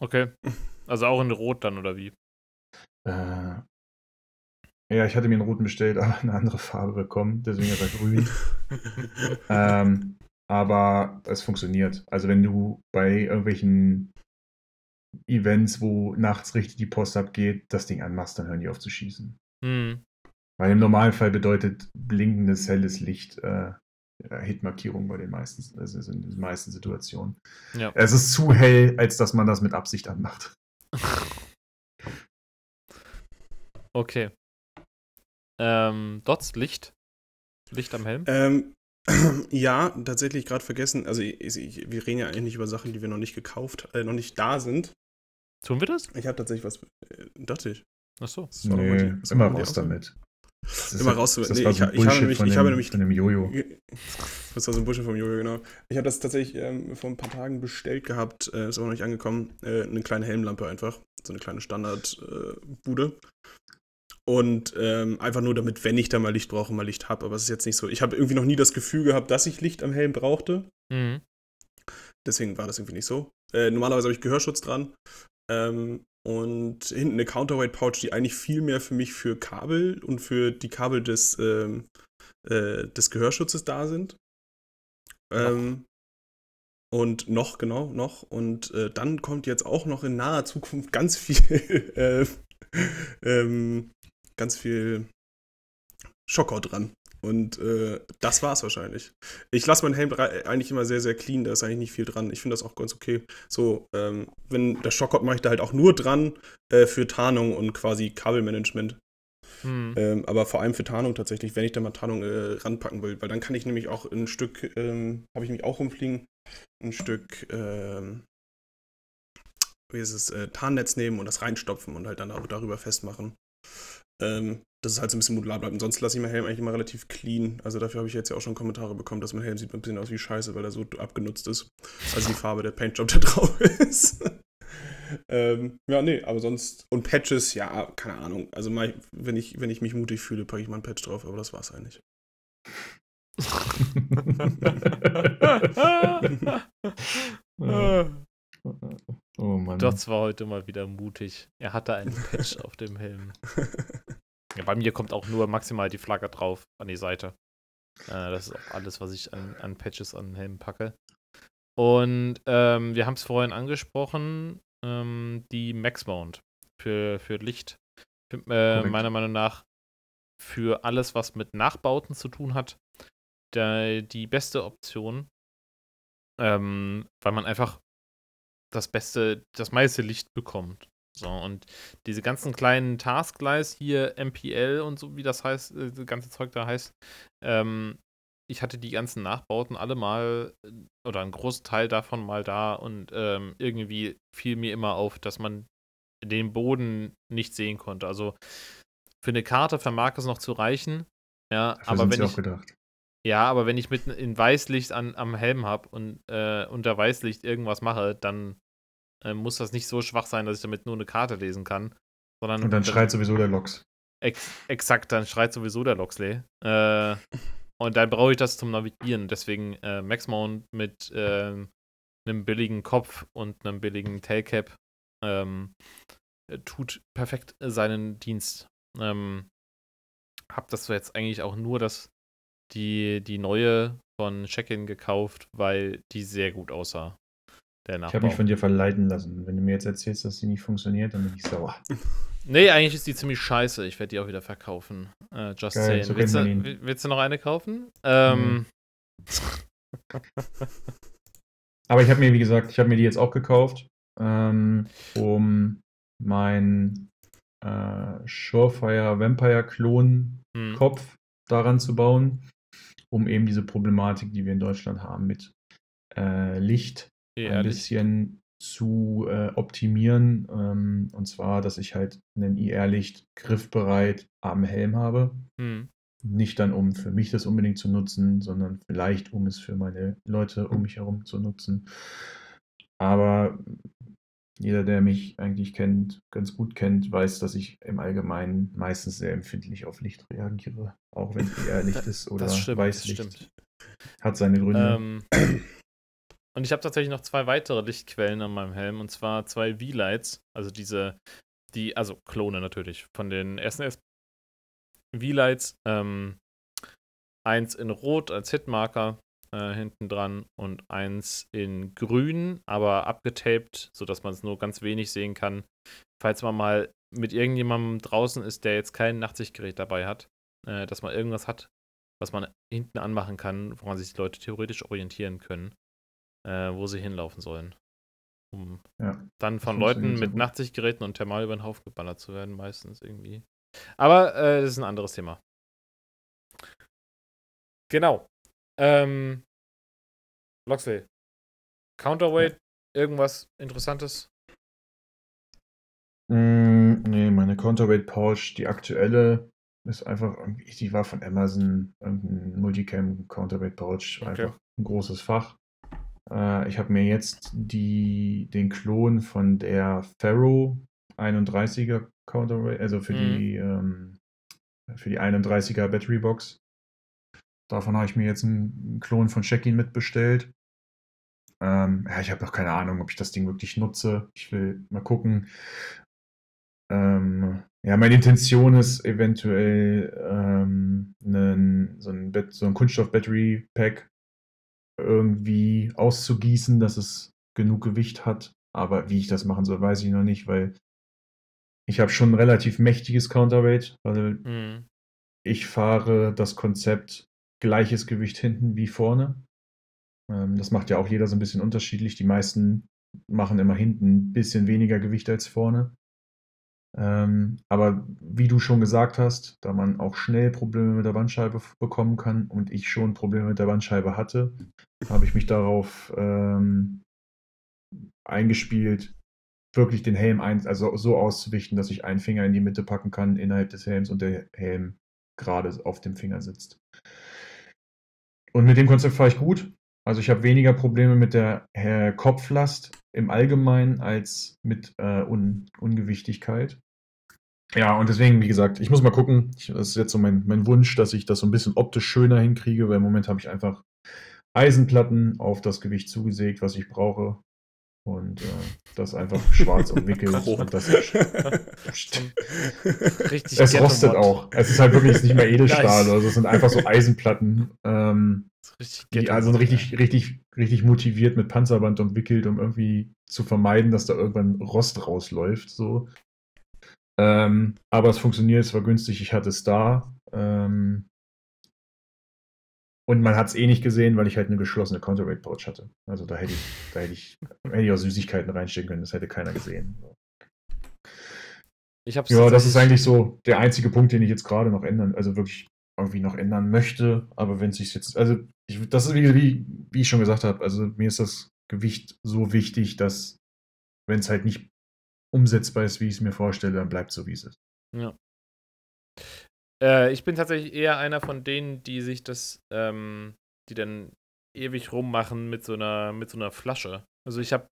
Okay. Also auch in Rot dann, oder wie? Äh, ja, ich hatte mir einen roten bestellt, [laughs] aber eine andere Farbe bekommen, deswegen ist er grün. [laughs] ähm, aber es funktioniert. Also wenn du bei irgendwelchen Events, wo nachts richtig die Post abgeht, das Ding anmachst, dann hören die auf zu schießen. Hm. Weil im Normalfall bedeutet blinkendes, helles Licht äh, Hitmarkierung bei den meisten, also in den meisten Situationen. Ja. Es ist zu hell, als dass man das mit Absicht anmacht. [laughs] Okay. Ähm, Dots, Licht. Licht am Helm. Ähm, ja, tatsächlich gerade vergessen. Also ich, ich, wir reden ja eigentlich nicht über Sachen, die wir noch nicht gekauft, äh, noch nicht da sind. Tun wir das? Ich habe tatsächlich was, äh, dachte ich. Achso. Das war doch mal Nee, die- immer raus damit. Das Immer halt- raus damit. Das Nee, war ich so ich habe Bullshit nämlich- von ich dem, habe nämlich- von dem Jojo. [laughs] Das war so ein Bullshit vom Jojo, genau. Ich habe das tatsächlich ähm, vor ein paar Tagen bestellt gehabt, äh, ist aber noch nicht angekommen. Äh, eine kleine Helmlampe einfach. So eine kleine Standardbude. Und ähm, einfach nur damit, wenn ich da mal Licht brauche, mal Licht habe. Aber es ist jetzt nicht so. Ich habe irgendwie noch nie das Gefühl gehabt, dass ich Licht am Helm brauchte. Mhm. Deswegen war das irgendwie nicht so. Äh, normalerweise habe ich Gehörschutz dran. Ähm, und hinten eine Counterweight-Pouch, die eigentlich viel mehr für mich für Kabel und für die Kabel des, ähm, äh, des Gehörschutzes da sind. Ähm, und noch, genau, noch. Und äh, dann kommt jetzt auch noch in naher Zukunft ganz viel, [laughs] äh, ähm, ganz viel Schocker dran. Und äh, das war's wahrscheinlich. Ich lasse meinen Helm eigentlich immer sehr, sehr clean, da ist eigentlich nicht viel dran. Ich finde das auch ganz okay. So, ähm, wenn der Schock kommt, mache ich da halt auch nur dran äh, für Tarnung und quasi Kabelmanagement. Hm. Ähm, aber vor allem für Tarnung tatsächlich, wenn ich da mal Tarnung äh, ranpacken will, weil dann kann ich nämlich auch ein Stück, ähm, habe ich mich auch rumfliegen, ein Stück, ähm, wie ist es, äh, Tarnnetz nehmen und das reinstopfen und halt dann auch darüber festmachen. Ähm, dass es halt so ein bisschen modular bleibt. Und sonst lasse ich meinen Helm eigentlich immer relativ clean. Also dafür habe ich jetzt ja auch schon Kommentare bekommen, dass mein Helm sieht ein bisschen aus wie Scheiße, weil er so abgenutzt ist. Also die Farbe der Paintjob da [laughs] drauf ist. ähm, ja, nee, aber sonst. Und Patches, ja, keine Ahnung. Also mal, wenn ich, wenn ich mich mutig fühle, packe ich mal ein Patch drauf, aber das war's eigentlich. [laughs] oh Mann. Das war heute mal wieder mutig. Er hatte einen Patch auf dem Helm. [laughs] Ja, bei mir kommt auch nur maximal die Flagge drauf an die Seite. Äh, das ist auch alles, was ich an, an Patches an den Helm packe. Und ähm, wir haben es vorhin angesprochen, ähm, die Max Mount für, für Licht. Äh, meiner Meinung nach für alles, was mit Nachbauten zu tun hat, der, die beste Option, ähm, weil man einfach das beste, das meiste Licht bekommt. So, und diese ganzen kleinen Taskgleis hier, MPL und so, wie das heißt, äh, das ganze Zeug da heißt, ähm, ich hatte die ganzen Nachbauten alle mal äh, oder einen großen Teil davon mal da und ähm, irgendwie fiel mir immer auf, dass man den Boden nicht sehen konnte. Also für eine Karte vermag es noch zu reichen. Ja, Dafür aber wenn ich, gedacht. ja, aber wenn ich mit in Weißlicht an, am Helm habe und äh, unter Weißlicht irgendwas mache, dann äh, muss das nicht so schwach sein, dass ich damit nur eine Karte lesen kann. Sondern Und dann schreit sowieso der Loks. Ex exakt, dann schreit sowieso der Loxley. Äh, und dann brauche ich das zum Navigieren. Deswegen äh, Max Mount mit äh, einem billigen Kopf und einem billigen Tailcap ähm, äh, tut perfekt seinen Dienst. Ähm, hab das jetzt eigentlich auch nur das, die, die neue von Check-In gekauft, weil die sehr gut aussah. Der Ich habe Nachbau. mich von dir verleiten lassen. Wenn du mir jetzt erzählst, dass die nicht funktioniert, dann bin ich sauer. [laughs] Nee, eigentlich ist die ziemlich scheiße. Ich werde die auch wieder verkaufen. Äh, just Geil, saying. so willst, du, willst du noch eine kaufen? Ähm, Aber ich habe mir, wie gesagt, ich habe mir die jetzt auch gekauft, ähm, um mein äh, Surefire Vampire Klon hm, Kopf daran zu bauen, um eben diese Problematik, die wir in Deutschland haben, mit äh, Licht eh, ein ehrlich. bisschen zu äh, optimieren. Ähm, und zwar, dass ich halt einen IR-Licht griffbereit am Helm habe. Hm. Nicht dann, um für mich das unbedingt zu nutzen, sondern vielleicht, um es für meine Leute um mich herum zu nutzen. Aber jeder, der mich eigentlich kennt, ganz gut kennt, weiß, dass ich im Allgemeinen meistens sehr empfindlich auf Licht reagiere. Auch wenn es eher Licht [laughs] ist oder das stimmt, das Weißlicht. stimmt. Hat seine Gründe. Ähm, und ich habe tatsächlich noch zwei weitere Lichtquellen an meinem Helm und zwar zwei V-Lights, also diese, die, also Klone natürlich von den SNS V-Lights. Ähm, eins in Rot als Hitmarker äh, hinten dran und eins in Grün, aber abgetaped, sodass man es nur ganz wenig sehen kann. Falls man mal mit irgendjemandem draußen ist, der jetzt kein Nachtsichtgerät dabei hat, äh, dass man irgendwas hat, was man hinten anmachen kann, woran sich die Leute theoretisch orientieren können, äh, wo sie hinlaufen sollen. Um ja. dann von Leuten mit. Nachtsichtgeräten und Thermal über den Haufen geballert zu werden, meistens irgendwie. Aber äh, das ist ein anderes Thema. Genau. Ähm, Loxley. Counterweight, irgendwas Interessantes? Mm, nee, meine Counterweight Pouch, die aktuelle, ist einfach, die war von Amazon, irgendein Multicam Counterweight Pouch, Okay. einfach ein großes Fach. Äh, ich habe mir jetzt die, den Klon von der Pharaoh 31er Counterweight, also für Mhm. die ähm, für die 31er Battery Box. Davon habe ich mir jetzt einen Klon von Shekin mitbestellt. Ähm, ja, ich habe noch keine Ahnung, ob ich das Ding wirklich nutze. Ich will mal gucken. Ähm, ja, meine Intention ist eventuell ähm, einen, so ein, Bet- so ein Kunststoff-Battery-Pack irgendwie auszugießen, dass es genug Gewicht hat. Aber wie ich das machen soll, weiß ich noch nicht, weil ich habe schon ein relativ mächtiges Counterweight, weil Mhm. ich fahre das Konzept gleiches Gewicht hinten wie vorne. Ähm, das macht ja auch jeder so ein bisschen unterschiedlich. Die meisten machen immer hinten ein bisschen weniger Gewicht als vorne. Ähm, aber wie du schon gesagt hast, da man auch schnell Probleme mit der Bandscheibe bekommen kann und ich schon Probleme mit der Bandscheibe hatte, habe ich mich darauf ähm, eingespielt, wirklich den Helm ein, also so auszuwichten, dass ich einen Finger in die Mitte packen kann innerhalb des Helms und der Helm gerade auf dem Finger sitzt. Und mit dem Konzept fahre ich gut. Also ich habe weniger Probleme mit der äh, Kopflast im Allgemeinen als mit äh, Un Ungewichtigkeit. Ja, und deswegen, wie gesagt, ich muss mal gucken. Ich, das ist jetzt so mein, mein Wunsch, dass ich das so ein bisschen optisch schöner hinkriege, weil im Moment habe ich einfach Eisenplatten auf das Gewicht zugesägt, was ich brauche. Und äh, das einfach [laughs] schwarz umwickelt. und das Richtig es rostet auch. Es ist halt wirklich nicht mehr Edelstahl. Nice. Also es sind einfach so [laughs] Eisenplatten. Ähm, Richtig die also richtig, richtig, richtig motiviert mit Panzerband umwickelt, um irgendwie zu vermeiden, dass da irgendwann Rost rausläuft. So. Ähm, aber es funktioniert, es war günstig, ich hatte es da. Ähm, und man hat es eh nicht gesehen, weil ich halt eine geschlossene Counterweight-Pouch hatte. Also da hätte ich, da hätte ich, hätte ich auch Süßigkeiten reinstecken können, das hätte keiner gesehen. Ich hab's Ja, das ist eigentlich so der einzige Punkt, den ich jetzt gerade noch ändern, also wirklich irgendwie noch ändern möchte. Aber wenn es sich jetzt, also ich, das ist wie, wie, wie ich schon gesagt habe, also mir ist das Gewicht so wichtig, dass wenn es halt nicht umsetzbar ist, wie ich es mir vorstelle, dann bleibt so, wie es ist. Ja. Äh, ich bin tatsächlich eher einer von denen, die sich das, ähm, die dann ewig rummachen mit so einer, mit so einer Flasche. Also ich habe,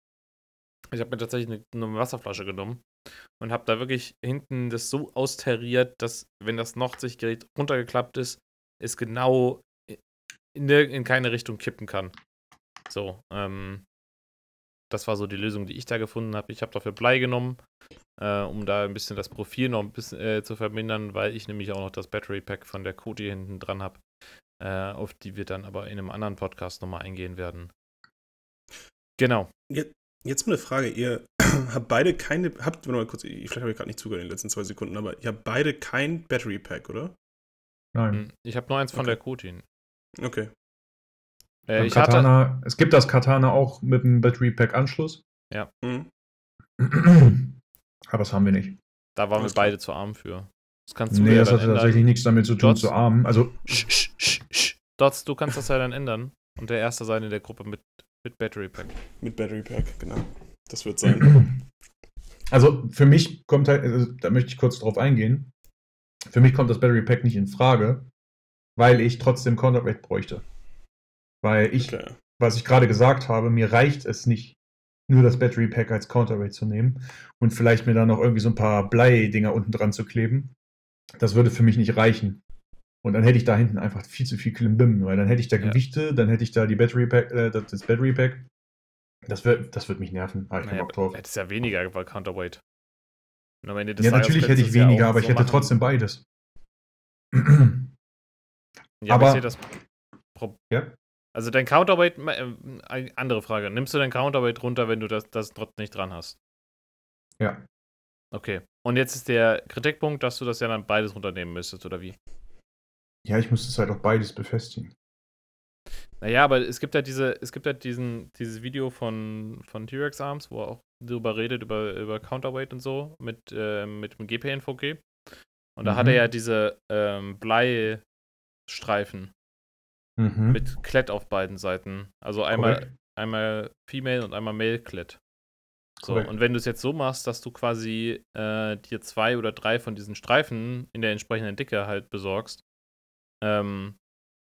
ich habe mir tatsächlich eine, eine Wasserflasche genommen und habe da wirklich hinten das so austariert, dass wenn das Nordsichtgerät runtergeklappt ist, es genau in, in keine Richtung kippen kann. So, ähm, das war so die Lösung, die ich da gefunden habe. Ich habe dafür Blei genommen, äh, um da ein bisschen das Profil noch ein bisschen äh, zu vermindern, weil ich nämlich auch noch das Battery Pack von der Koti hinten dran habe, äh, auf die wir dann aber in einem anderen Podcast nochmal eingehen werden. Genau. Jetzt mal eine Frage. Ihr [clears throat] habt beide keine, habt, warte mal kurz, ich- vielleicht habe ich gerade nicht zugehört in den letzten zwei Sekunden, aber ihr habt beide kein Battery Pack, oder? Nein. Hm, Ich habe nur eins von Okay. der Koti. Okay. Äh, ich hatte, Katana, es gibt das Katana auch mit einem Battery Pack Anschluss. Mhm. Aber das haben wir nicht. da waren wir beide zu arm für. Das kannst du Nee, ja das ändern. tatsächlich nichts damit zu tun, Dots? zu armen. Also, Sch, sch, sch, sch. Dots, du kannst das ja dann ändern und der Erste sein in der Gruppe mit, mit Battery Pack. Mit Battery Pack, genau. Das wird sein. [clears throat] Also für mich kommt halt, also da möchte ich kurz drauf eingehen. Für mich kommt das Battery Pack nicht in Frage, weil ich trotzdem Counterweight bräuchte. Weil ich, Okay. was ich gerade gesagt habe, mir reicht es nicht, nur das Battery Pack als Counterweight zu nehmen und vielleicht mir da noch irgendwie so ein paar Blei-Dinger unten dran zu kleben. Das würde für mich nicht reichen. Und dann hätte ich da hinten einfach viel zu viel Klimbim, weil dann hätte ich da Ja. Gewichte, dann hätte ich da die Battery Pack, äh, das Battery Pack. Das wird, das wird mich nerven. Habe ich Naja, Bock drauf. ist ja weniger bei Counterweight. Ja, Tages natürlich hätte ich ja weniger, auch aber ich so hätte machen. trotzdem beides. Ja, aber, ich aber- sehe das Pro Ja? Also dein Counterweight, äh, andere Frage. Nimmst du dein Counterweight runter, wenn du das, das trotzdem nicht dran hast? Ja. Okay. Und jetzt ist der Kritikpunkt, dass du das ja dann beides runternehmen müsstest, oder wie? Ja, ich muss es halt auch beides befestigen. Naja, aber es gibt ja diese, es gibt ja diesen, dieses Video von, von T-Rex Arms, wo er auch darüber redet, über, über Counterweight und so, mit, äh, mit dem GPNVG. Und da hat Mhm. er ja diese ähm, Bleistreifen Mhm. mit Klett auf beiden Seiten. Also einmal, Korrekt. einmal Female und einmal Male Klett. So, Korrekt. und wenn du es jetzt so machst, dass du quasi äh, dir zwei oder drei von diesen Streifen in der entsprechenden Dicke halt besorgst, ähm,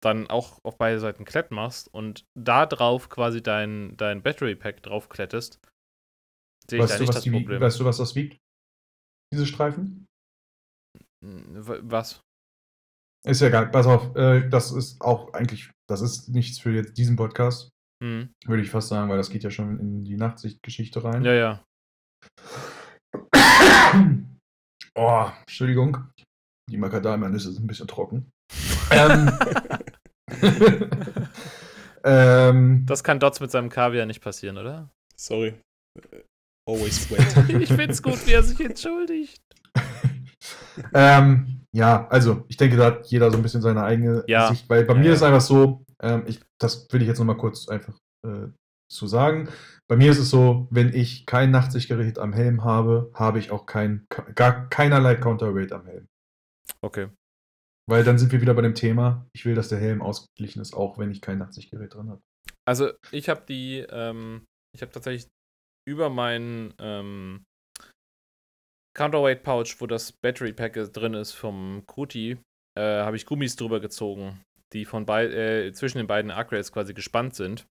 dann auch auf beide Seiten Klett machst und da drauf quasi dein, dein Battery Pack drauf klettest, sehe ich Weißt da du, nicht was das die, Problem. weißt du, was das wiegt? Diese Streifen? Was? Ist ja egal, pass auf, äh, das ist auch eigentlich, das ist nichts für jetzt diesen Podcast, Hm. würde ich fast sagen, weil das geht ja schon in die Nachtsichtgeschichte rein. Ja, ja. [coughs] Oh, Entschuldigung. Die Macadamia-Nüsse sind ein bisschen trocken. ähm, [laughs] ähm, Das kann Dots mit seinem Kaviar nicht passieren, oder? Sorry. [laughs] Always wet. Ich find's gut, wie er sich entschuldigt. [laughs] ähm, ja, also ich denke, da hat jeder so ein bisschen seine eigene Ja. Sicht, weil bei Ja, mir ja. ist einfach so, ähm, ich, das will ich jetzt nochmal kurz einfach äh, zu sagen. Bei mir ist es so, wenn ich kein Nachtsichtgerät am Helm habe, habe ich auch kein, gar keinerlei Counterweight am Helm. Okay. Weil dann sind wir wieder bei dem Thema, ich will, dass der Helm ausgeglichen ist, auch wenn ich kein Nachtsichtgerät drin habe. Also ich habe die, ähm, ich habe tatsächlich über meinen ähm, Counterweight Pouch, wo das Battery Pack drin ist vom Kuti, äh, habe ich Gummis drüber gezogen, die von äh, zwischen den beiden Upgrades quasi gespannt sind.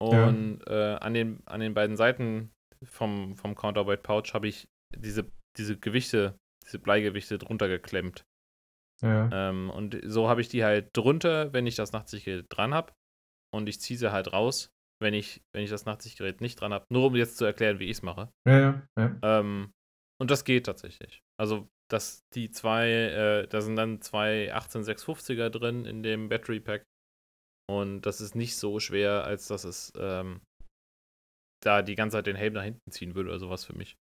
Und ja. äh, an, den, an den beiden Seiten vom, vom Counterweight Pouch habe ich diese, diese Gewichte, diese Bleigewichte drunter geklemmt. Ja. Ähm, und so habe ich die halt drunter, wenn ich das Nachtsichtgerät dran habe. Und ich ziehe sie halt raus, wenn ich, wenn ich das Nachtsichtgerät nicht dran habe. Nur um jetzt zu erklären, wie ich es mache. Ja, ja. ja. Ähm, und das geht tatsächlich. Also, dass die zwei, äh, da sind dann zwei 18650er drin in dem Battery Pack. Und das ist nicht so schwer, als dass es ähm, da die ganze Zeit den Helm nach hinten ziehen würde oder sowas für mich.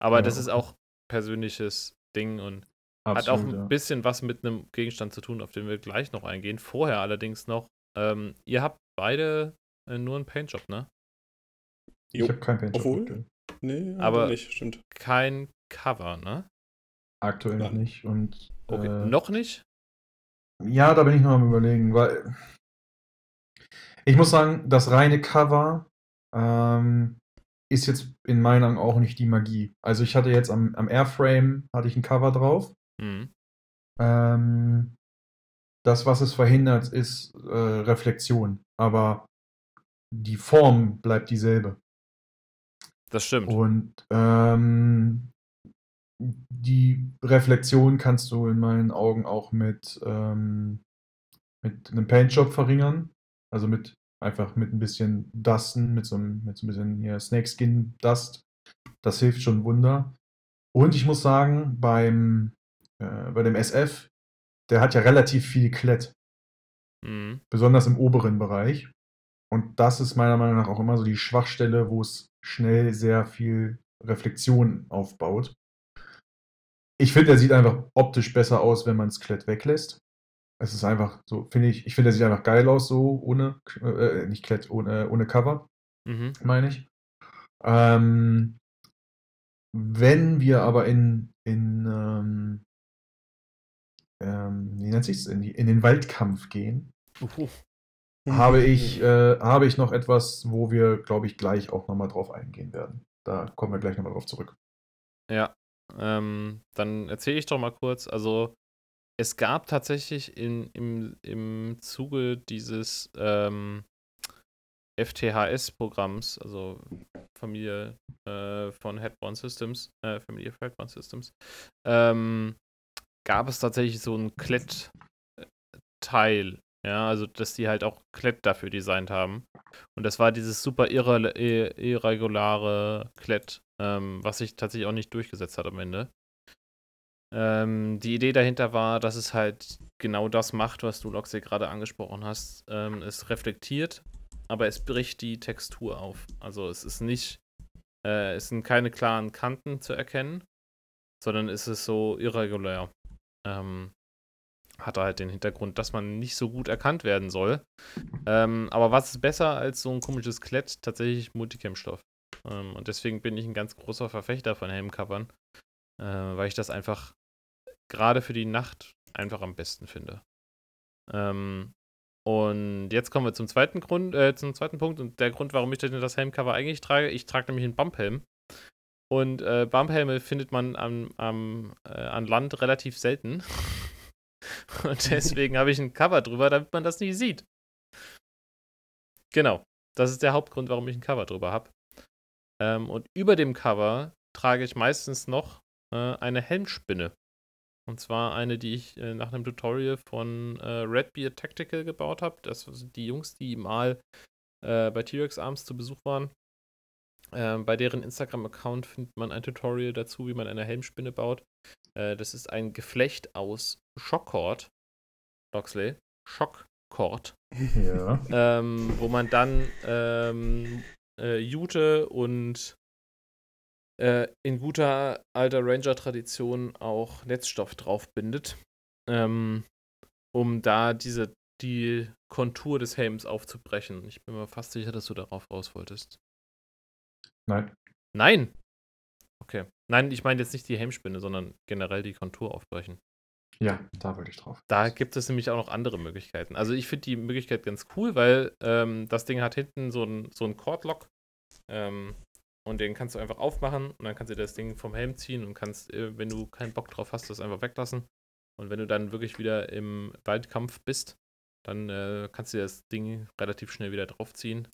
Aber ja, das ist auch persönliches Ding und Absolut, hat auch ein ja. bisschen was mit einem Gegenstand zu tun, auf den wir gleich noch eingehen. Vorher allerdings noch, ähm, ihr habt beide äh, nur einen Paintjob, ne? Ich habe keinen Paintjob. Obwohl? Nee, aber nicht, stimmt. Kein Cover, ne? Aktuell noch nicht. Und, okay. Äh, noch nicht? Ja, da bin ich noch am überlegen, weil ich muss sagen, das reine Cover ähm, ist jetzt in meinen Augen auch nicht die Magie. Also ich hatte jetzt am, am Airframe hatte ich ein Cover drauf. Mhm. Ähm, das, was es verhindert, ist äh, Reflexion. Aber die Form bleibt dieselbe. Das stimmt. Und ähm, die Reflexion kannst du in meinen Augen auch mit, ähm, mit einem Paintjob verringern. Also mit Einfach mit ein bisschen Dusten, mit so, einem, mit so ein bisschen hier Snakeskin Dust. Das hilft schon Wunder. Und ich muss sagen, beim, äh, bei dem SF, der hat ja relativ viel Klett. Mhm. Besonders im oberen Bereich. Und das ist meiner Meinung nach auch immer so die Schwachstelle, wo es schnell sehr viel Reflexion aufbaut. Ich finde, er sieht einfach optisch besser aus, wenn man das Klett weglässt. Es ist einfach so, finde ich, ich finde, er sieht einfach geil aus, so ohne, äh, nicht Klett, ohne, ohne Cover, mhm. meine ich. Ähm, wenn wir aber in, in ähm, ähm, wie nennt sich's, in, in den Waldkampf gehen, uh. habe, ich, äh, habe ich noch etwas, wo wir, glaube ich, gleich auch nochmal drauf eingehen werden. Da kommen wir gleich nochmal drauf zurück. Ja, ähm, dann erzähle ich doch mal kurz. Also, es gab tatsächlich in, im, im Zuge dieses ähm, FTHS-Programms, also Familie äh, von Headborn Systems, äh, Familie of Headborn Systems, ähm, gab es tatsächlich so ein Klett-Teil. Ja, also dass die halt auch Klett dafür designt haben. Und das war dieses super irre, irregulare Klett, ähm, was sich tatsächlich auch nicht durchgesetzt hat am Ende. Ähm, die Idee dahinter war, dass es halt genau das macht, was du Loxy gerade angesprochen hast. Ähm, es reflektiert, aber es bricht die Textur auf. Also es ist nicht, äh, es sind keine klaren Kanten zu erkennen, sondern es ist so irregulär. Ähm, hat halt den Hintergrund, dass man nicht so gut erkannt werden soll. Ähm, aber was ist besser als so ein komisches Klett? Tatsächlich Multicam-Stoff. Ähm, und deswegen bin ich ein ganz großer Verfechter von Helmcovern, äh, weil ich das einfach gerade für die Nacht einfach am besten finde. Ähm, und jetzt kommen wir zum zweiten Grund, äh, zum zweiten Punkt und der Grund, warum ich das Helmcover eigentlich trage. Ich trage nämlich einen Bumphelm. Und äh, Bumphelme findet man am, am, äh, an Land relativ selten. [laughs] [laughs] und deswegen habe ich ein Cover drüber, damit man das nicht sieht. Genau. Das ist der Hauptgrund, warum ich ein Cover drüber habe. Ähm, und über dem Cover trage ich meistens noch äh, eine Helmspinne. Und zwar eine, die ich äh, nach einem Tutorial von äh, Redbeard Tactical gebaut habe. Das sind die Jungs, die mal äh, bei T-Rex Arms zu Besuch waren. Ähm, bei deren Instagram-Account findet man ein Tutorial dazu, wie man eine Helmspinne baut. Äh, das ist ein Geflecht aus Schockcord. Loxley. Schockcord. Ja. ähm, wo man dann ähm, äh, Jute und äh, in guter alter Ranger-Tradition auch Netzstoff draufbindet, ähm, um da diese die Kontur des Helms aufzubrechen. Ich bin mir fast sicher, dass du darauf raus wolltest. Nein. Nein! Okay. Nein, ich meine jetzt nicht die Helmspinne, sondern generell die Kontur aufbrechen. Ja, da wollte ich drauf. Da gibt es nämlich auch noch andere Möglichkeiten. Also ich finde die Möglichkeit ganz cool, weil ähm, das Ding hat hinten so ein, so ein Cordlock. Ähm, und den kannst du einfach aufmachen und dann kannst du das Ding vom Helm ziehen und kannst, äh, wenn du keinen Bock drauf hast, das einfach weglassen. Und wenn du dann wirklich wieder im Waldkampf bist, dann äh, kannst du das Ding relativ schnell wieder draufziehen.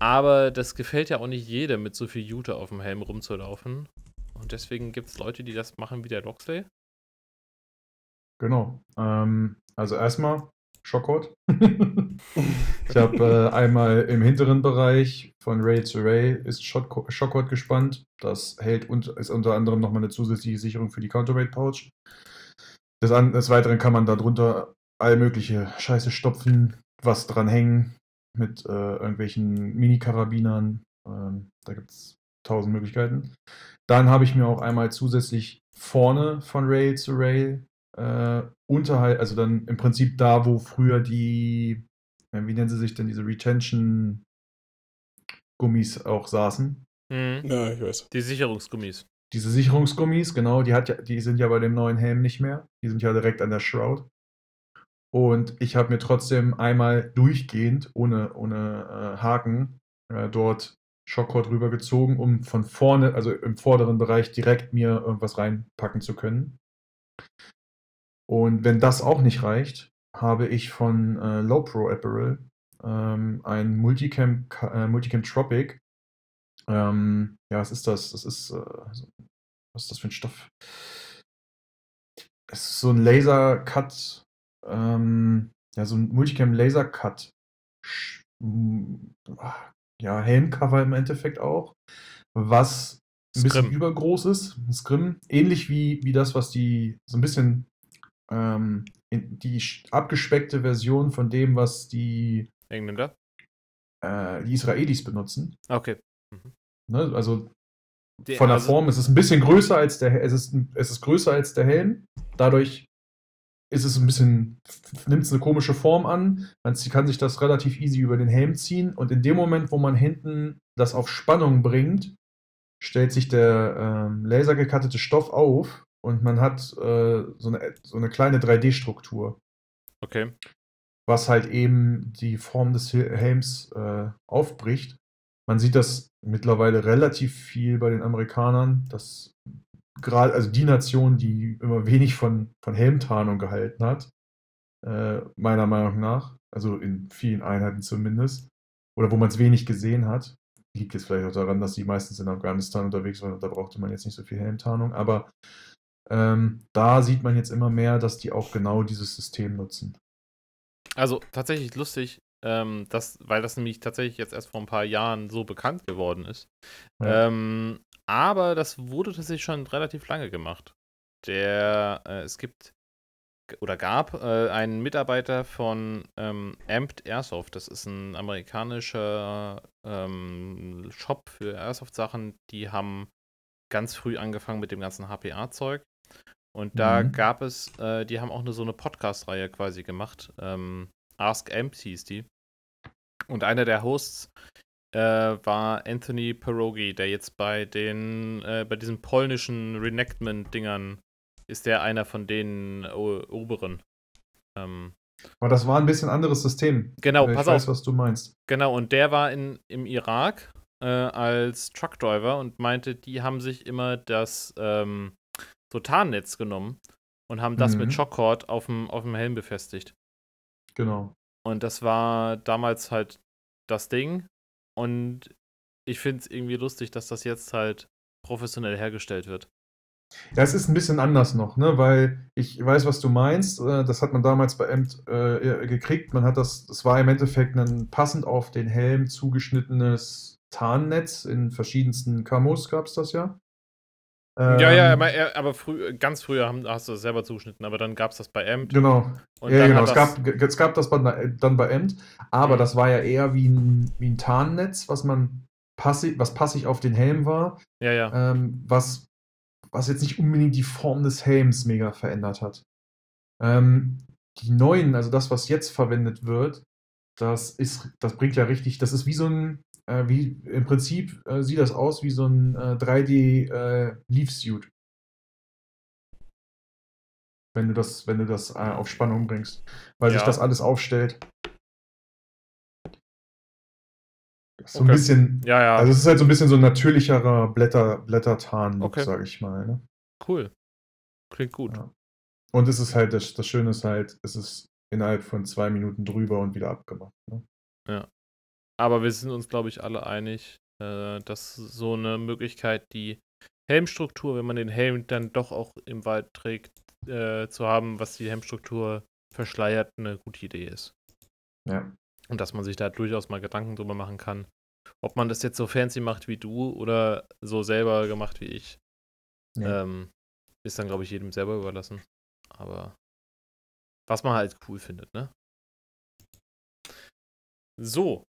Aber das gefällt ja auch nicht jedem, mit so viel Jute auf dem Helm rumzulaufen. Und deswegen gibt es Leute, die das machen wie der Loxley. Genau. Ähm, also erstmal Shockword. [laughs] ich habe äh, einmal im hinteren Bereich von Ray zu Ray ist Shockword gespannt. Das hält und ist unter anderem nochmal eine zusätzliche Sicherung für die Counterweight Pouch. Des, des Weiteren kann man darunter all mögliche Scheiße stopfen, was dran hängen mit äh, irgendwelchen Mini-Karabinern. Ähm, da gibt es tausend Möglichkeiten. Dann habe ich mir auch einmal zusätzlich vorne von Rail zu Rail äh, unterhalb, also dann im Prinzip da, wo früher die, wie nennen sie sich denn, diese Retention Gummis auch saßen. Mhm. Ja, ich weiß. Die Sicherungsgummis. Diese Sicherungsgummis, genau, die, hat ja, die sind ja bei dem neuen Helm nicht mehr. Die sind ja direkt an der Shroud. Und ich habe mir trotzdem einmal durchgehend, ohne, ohne äh, Haken, äh, dort Schockcord rübergezogen, um von vorne, also im vorderen Bereich, direkt mir irgendwas reinpacken zu können. Und wenn das auch nicht reicht, habe ich von äh, Low Pro Apparel ähm, ein Multicam, äh, Multicam Tropic. Ähm, ja, was ist das? Das ist, äh, was ist das für ein Stoff? Es ist so ein Laser Cut, ähm, ja, so ein Multicam Laser Cut. Ja, Helmcover im Endeffekt auch. Was ein bisschen Scrim. übergroß ist. Scrim. Ähnlich wie, wie das, was die so ein bisschen ähm, die abgespeckte Version von dem, was die Engländer? Äh, die Israelis benutzen. Okay. Mhm. Ne, also die, von der also, Form ist es ein bisschen größer als der es ist, es ist größer als der Helm. Dadurch ist es ein bisschen, nimmt es eine komische Form an. Man kann sich das relativ easy über den Helm ziehen und in dem Moment, wo man hinten das auf Spannung bringt, stellt sich der ähm, lasergekattete Stoff auf und man hat äh, so, eine, so eine kleine 3D-Struktur. Okay. Was halt eben die Form des Helms äh, aufbricht. Man sieht das mittlerweile relativ viel bei den Amerikanern, dass gerade, also die Nation, die immer wenig von, von Helmtarnung gehalten hat, äh, meiner Meinung nach, also in vielen Einheiten zumindest, oder wo man es wenig gesehen hat, liegt jetzt vielleicht auch daran, dass die meistens in Afghanistan unterwegs waren und da brauchte man jetzt nicht so viel Helmtarnung, aber ähm, da sieht man jetzt immer mehr, dass die auch genau dieses System nutzen. Also tatsächlich lustig, ähm, das, weil das nämlich tatsächlich jetzt erst vor ein paar Jahren so bekannt geworden ist. Ja. Ähm, aber das wurde tatsächlich schon relativ lange gemacht. Der, äh, es gibt oder gab äh, einen Mitarbeiter von ähm, Amped Airsoft. Das ist ein amerikanischer ähm, Shop für Airsoft-Sachen. Die haben ganz früh angefangen mit dem ganzen HPA-Zeug. Und da mhm. gab es, äh, die haben auch eine, so eine Podcast-Reihe quasi gemacht. Ähm, Ask Amp hieß die. Und einer der Hosts äh, war Anthony Pierogi, der jetzt bei den, äh, bei diesen polnischen Reenactment-Dingern ist der einer von den oberen. Ähm, aber das war ein bisschen anderes System. Genau, ich pass weiß, auf. was du meinst. Genau, und der war in, im Irak äh, als Truckdriver und meinte, die haben sich immer das ähm, so Tarnnetz genommen und haben das mhm. mit Shockcord auf dem, auf dem Helm befestigt. Genau. Und das war damals halt das Ding. Und ich finde es irgendwie lustig, dass das jetzt halt professionell hergestellt wird. Ja, es ist ein bisschen anders noch, ne? weil ich weiß, was du meinst. Äh, das hat man damals bei Amt äh, gekriegt. Man hat das, das war im Endeffekt ein passend auf den Helm zugeschnittenes Tarnnetz. In verschiedensten Camos gab es das ja. Ähm, ja, ja, aber, aber früh, ganz früher haben, hast du das selber zugeschnitten, aber dann gab es das bei Amt. Genau. ja, genau. Es gab, es gab das dann bei Amt, aber mhm. das war ja eher wie ein, wie ein Tarnnetz, was man passiv, was passig auf den Helm war. Ja, ja. Ähm, was, was jetzt nicht unbedingt die Form des Helms mega verändert hat. Ähm, die neuen, also das, was jetzt verwendet wird, das ist, das bringt ja richtig, das ist wie so ein, äh, wie, Im Prinzip äh, sieht das aus wie so ein äh, 3D äh, Leaf Suit. Wenn du das, wenn du das äh, auf Spannung bringst. Weil ja. sich das alles aufstellt. So ein Okay. bisschen, Ja, ja, also es ist halt so ein bisschen so ein natürlicherer Blätter, Blättertarn-Look, Okay. sag ich mal. Ne? cool. Klingt gut. Ja. Und es ist halt, das, das Schöne ist halt, es ist innerhalb von zwei Minuten drüber und wieder abgemacht. Ne? Aber wir sind uns, glaube ich, alle einig, äh, dass so eine Möglichkeit, die Helmstruktur, wenn man den Helm dann doch auch im Wald trägt, äh, zu haben, was die Helmstruktur verschleiert, eine gute Idee ist. Ja. Und dass man sich da durchaus mal Gedanken drüber machen kann, ob man das jetzt so fancy macht wie du oder so selber gemacht wie ich. Ja. Ähm, ist dann, glaube ich, jedem selber überlassen. Aber was man halt cool findet, ne? So.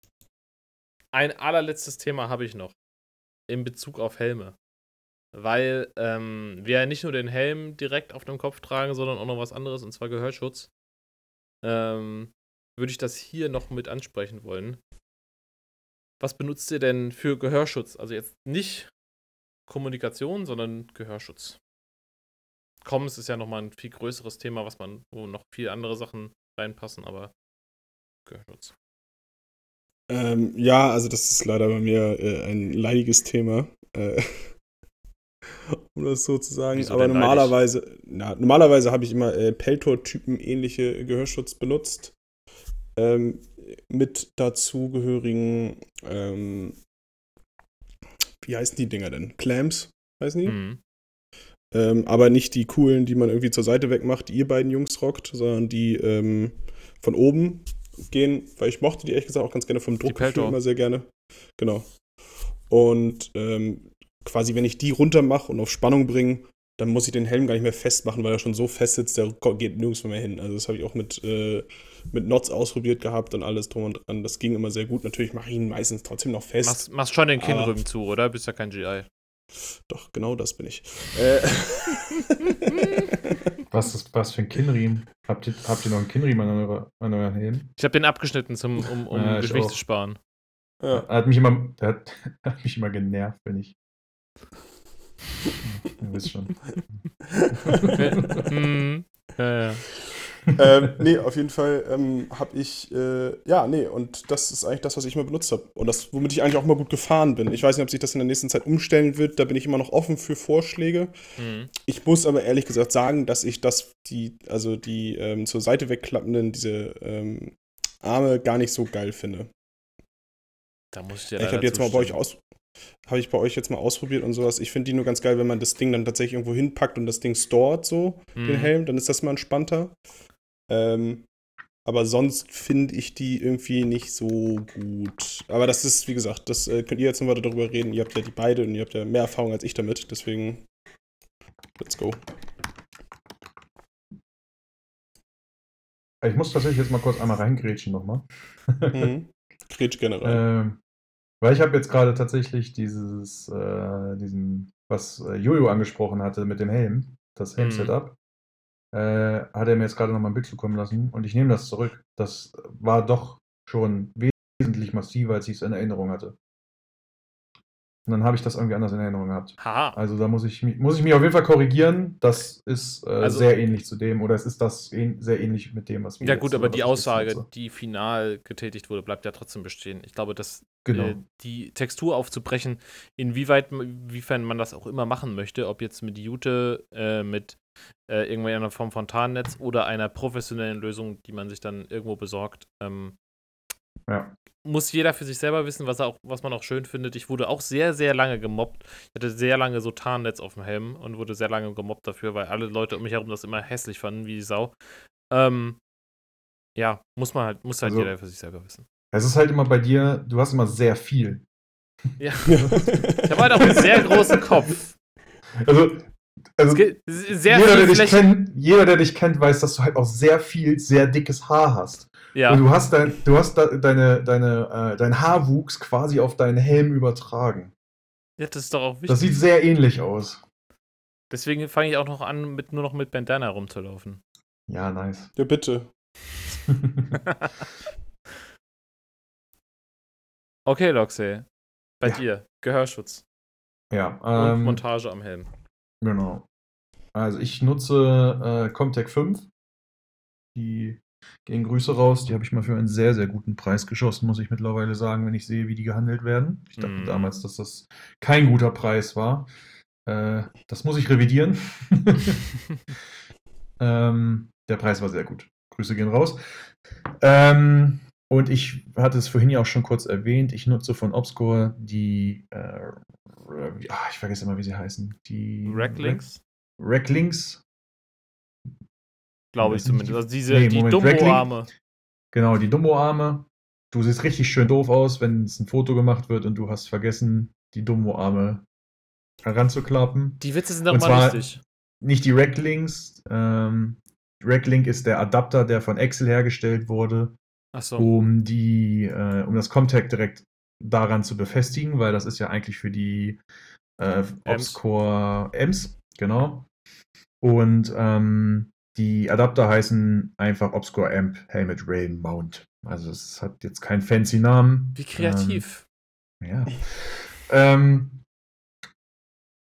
Ein allerletztes Thema habe ich noch. In Bezug auf Helme. Weil ähm, wir ja nicht nur den Helm direkt auf dem Kopf tragen, sondern auch noch was anderes, und zwar Gehörschutz. Ähm, würde ich das hier noch mit ansprechen wollen. Was benutzt ihr denn für Gehörschutz? Also jetzt nicht Kommunikation, sondern Gehörschutz. Comms ist ja nochmal ein viel größeres Thema, was man, wo noch viele andere Sachen reinpassen, aber Gehörschutz. Ähm, ja, also das ist leider bei mir äh, ein leidiges Thema. Äh, [laughs] um das so zu sagen. Wieso Aber normalerweise, na, normalerweise habe ich immer äh, Peltor-Typen ähnliche Gehörschutz benutzt. Ähm, mit dazugehörigen, ähm, wie heißen die Dinger denn? Clamps, heißen die? Mhm. Ähm, aber nicht die coolen, die man irgendwie zur Seite wegmacht, die ihr beiden Jungs rockt, sondern die ähm, von oben gehen, weil ich mochte die ehrlich gesagt auch ganz gerne vom Druckgefühl Peltor. immer sehr gerne. Genau. Und ähm, quasi, wenn ich die runter mache und auf Spannung bringe, dann muss ich den Helm gar nicht mehr festmachen, weil er schon so fest sitzt, der geht nirgends mehr hin. Also das habe ich auch mit, äh, mit Knots ausprobiert gehabt und alles drum und dran. Das ging immer sehr gut. Natürlich mache ich ihn meistens trotzdem noch fest. Machst, machst schon den Kinnrücken zu, oder? Bist ja kein GI. Doch, genau das bin ich. Äh, [laughs] [laughs] Was ist was für ein Kinnriemen? Habt ihr, habt ihr noch einen Kinnriemen an, eurer, an euren Helm? Ich habe den abgeschnitten, zum, um, um Ja, ich Gewicht zu sparen. ja. Er hat mich immer, hat, [laughs] hat mich immer genervt, wenn ich. Ihr wisst schon. [laughs] Mhm. Ja, ja. [laughs] ähm, nee, auf jeden Fall ähm, habe ich, äh, ja, nee, und das ist eigentlich das, was ich immer benutzt habe. Und das, womit ich eigentlich auch mal gut gefahren bin. Ich weiß nicht, ob sich das in der nächsten Zeit umstellen wird, da bin ich immer noch offen für Vorschläge. Mhm. Ich muss aber ehrlich gesagt sagen, dass ich das, die, also die ähm, zur Seite wegklappenden, diese ähm, Arme gar nicht so geil finde. Da muss ich dir ich habe jetzt mal bei euch aus. Habe ich bei euch jetzt mal ausprobiert und sowas. Ich finde die nur ganz geil, wenn man das Ding dann tatsächlich irgendwo hinpackt und das Ding stored, so, den Mhm. Helm, dann ist das mal entspannter. Ähm, aber sonst finde ich die irgendwie nicht so gut. Aber das ist, wie gesagt, das äh, könnt ihr jetzt noch weiter darüber reden. Ihr habt ja die beide und ihr habt ja mehr Erfahrung als ich damit. Deswegen, let's go. Ich muss tatsächlich jetzt mal kurz einmal reingrätschen nochmal. Mhm. [laughs] Kretsch generell. Ähm, weil ich habe jetzt gerade tatsächlich dieses, äh, diesen, was äh, Jojo angesprochen hatte mit dem Helm, das Mhm. Äh, hat er mir jetzt gerade nochmal ein Bild zukommen lassen und ich nehme das zurück. Das war doch schon wesentlich massiver, als ich es in Erinnerung hatte. Und dann habe ich das irgendwie anders in Erinnerung gehabt. Haha. Also da muss ich, mich- muss ich mich auf jeden Fall korrigieren. Das ist äh, Also- sehr ähnlich zu dem, oder es ist das ähn sehr ähnlich mit dem, was wir Ja gut, aber die Aussage, die final getätigt wurde, bleibt ja trotzdem bestehen. Ich glaube, dass Genau. äh, die Textur aufzubrechen, inwieweit, inwiefern man das auch immer machen möchte, ob jetzt mit Jute, äh, mit äh, irgendeiner Form von Tarnnetz oder einer professionellen Lösung, die man sich dann irgendwo besorgt, ähm, Ja. muss jeder für sich selber wissen, was, er auch, was man auch schön findet. Ich wurde auch sehr, sehr lange gemobbt. Ich hatte sehr lange so Tarnnetz auf dem Helm und wurde sehr lange gemobbt dafür, weil alle Leute um mich herum das immer hässlich fanden, wie die Sau. Ähm, ja, muss man halt, muss halt Also- jeder für sich selber wissen. Es ist halt immer bei dir, du hast immer sehr viel. Ja. [laughs] Ich habe halt auch einen sehr großen Kopf. Also, also jeder, der dich kennt, jeder, der dich kennt, weiß, dass du halt auch sehr viel, sehr dickes Haar hast. Ja, Und du hast, dein, du hast da, deine, deine, äh, dein Haarwuchs quasi auf deinen Helm übertragen. ja, das ist doch auch wichtig. Das sieht sehr ähnlich aus. Deswegen fange ich auch noch an, mit, nur noch mit Bandana rumzulaufen. Ja, nice. Ja, bitte. [laughs] Okay, Loxey. Bei Ja. dir, Gehörschutz ja, und ähm, Montage am Helm. Genau. Also ich nutze äh, Comtech 5. Die Gehen Grüße raus. Die habe ich mal für einen sehr, sehr guten Preis geschossen, muss ich mittlerweile sagen, wenn ich sehe, wie die gehandelt werden. Ich dachte Mhm. damals, dass das kein guter Preis war. Äh, das muss ich revidieren. [laughs] [laughs] ähm, der Preis war sehr gut. Grüße gehen raus. Ähm, und ich hatte es vorhin ja auch schon kurz erwähnt. Ich nutze von Obscore die, äh, ah, ich vergesse immer, wie sie heißen. Die Racklinks, Racklinks. glaube ich zumindest. die- Also diese, Nee, die Dumbo-Arme. Genau, die Dumbo-Arme. Du siehst richtig schön doof aus, wenn es ein Foto gemacht wird und du hast vergessen, die Dumbo-Arme heranzuklappen. Die Witze sind doch Und mal lustig. Nicht die Racklinks. Ähm, Racklink ist der Adapter, der von Excel hergestellt wurde, Achso. um die, äh, um das Comtag direkt daran zu befestigen, weil das ist ja eigentlich für die äh, Obscore Ems, genau. Und ähm, die Adapter heißen einfach Obscore Amp Helmet Rail Mount. Also es hat jetzt keinen fancy Namen. Wie kreativ. Ähm, ja. Ähm,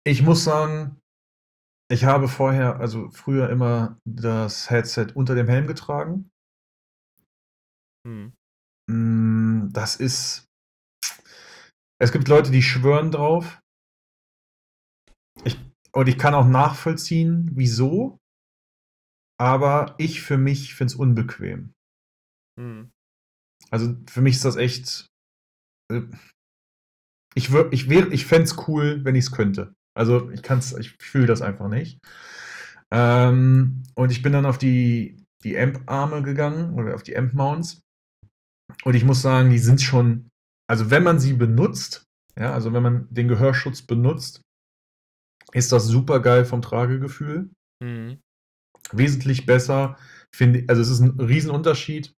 ich muss sagen, ich habe vorher, also früher immer das Headset unter dem Helm getragen. Hm. Mm, Das ist. Es gibt Leute, die schwören drauf. Ich, und ich kann auch nachvollziehen, wieso. Aber ich für mich finde es unbequem. Hm. Also für mich ist das echt. äh, Ich, ich, wär- ich fände es cool, wenn ich es könnte. Also ich kann's, ich fühle das einfach nicht. Ähm, und ich bin dann auf die, die Amp-Arme gegangen oder auf die Amp-Mounts. Und ich muss sagen, die sind schon, also wenn man sie benutzt, ja, also wenn man den Gehörschutz benutzt, ist das super geil vom Tragegefühl Hm. wesentlich besser, finde ich. Also es ist ein Riesenunterschied,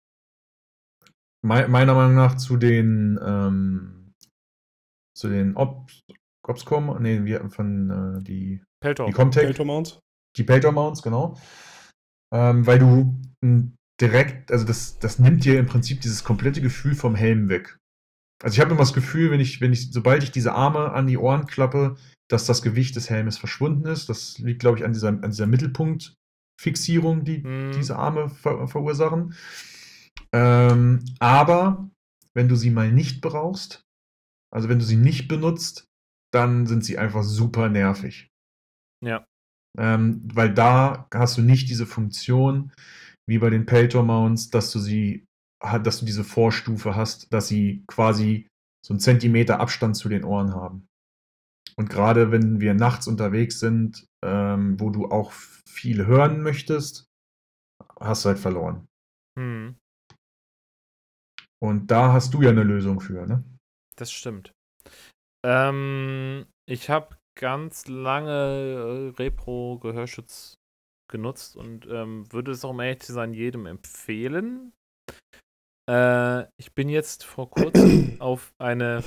mei- meiner Meinung nach, zu den ähm, zu den Ob Obscom, nee, wir von äh, die, Peltor. die Comtech, Peltor Mounts? die Peltor Mounts, genau. Ähm, weil du m, direkt, also das, das nimmt dir im Prinzip dieses komplette Gefühl vom Helm weg. Also ich habe immer das Gefühl, wenn ich, wenn ich, sobald ich diese Arme an die Ohren klappe, dass das Gewicht des Helmes verschwunden ist. Das liegt, glaube ich, an dieser, an dieser Mittelpunktfixierung, die Mhm. diese Arme ver verursachen. Ähm, aber wenn du sie mal nicht brauchst, also wenn du sie nicht benutzt, dann sind sie einfach super nervig. Ja. Ähm, weil da hast du nicht diese Funktion wie bei den Peltor Mounts, dass du sie, dass du diese Vorstufe hast, dass sie quasi so einen Zentimeter Abstand zu den Ohren haben. Und gerade wenn wir nachts unterwegs sind, ähm, wo du auch viel hören möchtest, hast du halt verloren. Hm. Und da hast du ja eine Lösung für, ne? Das stimmt. Ähm, ich habe ganz lange äh, Repro-Gehörschutz genutzt und ähm, würde es auch um ehrlich zu sein jedem empfehlen. Äh, ich bin jetzt vor kurzem [coughs] auf eine,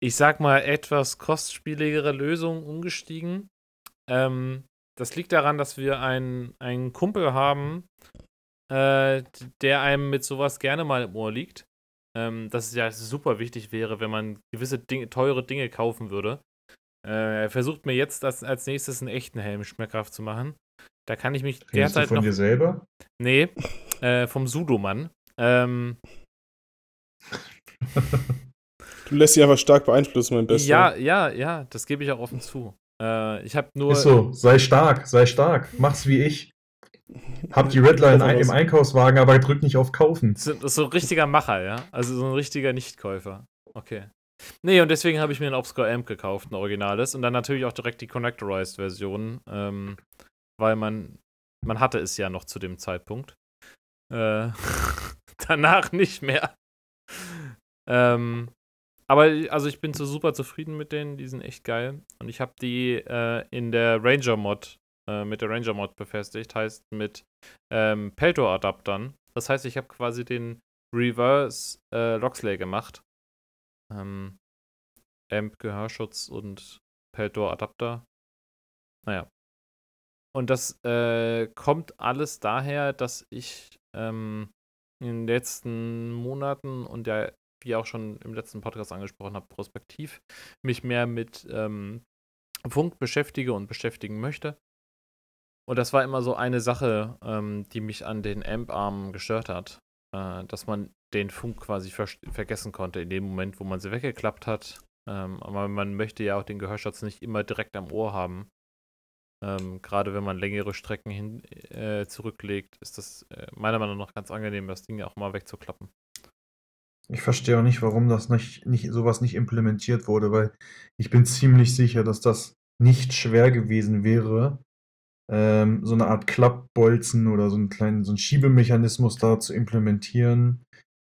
ich sag mal, etwas kostspieligere Lösung umgestiegen. Ähm, das liegt daran, dass wir einen, einen Kumpel haben, äh, der einem mit sowas gerne mal im Ohr liegt ähm, dass es ja super wichtig wäre, wenn man gewisse Dinge, teure Dinge kaufen würde. Äh, er versucht mir jetzt das, als nächstes einen echten Helm schmackhaft zu machen. Da kann ich mich Redest du derzeit von noch. dir selber? Nee, äh, vom Sudoman. Ähm, Du lässt dich einfach stark beeinflussen, mein Bester. ja, ja, ja, das gebe ich auch offen zu. Äh, ich habe nur. Ist so, sei stark, sei stark, mach's wie ich. Hab die Redline ein, im Einkaufswagen, aber drück nicht auf Kaufen. Das ist so ein richtiger Macher, ja? Also so ein richtiger Nichtkäufer. Okay. Nee, und deswegen habe ich mir ein Obscure Amp gekauft, ein originales. Und dann natürlich auch direkt die Connectorized-Version. Ähm, weil man, man hatte es ja noch zu dem Zeitpunkt. Äh, [laughs] danach nicht mehr. Ähm, aber also ich bin so super zufrieden mit denen, die sind echt geil. Und ich habe die äh, in der Ranger-Mod, äh, mit der Ranger-Mod befestigt, heißt mit ähm, Peltor-Adaptern. Das heißt, ich habe quasi den Reverse äh, Loxley gemacht. Ähm, Amp, Gehörschutz und Peltor-Adapter. Naja. Und das äh, kommt alles daher, dass ich ähm, in den letzten Monaten und ja, wie auch schon im letzten Podcast angesprochen habe, prospektiv mich mehr mit ähm, Funk beschäftige und beschäftigen möchte. Und das war immer so eine Sache, ähm, die mich an den Amp-Armen gestört hat. Äh, dass man den Funk quasi ver vergessen konnte in dem Moment, wo man sie weggeklappt hat. Ähm, aber man möchte ja auch den Gehörschutz nicht immer direkt am Ohr haben. Ähm, Gerade wenn man längere Strecken hin äh, zurücklegt, ist das äh, meiner Meinung nach ganz angenehm, das Ding auch mal wegzuklappen. Ich verstehe auch nicht, warum das nicht, nicht sowas nicht implementiert wurde, weil ich bin ziemlich sicher, dass das nicht schwer gewesen wäre, ähm, so eine Art Klappbolzen oder so einen kleinen so einen Schiebemechanismus da zu implementieren,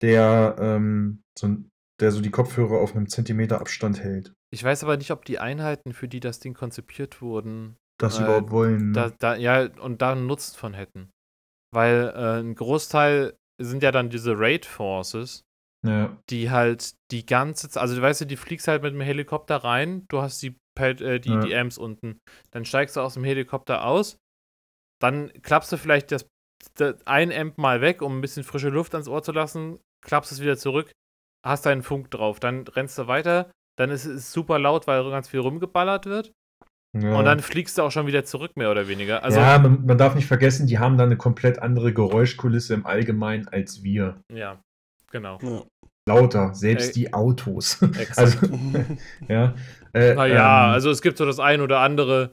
der, ähm, so, der so die Kopfhörer auf einem Zentimeter Abstand hält. Ich weiß aber nicht, ob die Einheiten, für die das Ding konzipiert wurden, Das Äh, überhaupt wollen. da, Ne? da, ja, und da einen Nutzen von hätten. Weil äh, ein Großteil sind ja dann diese Raid Forces, Ja. die halt die ganze Zeit, also du weißt du, die fliegst halt mit dem Helikopter rein, du hast die, äh, die, Ja. die Amps unten, dann steigst du aus dem Helikopter aus, dann klappst du vielleicht das, das ein Amp mal weg, um ein bisschen frische Luft ans Ohr zu lassen, klappst es wieder zurück, hast deinen Funk drauf, dann rennst du weiter, dann ist es super laut, weil ganz viel rumgeballert wird ja. und dann fliegst du auch schon wieder zurück, mehr oder weniger. Also, ja, man, man darf nicht vergessen, die haben da eine komplett andere Geräuschkulisse im Allgemeinen als wir. ja, genau. Ja. Lauter, selbst Ey. die Autos. [laughs] Exakt. Also, [laughs] ja. Äh, Naja, ähm, also es gibt so das ein oder andere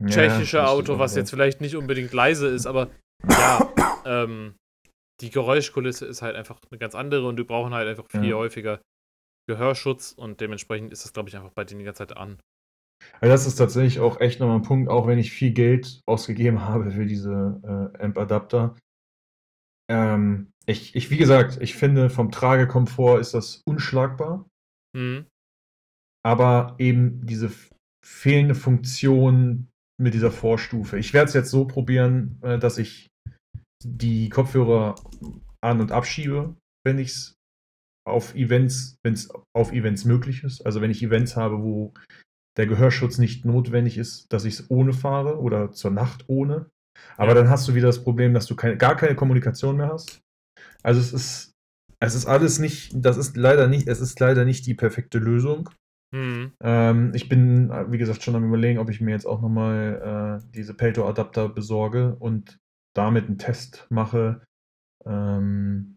ja, tschechische das Auto, was jetzt vielleicht nicht unbedingt leise ist, aber ja, [coughs] ähm, die Geräuschkulisse ist halt einfach eine ganz andere und die brauchen halt einfach viel Ja. häufiger Gehörschutz und dementsprechend ist das, glaube ich, einfach bei denen die ganze Zeit an. Also das ist tatsächlich auch echt nochmal ein Punkt, auch wenn ich viel Geld ausgegeben habe für diese äh, Amp-Adapter. Ähm, ich, ich, wie gesagt, ich finde, vom Tragekomfort ist das unschlagbar, Mhm. aber eben diese fehlende Funktion mit dieser Vorstufe. Ich werde es jetzt so probieren, äh, dass ich die Kopfhörer an- und abschiebe, wenn ich es auf Events, wenn es auf Events möglich ist. Also wenn ich Events habe, wo der Gehörschutz nicht notwendig ist, dass ich es ohne fahre oder zur Nacht ohne. Aber Ja. dann hast du wieder das Problem, dass du keine, gar keine Kommunikation mehr hast. Also es ist, es ist alles nicht, das ist leider nicht, es ist leider nicht die perfekte Lösung. Mhm. Ähm, ich bin, wie gesagt, schon am überlegen, ob ich mir jetzt auch nochmal äh, diese Pelto-Adapter besorge und damit einen Test mache, ähm,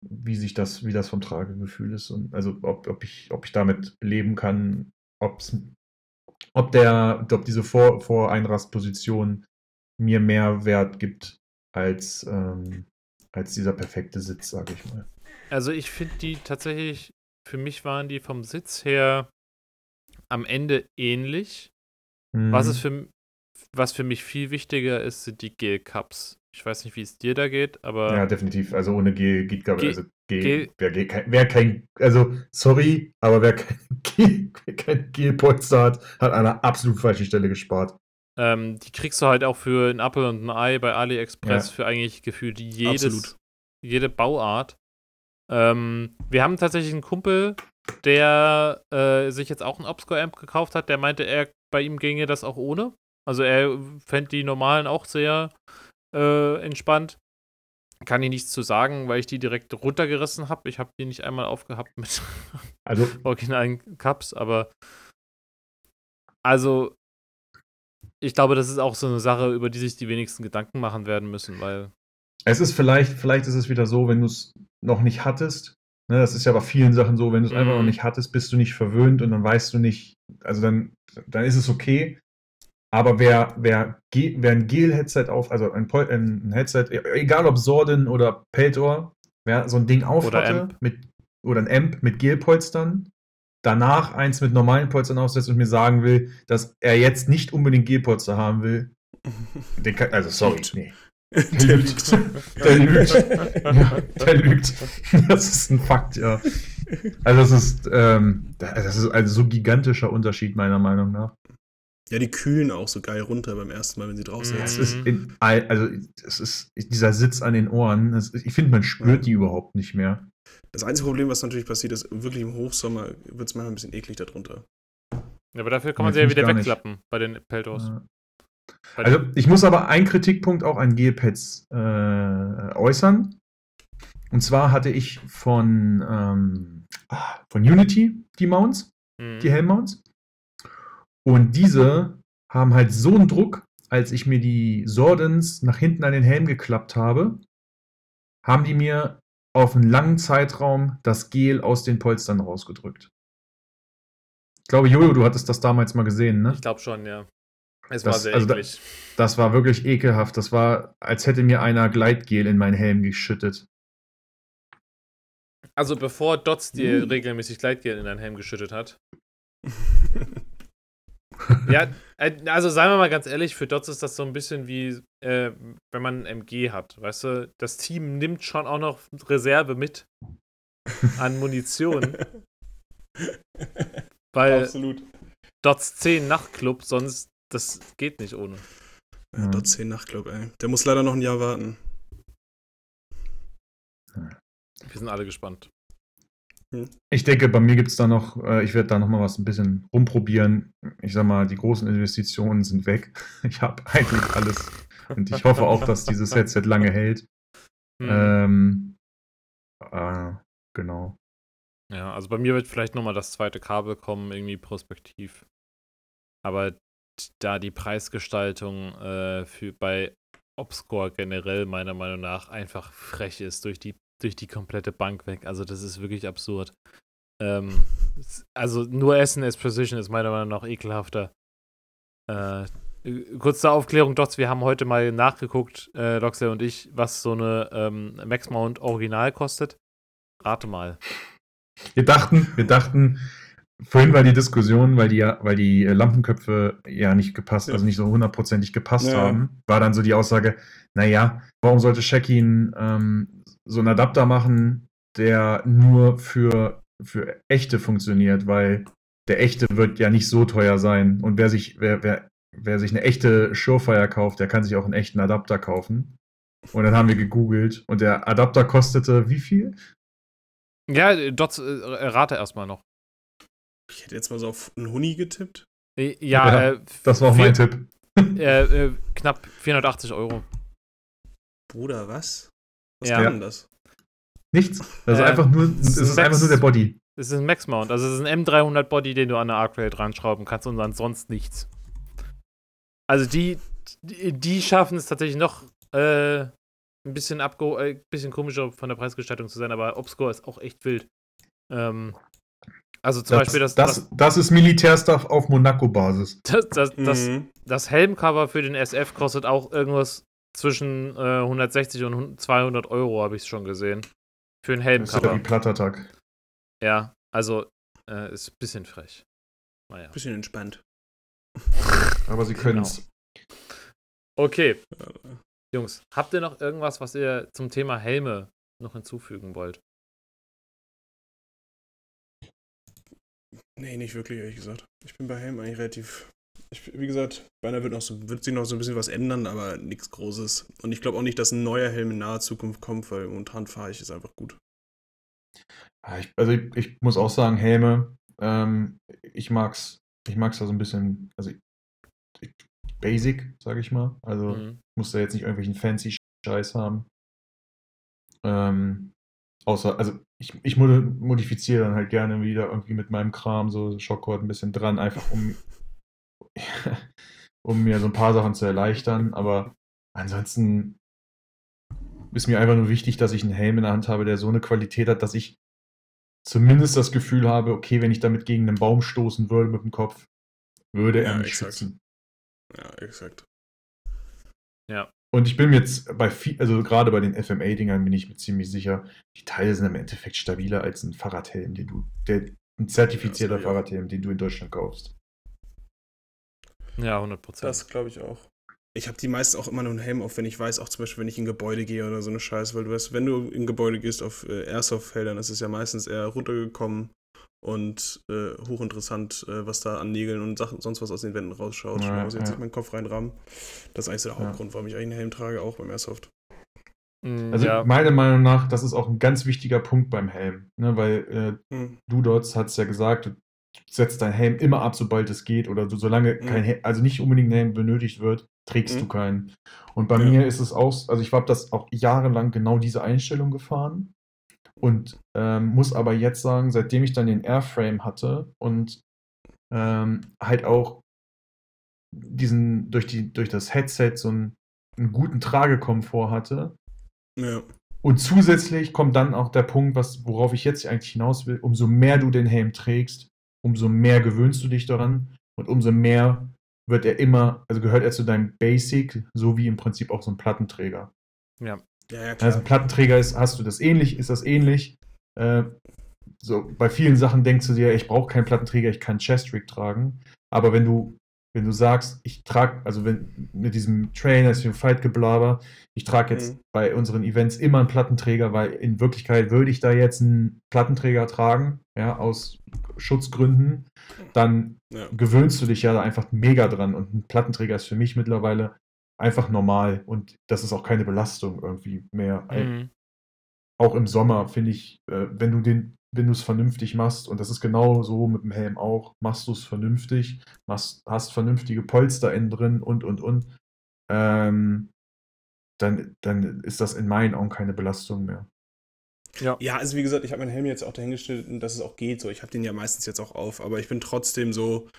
wie sich das, wie das vom Tragegefühl ist und also ob, ob ich, ob ich damit leben kann, ob's, ob der, ob diese Vor Voreinrastposition mir mehr Wert gibt als, ähm, als dieser perfekte Sitz, sage ich mal. Also ich finde die tatsächlich, für mich waren die vom Sitz her am Ende ähnlich. Was, Mhm. es für, was für mich viel wichtiger ist, sind die Gel-Cups. Ich weiß nicht, wie es dir da geht, aber Ja, definitiv. Also ohne G geht gar G- also G, G- wer, kein, wer kein, also sorry, aber wer kein, [laughs] G, wer kein G-Polster hat, hat an einer absolut falschen Stelle gespart. ähm, die kriegst du halt auch für ein Apple und ein Ei bei AliExpress Ja. für eigentlich gefühlt jedes, Absolut. jede Bauart. Ähm, wir haben tatsächlich einen Kumpel, der äh, sich jetzt auch ein Obscore-Amp gekauft hat, der meinte, er bei ihm ginge das auch ohne. Also er fände die normalen auch sehr äh, entspannt. Kann ich nichts zu sagen, weil ich die direkt runtergerissen habe. Ich habe die nicht einmal aufgehabt mit [laughs] Also originalen Cups, aber also ich glaube, das ist auch so eine Sache, über die sich die wenigsten Gedanken machen werden müssen, weil es ist vielleicht, vielleicht ist es wieder so, wenn du es noch nicht hattest. Ne, das ist ja bei vielen Sachen so, wenn du es einfach Mhm. noch nicht hattest, bist du nicht verwöhnt und dann weißt du nicht, also dann, dann ist es okay. Aber wer, wer, wer ein Gel-Headset auf, also ein, Pol- ein Headset, egal ob Sordin oder Peltor, wer so ein Ding auf Oder hatte, Amp. mit, oder ein Amp mit Gelpolstern, danach eins mit normalen Polstern aufsetzt und mir sagen will, dass er jetzt nicht unbedingt Gelpolster haben will, [laughs] den kann, also sorry, nee. [laughs] Der lügt. Der lügt. [laughs] Ja, der lügt. Das ist ein Fakt, ja. Also das ist, ähm, das ist ein so gigantischer Unterschied meiner Meinung nach. Ja, die kühlen auch so geil runter beim ersten Mal, wenn sie drauf sind. Es Mhm. ist in, all- also es ist dieser Sitz an den Ohren. Das, ich finde, man spürt die überhaupt nicht mehr. Das einzige Problem, was natürlich passiert, ist, wirklich im Hochsommer wird es manchmal ein bisschen eklig darunter. Ja, aber dafür kann man sie ja wieder gar nicht. wegklappen bei den Peltos. Ja. Bei Also ich muss aber einen Kritikpunkt auch an Gelpads äh, äußern. Und zwar hatte ich von, ähm, ah, von Unity die Mounts. Mhm. die Helmmounts. Und diese haben halt so einen Druck, als ich mir die Sordens nach hinten an den Helm geklappt habe, haben die mir auf einen langen Zeitraum das Gel aus den Polstern rausgedrückt. Ich glaube, Jojo, du hattest das damals mal gesehen, ne? Ich glaube schon, ja. Es Das- war sehr also da- eklig. Das war wirklich ekelhaft. Das war, als hätte mir einer Gleitgel in meinen Helm geschüttet. Also bevor Dots dir Mm. regelmäßig Gleitgel in deinen Helm geschüttet hat. [laughs] Ja, äh, also seien wir mal ganz ehrlich, für Dots ist das so ein bisschen wie, äh, wenn man ein MG hat. Weißt du, das Team nimmt schon auch noch Reserve mit an Munition, [laughs] weil Absolut. Dots 10 Nachtclub, sonst das geht nicht ohne. Ja, dort 10 Nachtclub, ey. Der muss leider noch ein Jahr warten. Wir sind alle gespannt. Ich denke, bei mir gibt es da noch, äh, ich werde da noch mal was ein bisschen rumprobieren. Ich sag mal, die großen Investitionen sind weg. [laughs] Ich habe eigentlich alles. Und ich hoffe auch, dass dieses Headset lange hält. Hm. Ähm, äh, genau. Ja, also bei mir wird vielleicht nochmal das zweite Kabel kommen, irgendwie prospektiv. Aber da die Preisgestaltung äh, für bei Obscore generell meiner Meinung nach einfach frech ist durch die, durch die komplette Bank weg. Also das ist wirklich absurd. Ähm, also nur SNS Precision ist meiner Meinung nach ekelhafter. Äh, äh, kurz zur Aufklärung, Dots, wir haben heute mal nachgeguckt, äh, Loxley und ich, was so eine ähm, Max Mount Original kostet. Rate mal. Wir dachten, wir dachten, vorhin war die Diskussion, weil die ja, weil die äh, Lampenköpfe ja nicht gepasst, Ja. also nicht so hundertprozentig gepasst Ja. haben, war dann so die Aussage, naja, warum sollte Shekin ähm, so einen Adapter machen, der nur für, für echte funktioniert, weil der echte wird ja nicht so teuer sein. Und wer sich, wer, wer, wer sich eine echte Surefire kauft, der kann sich auch einen echten Adapter kaufen. Und dann haben wir gegoogelt und der Adapter kostete wie viel? Ja, äh, Dots, äh, rate erstmal noch. Ich hätte jetzt mal so auf einen Huni getippt. Äh, Ja, Ja, äh, Das war auch vier- mein Tipp. [laughs] Äh, äh, knapp 480 Euro. Bruder, was? Was Ja. kann denn das? Nichts. Also Äh, einfach nur, es ist ist einfach Max- nur der Body. Es ist ein Max Mount, also es ist ein M300 Body, den du an eine Arcade ranschrauben kannst und ansonsten nichts. Also die, die, die schaffen es tatsächlich noch äh, ein bisschen abge äh, bisschen komischer von der Preisgestaltung zu sein, aber Obscore ist auch echt wild. Ähm, also zum Das, Beispiel das, das, das ist Militärstuff auf Monaco-Basis. das, das, das, Mhm. das Helmcover für den SF kostet auch irgendwas zwischen äh, 160 und 200 Euro, habe ich schon gesehen. Für ein Das ist ja Helmcover. wie Plattattack. Ja, also äh, ist ein bisschen frech. Naja. Bisschen entspannt. Aber sie Genau. können es. Okay, Jungs, habt ihr noch irgendwas, was ihr zum Thema Helme noch hinzufügen wollt? Nee, nicht wirklich, ehrlich gesagt. Ich bin bei Helm eigentlich relativ. Ich, wie gesagt, beinahe wird, noch so, wird sich noch so ein bisschen was ändern, aber nichts Großes. Und ich glaube auch nicht, dass ein neuer Helm in naher Zukunft kommt, weil momentan fahre ich es einfach gut. Ja, ich, also ich, ich muss auch sagen, Helme, ähm, ich mag's, ich mag's da so ein bisschen, also ich, basic, sage ich mal. Also Mhm. muss da jetzt nicht irgendwelchen fancy Scheiß haben. Ähm, außer, also ich, ich modi- modifiziere dann halt gerne wieder irgendwie mit meinem Kram so Schockcord ein bisschen dran, einfach um, [laughs] um mir so ein paar Sachen zu erleichtern. Aber ansonsten ist mir einfach nur wichtig, dass ich einen Helm in der Hand habe, der so eine Qualität hat, dass ich zumindest das Gefühl habe, okay, wenn ich damit gegen einen Baum stoßen würde mit dem Kopf, würde er Ja, mich exakt. schützen. Ja, exakt. Und ich bin mir jetzt bei viel, also gerade bei den FMA-Dingern bin ich mir ziemlich sicher, die Teile sind im Endeffekt stabiler als ein Fahrradhelm, den du, der, ein zertifizierter Ja. Fahrradhelm, den du in Deutschland kaufst. Ja, 100 Prozent. Das glaube ich auch. Ich habe die meisten auch immer nur einen Helm auf, wenn ich weiß, auch zum Beispiel, wenn ich in Gebäude gehe oder so eine Scheiße, weil du weißt, wenn du in Gebäude gehst auf äh, Airsoft-Feldern, ist es ja meistens eher runtergekommen und äh, hochinteressant, äh, was da an Nägeln und Sachen, sonst was aus den Wänden rausschaut. Ja, muss ich jetzt ja. nicht meinen Kopf reinrahmen. Das ist eigentlich der Ja. Hauptgrund, warum ich eigentlich einen Helm trage, auch beim Airsoft. Mm, Also ja, meiner Meinung nach, das ist auch ein ganz wichtiger Punkt beim Helm, ne, weil äh, Hm. Dudots hat es ja gesagt, du setzt deinen Helm immer ab, sobald es geht oder du, solange Mhm. kein Helm, also nicht unbedingt ein Helm benötigt wird, trägst Mhm. du keinen. Und bei Ja. mir ist es auch, also ich habe das auch jahrelang genau diese Einstellung gefahren und ähm, muss aber jetzt sagen, seitdem ich dann den Airframe hatte und ähm, halt auch diesen, durch, die, durch das Headset so einen, einen guten Tragekomfort hatte. Ja. Und zusätzlich kommt dann auch der Punkt, was, worauf ich jetzt eigentlich hinaus will, umso mehr du den Helm trägst, umso mehr gewöhnst du dich daran und umso mehr wird er immer, also gehört er zu deinem Basic, so wie im Prinzip auch so ein Plattenträger. Ja. Ja, ja, Also ein Plattenträger ist, hast du das ähnlich, ist das ähnlich. Äh, so, bei vielen Sachen denkst du dir, ich brauche keinen Plattenträger, ich kann Chest-Rig tragen. Aber wenn du, wenn du sagst, ich trage, also wenn mit diesem Trainer, Fight Geblaber, ich trage jetzt Mhm. bei unseren Events immer einen Plattenträger, weil in Wirklichkeit würde ich da jetzt einen Plattenträger tragen, ja, aus Schutzgründen, dann Ja. gewöhnst du dich ja da einfach mega dran. Und ein Plattenträger ist für mich mittlerweile einfach normal und das ist auch keine Belastung irgendwie mehr. Mhm. Auch im Sommer finde ich, äh, wenn du den, wenn du es vernünftig machst, und das ist genau so mit dem Helm auch, machst du es vernünftig, machst, hast vernünftige Polster innen drin und und und, ähm, dann, dann ist das in meinen Augen keine Belastung mehr. Ja, also wie gesagt, ich habe meinen Helm jetzt auch dahingestellt, dass es auch geht. So, ich habe den ja meistens jetzt auch auf, aber ich bin trotzdem so,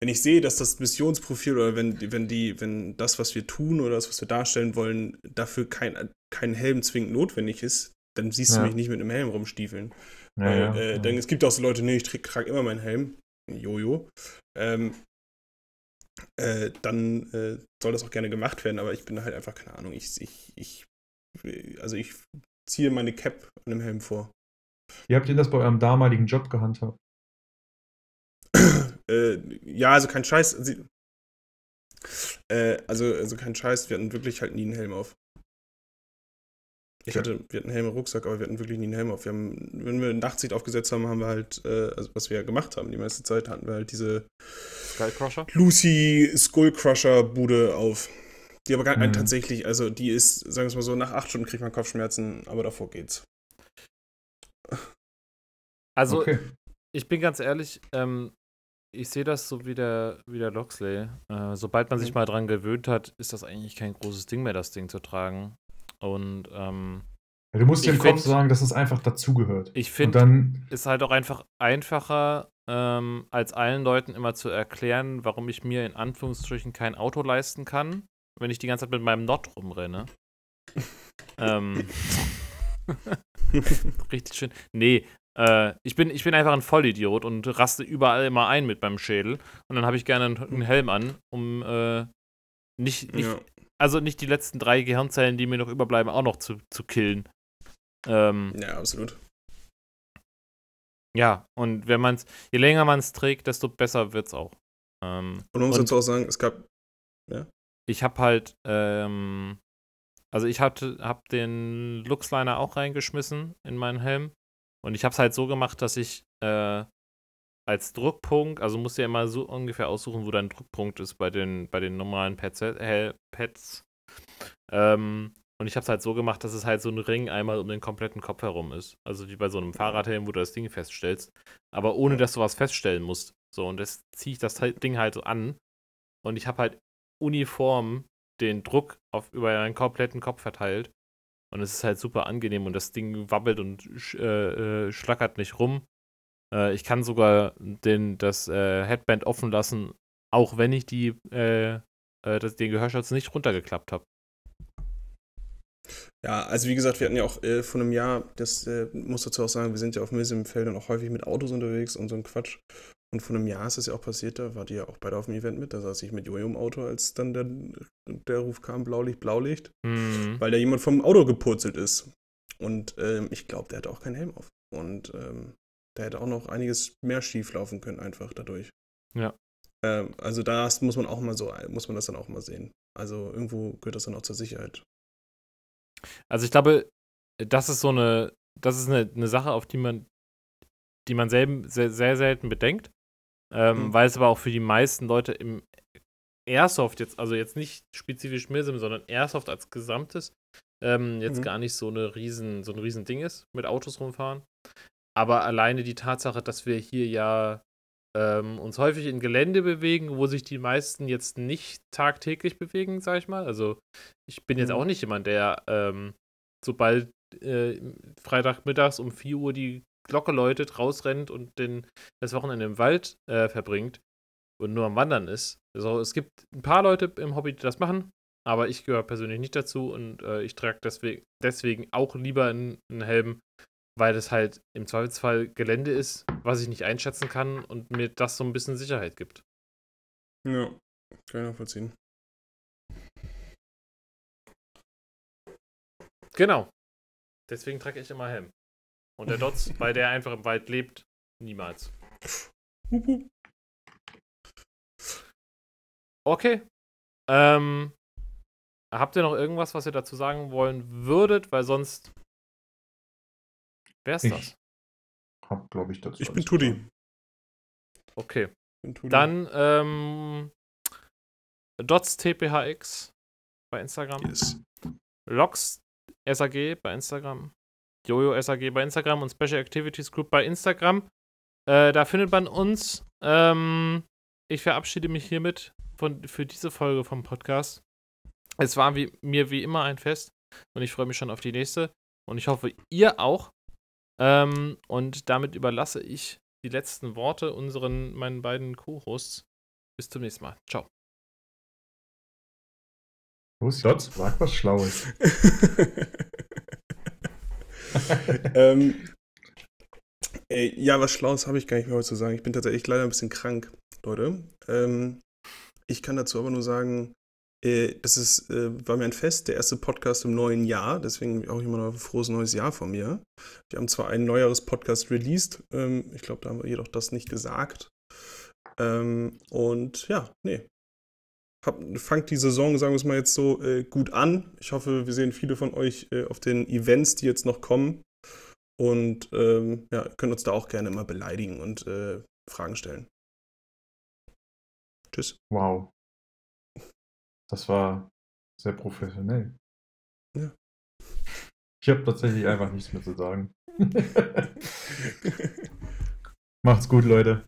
wenn ich sehe, dass das Missionsprofil oder wenn, wenn die, wenn das, was wir tun oder das, was wir darstellen wollen, dafür kein, kein Helm zwingend notwendig ist, dann siehst Ja. du mich nicht mit einem Helm rumstiefeln. Ja, Weil, ja, äh, ja. Dann, es gibt auch so Leute, nee, ich trage immer meinen Helm. Jojo. Ähm, äh, dann äh, soll das auch gerne gemacht werden, aber ich bin halt einfach, keine Ahnung, ich, ich, ich, also ich ziehe meine Cap an dem Helm vor. Wie habt ihr das bei eurem damaligen Job gehandhabt? [clears throat] äh, ja, also kein Scheiß. Sie, äh, also, also kein Scheiß, wir hatten wirklich halt nie einen Helm auf. Ich Okay. hatte, wir hatten einen Helm im Rucksack, aber wir hatten wirklich nie einen Helm auf. Wir haben, wenn wir ein Nachtsicht aufgesetzt haben, haben wir halt, äh, also was wir ja gemacht haben, die meiste Zeit hatten wir halt diese Skycrusher? Lucy Skullcrusher Bude auf. Die aber gar, Mhm. tatsächlich, also die ist, sagen wir es mal so, nach acht Stunden kriegt man Kopfschmerzen, aber davor geht's. Also, okay. ich bin ganz ehrlich, ähm, ich sehe das so wie der, wie der Loxley. Äh, sobald man sich Mhm. mal dran gewöhnt hat, ist das eigentlich kein großes Ding mehr, das Ding zu tragen. Und ähm, du musst dir im Kopf sagen, dass es einfach dazugehört. ich Und finde, dann, ist halt auch einfach einfacher, ähm, als allen Leuten immer zu erklären, warum ich mir in Anführungsstrichen kein Auto leisten kann, wenn ich die ganze Zeit mit meinem Not rumrenne. [laughs] ähm, [laughs] richtig schön. Nee, äh, ich, bin, ich bin einfach ein Vollidiot und raste überall immer ein mit meinem Schädel. Und dann habe ich gerne einen, Helm an, um äh, nicht, nicht ja. also nicht die letzten drei Gehirnzellen, die mir noch überbleiben, auch noch zu, zu killen. Ähm, ja, absolut. Ja, und wenn man es, je länger man es trägt, desto besser wird es auch. Ähm, Und man muss dazu auch sagen, es gab, ich habe halt, ähm, also ich hatte, hab den Luxliner auch reingeschmissen in meinen Helm. Und ich habe es halt so gemacht, dass ich äh, als Druckpunkt, also musst du ja immer so ungefähr aussuchen, wo dein Druckpunkt ist bei den, bei den normalen Pads. Äh, Pads. Ähm, und ich habe es halt so gemacht, dass es halt so ein Ring einmal um den kompletten Kopf herum ist. Also wie bei so einem Fahrradhelm, wo du das Ding feststellst. Aber ohne, dass du was feststellen musst. So, und das ziehe ich das Ding halt so an. Und ich habe halt uniform den Druck auf, über meinen kompletten Kopf verteilt. Und es ist halt super angenehm und das Ding wabbelt und sch, äh, äh, schlackert nicht rum. Äh, ich kann sogar den, das äh, Headband offen lassen, auch wenn ich die, äh, äh, das, den Gehörschutz nicht runtergeklappt habe. ja, also wie gesagt, wir hatten ja auch äh, vor einem Jahr, das äh, muss dazu auch sagen, wir sind ja auf dem Feld und auch häufig mit Autos unterwegs und so ein Quatsch. Und vor einem Jahr ist das ja auch passiert, da wart ihr ja auch beide auf dem Event mit, da saß ich mit Jojo im Auto, als dann der, der Ruf kam, Blaulicht, Blaulicht, Mhm. weil da jemand vom Auto gepurzelt ist. Und ähm, ich glaube, der hatte auch keinen Helm auf. Und ähm, da hätte auch noch einiges mehr schief laufen können, einfach dadurch. Ja. Ähm, also das muss man auch mal so, muss man das dann auch mal sehen. Also irgendwo gehört das dann auch zur Sicherheit. Also ich glaube, das ist so eine, das ist eine, eine Sache, auf die man, die man selben, sehr, sehr selten bedenkt. Ähm, Mhm. Weil es aber auch für die meisten Leute im Airsoft jetzt, also jetzt nicht spezifisch Milsim, sondern Airsoft als Gesamtes, ähm, jetzt Mhm. gar nicht so eine riesen, so ein riesen Ding ist, mit Autos rumfahren. Aber alleine die Tatsache, dass wir hier ja ähm, uns häufig in Gelände bewegen, wo sich die meisten jetzt nicht tagtäglich bewegen, sag ich mal. Also ich bin jetzt Mhm. auch nicht jemand, der ähm, sobald äh, Freitagmittags um 4 Uhr die Glocke läutet, rausrennt und den, das Wochenende im Wald äh, verbringt. und nur am Wandern ist. Also es gibt ein paar Leute im Hobby, die das machen, aber ich gehöre persönlich nicht dazu und äh, ich trage deswegen, deswegen auch lieber einen, einen Helm, weil es halt im Zweifelsfall Gelände ist, was ich nicht einschätzen kann und mir das so ein bisschen Sicherheit gibt. Ja, kann ich nachvollziehen. Genau. Deswegen trage ich immer Helm. Und der Dots, weil der einfach im Wald lebt, niemals. Okay. Ähm, habt ihr noch irgendwas, was ihr dazu sagen wollen würdet? Weil sonst wär's Ich das. Hab, glaube ich, dazu. Ich bin Tudi. Okay. Bin Tudi. Dann ähm, Dots TPHX bei Instagram. Yes. Logs SAG bei Instagram. Jojo SAG bei Instagram und Special Activities Group bei Instagram. Äh, da findet man uns. Ähm, ich verabschiede mich hiermit von, für diese Folge vom Podcast. Es war wie, mir wie immer ein Fest und ich freue mich schon auf die nächste. Und ich hoffe, ihr auch. Ähm, und damit überlasse ich die letzten Worte unseren, meinen beiden Co-Hosts. Bis zum nächsten Mal. Ciao. Los, Dots, sag was Schlaues. [laughs] [laughs] ähm, ja, was Schlaues habe ich gar nicht mehr heute zu sagen. Ich bin tatsächlich leider ein bisschen krank, Leute. Ähm, ich kann dazu aber nur sagen, äh, das ist, äh, war mir ein Fest, der erste Podcast im neuen Jahr. Deswegen auch immer noch ein frohes neues Jahr von mir. Wir haben zwar ein neueres Podcast released. Ähm, ich glaube, da haben wir jedoch das nicht gesagt. Ähm, und ja, nee. Hab, fangt die Saison, sagen wir es mal jetzt so, äh, gut an. Ich hoffe, wir sehen viele von euch äh, auf den Events, die jetzt noch kommen. Und ähm, ja, können uns da auch gerne immer beleidigen und äh, Fragen stellen. Tschüss. Wow. Das war sehr professionell. Ja. Ich habe tatsächlich einfach nichts mehr zu sagen. [laughs] [laughs] Macht's gut, Leute.